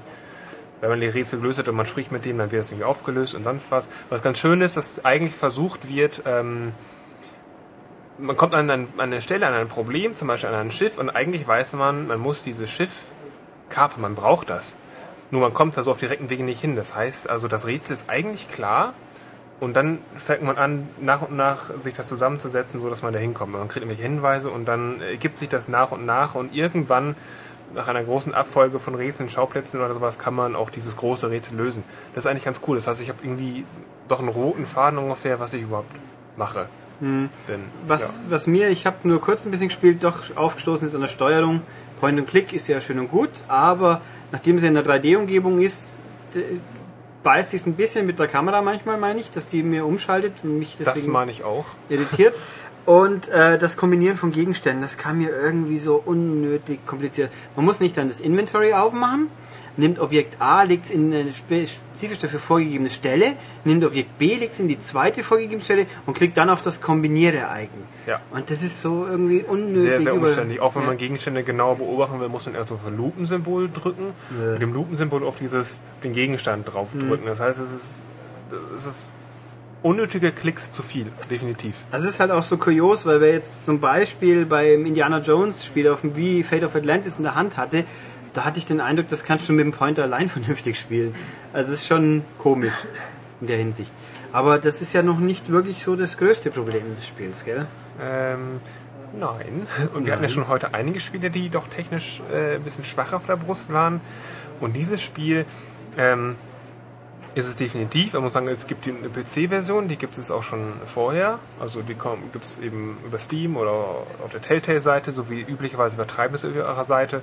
wenn man die Rätsel gelöst hat und man spricht mit dem, dann wird das irgendwie aufgelöst und sonst was. Was ganz schön ist, dass eigentlich versucht wird, ähm, man kommt an, an eine Stelle, an ein Problem, zum Beispiel an ein Schiff und eigentlich weiß man, man muss dieses Schiff kapern, man braucht das. Nur man kommt da so auf direkten Wege nicht hin. Das heißt, also das Rätsel ist eigentlich klar und dann fängt man an, nach und nach sich das zusammenzusetzen, so dass man da hinkommt. Man kriegt irgendwelche Hinweise und dann ergibt sich das nach und nach und irgendwann nach einer großen Abfolge von Rätseln, Schauplätzen oder sowas kann man auch dieses große Rätsel lösen. Das ist eigentlich ganz cool. Das heißt, ich habe irgendwie doch einen roten Faden ungefähr, was ich überhaupt mache. Denn, Was, was mir, ich habe nur kurz ein bisschen gespielt, doch aufgestoßen ist an der Steuerung. Point and Click ist ja schön und gut, aber nachdem es in einer 3D-Umgebung ist, beißt sich ein bisschen mit der Kamera manchmal, meine ich, dass die mir umschaltet und mich ja, das deswegen meine ich auch. irritiert. Und äh, das Kombinieren von Gegenständen, das kam mir irgendwie so unnötig kompliziert. Man muss nicht dann das Inventory aufmachen, nimmt Objekt A, legt es in eine spe- spezifisch dafür vorgegebene Stelle, nimmt Objekt B, legt es in die zweite vorgegebene Stelle und klickt dann auf das Kombiniere-Icon. Ja. Und das ist so irgendwie unnötig. Sehr, sehr umständlich. Auch wenn ja. man Gegenstände genau beobachten will, muss man erst auf ein Lupensymbol drücken. Ja. Mit dem Lupensymbol auf dieses, den Gegenstand draufdrücken. Das heißt, es ist, es ist unnötige Klicks zu viel. Definitiv. Es ist halt auch so kurios, weil wer jetzt zum Beispiel beim Indiana Jones Spiel auf dem Wii Fate of Atlantis in der Hand hatte, da hatte ich den Eindruck, das kannst du mit dem Pointer allein vernünftig spielen. Also es ist schon komisch in der Hinsicht. Aber das ist ja noch nicht wirklich so das größte Problem des Spiels, gell? Ähm, nein. Und wir hatten ja schon heute einige Spiele, die doch technisch äh, ein bisschen schwach auf der Brust waren. Und dieses Spiel ähm, ist es definitiv. Man muss sagen, es gibt eine PC-Version, die gibt es auch schon vorher. Also die gibt es eben über Steam oder auf der Telltale-Seite, so wie üblicherweise übertreiben es auf ihrer Seite.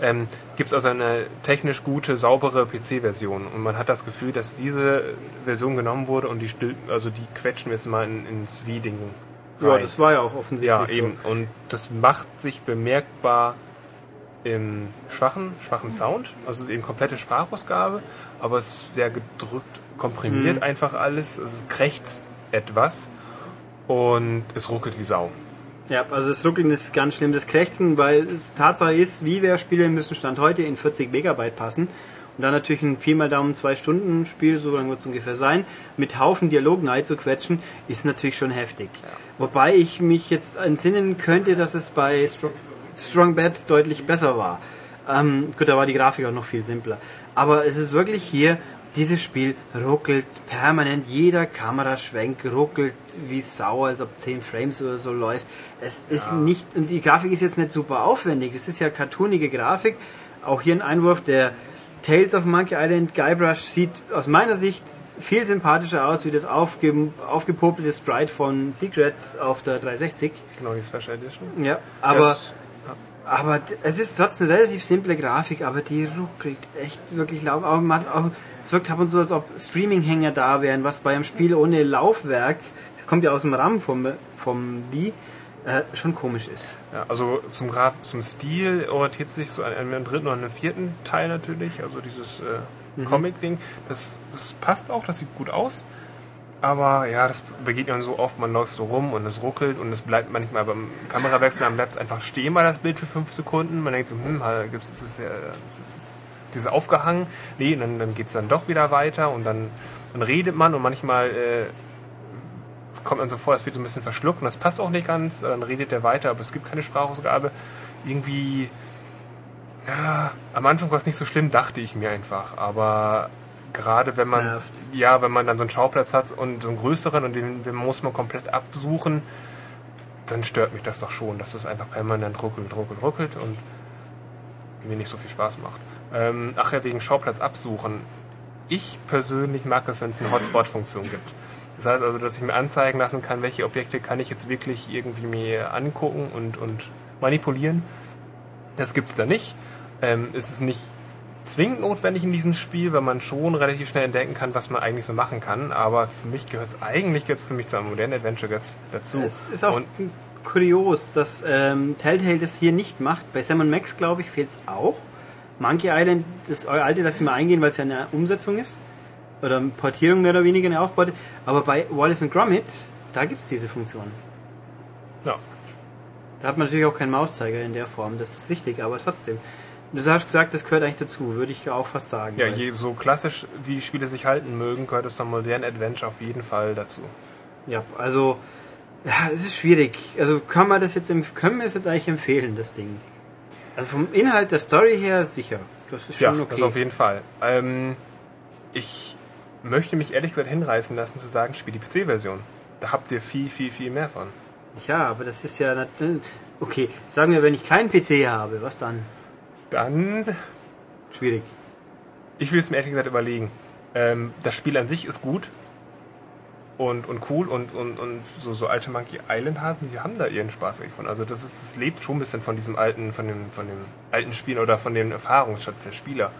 Ähm, gibt es also eine technisch gute, saubere PC-Version. Und man hat das Gefühl, dass diese Version genommen wurde und die still, also die quetschen wir jetzt mal in, ins Wii-Ding Ja, das war ja auch offensichtlich Ja, so. eben. Und das macht sich bemerkbar im schwachen, schwachen Sound. Also eben komplette Sprachausgabe, aber es ist sehr gedrückt, komprimiert Mhm. einfach alles. Es krächzt etwas und es ruckelt wie Sau. Ja, also das Ruckeln ist ganz schlimm, das Krächzen, weil es Tatsache ist, WiiWare-Spiele müssen Stand heute in 40 Megabyte passen. Und dann natürlich ein Pi mal Daumen zwei Stunden Spiel, so lang wird es ungefähr sein, mit Haufen Dialog nahe zu quetschen, ist natürlich schon heftig. Wobei ich mich jetzt entsinnen könnte, dass es bei Strong, Strong Bad deutlich besser war. Ähm, gut, da war die Grafik auch noch viel simpler. Aber es ist wirklich hier, dieses Spiel ruckelt permanent, jeder Kameraschwenk ruckelt wie Sau, als ob 10 Frames oder so läuft. Es ist nicht, und die Grafik ist jetzt nicht super aufwendig, es ist ja cartoonige Grafik. Auch hier ein Einwurf, der Tales of Monkey Island Guybrush sieht aus meiner Sicht viel sympathischer aus wie das aufge, aufgepopelte Sprite von Secret auf der 360. Genau, die Special Edition. Ja, aber... Das- Aber es ist trotzdem eine relativ simple Grafik, aber die ruckelt echt wirklich laut. Auch, man hat auch, es wirkt ab und zu, als ob Streaming-Hänger da wären, was bei einem Spiel ohne Laufwerk, das kommt ja aus dem RAM vom, vom Wii, äh, schon komisch ist. Ja, also zum, Graf zum Stil orientiert sich so an einem dritten oder einem vierten Teil natürlich, also dieses äh, Comic-Ding. Das, das passt auch, das sieht gut aus. Aber ja, das begegnet man so oft, man läuft so rum und es ruckelt und es bleibt manchmal beim Kamerawechsel, dann bleibt es einfach stehen bei das Bild für fünf Sekunden. Man denkt so, hm, gibt's, ist es ja, ist es, ist dieses aufgehangen? Nee, dann, dann geht es dann doch wieder weiter und dann, dann redet man und manchmal äh, kommt dann so vor, es wird so ein bisschen verschluckt und das passt auch nicht ganz. Dann redet er weiter, aber es gibt keine Sprachausgabe. Irgendwie, ja, am Anfang war es nicht so schlimm, dachte ich mir einfach. Aber gerade wenn man, ja, wenn man dann so einen Schauplatz hat und so einen größeren und den, den muss man komplett absuchen, dann stört mich das doch schon, dass das einfach permanent ruckelt, ruckelt, ruckelt und mir nicht so viel Spaß macht. Ähm, ach ja, wegen Schauplatz absuchen. Ich persönlich mag es, wenn es eine Hotspot-Funktion gibt. Das heißt also, dass ich mir anzeigen lassen kann, welche Objekte kann ich jetzt wirklich irgendwie mir angucken und, und manipulieren. Das gibt's da nicht. Ähm, es ist nicht zwingend notwendig in diesem Spiel, weil man schon relativ schnell entdecken kann, was man eigentlich so machen kann. Aber für mich gehört es eigentlich jetzt für mich zu einem modernen Adventure dazu. Es ist auch und kurios, dass ähm, Telltale das hier nicht macht. Bei Sam Max, glaube ich, fehlt es auch. Monkey Island, das alte, lasse ich mal eingehen, weil es ja eine Umsetzung ist. Oder eine Portierung mehr oder weniger eine Aufbaute. Aber bei Wallace und Gromit, da gibt es diese Funktion. ja, Da hat man natürlich auch keinen Mauszeiger in der Form, das ist richtig, aber trotzdem. Du hast gesagt, das gehört eigentlich dazu, würde ich auch fast sagen. ja, je so klassisch wie die Spiele sich halten mögen, gehört es zum modernen Adventure auf jeden Fall dazu. ja also, ja, es ist schwierig. Also kann man das jetzt, können wir es jetzt eigentlich empfehlen, das Ding? Also vom Inhalt der Story her sicher. Das ist Ja, schon okay. das auf jeden Fall. Ähm, ich möchte mich ehrlich gesagt hinreißen lassen zu sagen, spiel die PC-Version. Da habt ihr viel, viel, viel mehr von. Ja, aber das ist ja. Okay, sagen wir, wenn ich keinen PC habe, was dann? Dann, Schwierig. ich will es mir ehrlich gesagt überlegen. Ähm, das Spiel an sich ist gut und, und cool und, und, und so, so alte Monkey Island Hasen, die haben da ihren Spaß wirklich von. Also das ist, es lebt schon ein bisschen von diesem alten, von dem, von dem alten Spiel oder von den Erfahrungsschatz der Spieler.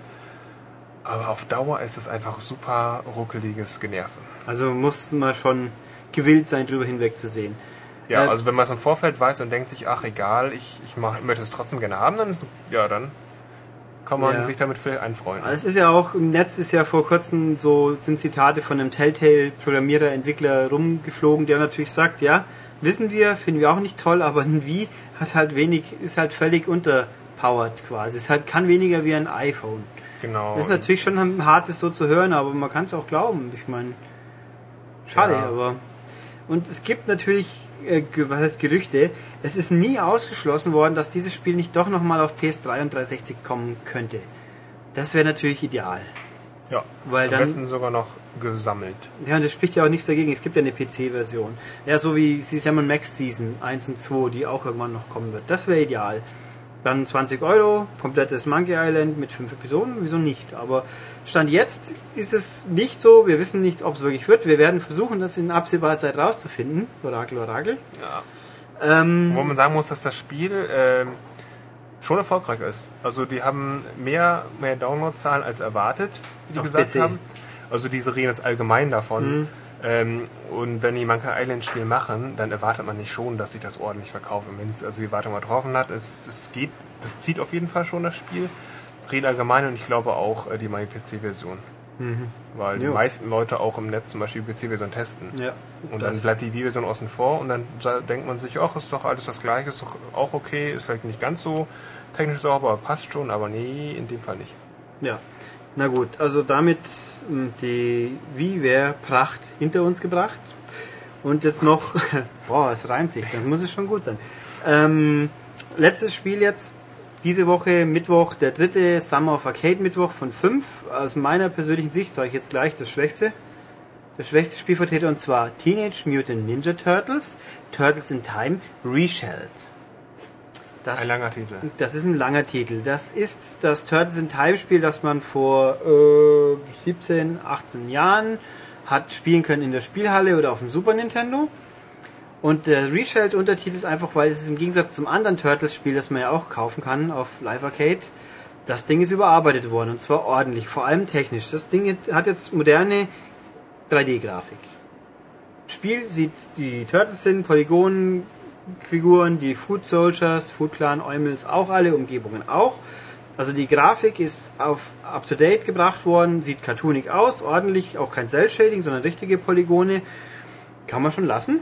Aber auf Dauer ist es einfach super ruckeliges Generve. Also muss man schon gewillt sein, drüber hinwegzusehen. Ja, Äh, also wenn man es im Vorfeld weiß und denkt sich, ach egal, ich, ich, mach, ich möchte es trotzdem gerne haben, dann ist ja dann kann man Ja. sich damit vielleicht einfreuen. Also Es ist ja auch, im Netz ist ja vor kurzem so, sind Zitate von einem Telltale-Programmierer, Entwickler rumgeflogen, der natürlich sagt, ja, wissen wir, finden wir auch nicht toll, aber ein Wii hat halt wenig, ist halt völlig unterpowered quasi. Es halt, kann weniger wie ein iPhone. genau. Das ist natürlich schon hart, das so zu hören, aber man kann es auch glauben. Ich meine, schade, Ja. aber. Und es gibt natürlich, äh, was heißt Gerüchte, es ist nie ausgeschlossen worden, dass dieses Spiel nicht doch nochmal auf PS3 und 360 kommen könnte. Das wäre natürlich ideal. Ja, Weil am dann- besten sogar noch gesammelt. Ja, und das spricht ja auch nichts dagegen. Es gibt ja eine PC-Version. Ja, so wie die Sam Max Season 1 und 2, die auch irgendwann noch kommen wird. Das wäre ideal. Dann 20 Euro, komplettes Monkey Island mit fünf Episoden, wieso nicht? Aber Stand jetzt ist es nicht so. Wir wissen nicht, ob es wirklich wird. Wir werden versuchen, das in absehbarer Zeit rauszufinden. Orakel, Orakel. Ja. Ähm, Wo man sagen muss, dass das Spiel ähm, schon erfolgreich ist. Also die haben mehr, mehr Downloadzahlen als erwartet, wie die gesagt PC. haben. Also diese reden jetzt allgemein davon. Mhm. Ähm, und wenn die Monkey Island Spiel machen, dann erwartet man nicht schon, dass sich das ordentlich verkauft. Wenn es also die Erwartung getroffen hat, es, es geht, das zieht auf jeden Fall schon das Spiel. Reden allgemein und ich glaube auch äh, die meine PC-Version. Weil die Mhm. Jo. meisten Leute auch im Netz zum Beispiel die PC-Version testen. ja. Und dann bleibt die Wii-Version außen vor und dann denkt man sich, ach, ist doch alles das gleiche, ist doch auch okay, ist vielleicht nicht ganz so technisch sauber, aber passt schon, aber nee, in dem Fall nicht. Ja, na gut, also damit mh, die Wie wäre Pracht hinter uns gebracht. Und jetzt noch, boah, es reimt sich, dann muss es schon gut sein. Ähm, letztes Spiel jetzt, diese Woche Mittwoch, der dritte Summer of Arcade Mittwoch von fünf. Aus meiner persönlichen Sicht sage ich jetzt gleich das Schwächste. Das schwächste Spielvertreter und zwar Teenage Mutant Ninja Turtles, Turtles in Time, Reshelled. Das Ein langer Titel. das ist ein langer Titel. Das ist das Turtles in Time Spiel, das man vor äh, 17, 18 Jahren hat spielen können in der Spielhalle oder auf dem Super Nintendo. Und der Reshelled Untertitel ist einfach, weil es ist im Gegensatz zum anderen Turtles Spiel, das man ja auch kaufen kann auf Live Arcade, das Ding ist überarbeitet worden und zwar ordentlich, vor allem technisch. Das Ding hat jetzt moderne 3D-Grafik. Spiel sieht die Turtles sind, Polygonfiguren, die Food Soldiers, Food Clan, Eumels auch alle, Umgebungen auch. Also die Grafik ist auf up to date gebracht worden, sieht cartoonig aus, ordentlich, auch kein Cell Shading, sondern richtige Polygone. Kann man schon lassen.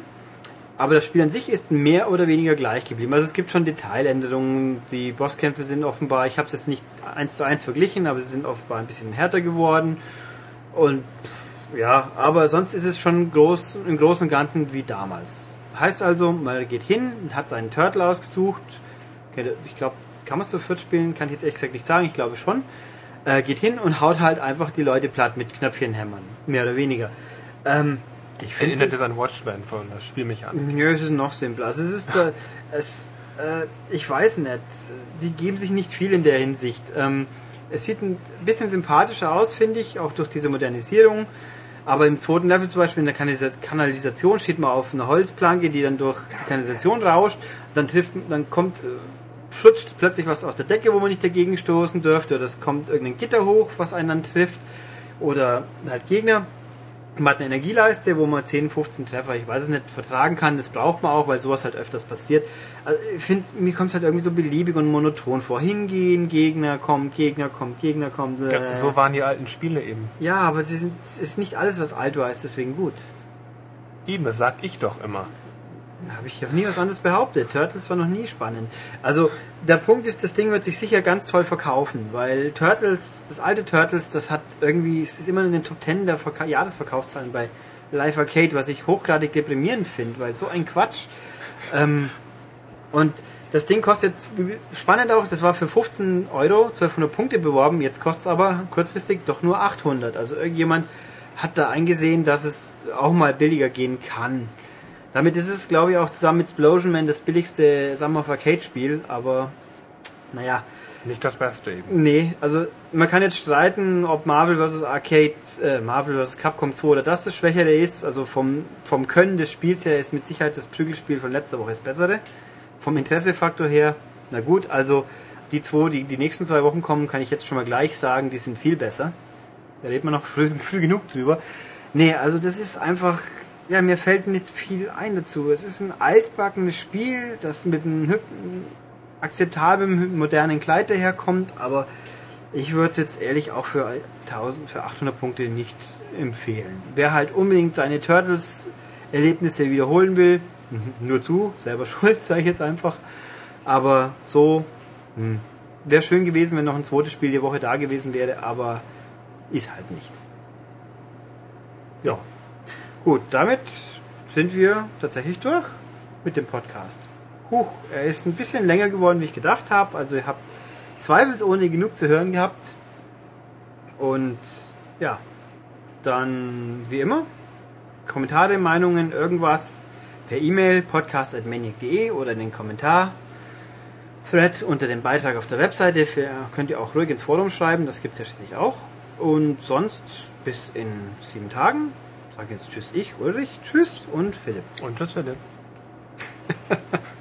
Aber das Spiel an sich ist mehr oder weniger gleich geblieben. Also es gibt schon Detailänderungen. Die Bosskämpfe sind offenbar, ich habe es jetzt nicht eins zu eins verglichen, aber sie sind offenbar ein bisschen härter geworden. Und ja, aber sonst ist es schon groß, im Großen und Ganzen wie damals. Heißt also, man geht hin, hat seinen Turtle ausgesucht. Ich glaube, kann man es zu viert spielen? Kann ich jetzt exakt nicht sagen, ich glaube schon. Äh, geht hin und haut halt einfach die Leute platt mit Knöpfchenhämmern. Mehr oder weniger. Ähm, ich finde Erinnert das- es an Watchman von der Spielmechanik. Nö, es ist noch simpler. Also es ist, äh, es, äh, ich weiß nicht, die geben sich nicht viel in der Hinsicht. Ähm, es sieht ein bisschen sympathischer aus, finde ich, auch durch diese Modernisierung. Aber im zweiten Level zum Beispiel in der Kanalisa- Kanalisation steht man auf einer Holzplanke, die dann durch die Kanalisation rauscht. Dann trifft, dann kommt, äh, flutscht plötzlich was auf der Decke, wo man nicht dagegen stoßen dürfte. Oder es kommt irgendein Gitter hoch, was einen dann trifft. Oder halt Gegner. Man hat eine Energieleiste, wo man 10, 15 Treffer, ich weiß es nicht, vertragen kann. Das braucht man auch, weil sowas halt öfters passiert. Also ich finde, mir kommt es halt irgendwie so beliebig und monoton vor. Hingehen, Gegner kommt, Gegner kommt, Gegner kommt. Äh. Ja, so waren die alten Spiele eben. ja, aber sie sind, es ist nicht alles, was alt war, ist deswegen gut. Eben, das sag ich doch immer. Habe ich noch nie was anderes behauptet. Turtles war noch nie spannend. Also der Punkt ist, das Ding wird sich sicher ganz toll verkaufen, weil Turtles, das alte Turtles, das hat irgendwie, es ist immer in den Top 10 der Verka Jahresverkaufszahlen bei Live Arcade, was ich hochgradig deprimierend finde, weil so ein Quatsch. Ähm, und das Ding kostet jetzt, spannend auch, das war für 15 Euro, 1200 Punkte beworben, jetzt kostet es aber kurzfristig doch nur 800. Also irgendjemand hat da eingesehen, dass es auch mal billiger gehen kann. Damit ist es, glaube ich, auch zusammen mit Explosion Man das billigste Summer of Arcade Spiel, aber naja, Nicht das Beste eben. nee, also man kann jetzt streiten, ob Marvel vs. Arcade, äh, Marvel vs. Capcom 2 oder das das Schwächere ist. Also vom, vom Können des Spiels her ist mit Sicherheit das Prügelspiel von letzter Woche das bessere. Vom Interessefaktor her, na gut, also die zwei, die die nächsten zwei Wochen kommen, kann ich jetzt schon mal gleich sagen, die sind viel besser. Da redet man noch früh, früh genug drüber. Nee, also das ist einfach, ja, mir fällt nicht viel ein dazu. Es ist ein altbackenes Spiel, das mit einem akzeptablen, modernen Kleid daherkommt, aber ich würde es jetzt ehrlich auch für 1000, für 800 Punkte nicht empfehlen. Wer halt unbedingt seine Turtles-Erlebnisse wiederholen will, nur zu, selber schuld, sage ich jetzt einfach. Aber so, wäre schön gewesen, wenn noch ein zweites Spiel die Woche da gewesen wäre, aber ist halt nicht. Ja. Gut, damit sind wir tatsächlich durch mit dem Podcast. Huch, er ist ein bisschen länger geworden, wie ich gedacht habe. Also ihr habt zweifelsohne genug zu hören gehabt. Und Ja, dann wie immer, Kommentare, Meinungen, irgendwas per E-Mail podcast.maniac.de oder in den Kommentar Thread unter dem Beitrag auf der Webseite. Könnt ihr auch ruhig ins Forum schreiben, das gibt es ja schließlich auch. Und sonst bis in sieben Tagen. Sage jetzt Tschüss ich, Ulrich, Tschüss und Philipp. Und tschüss, Philipp.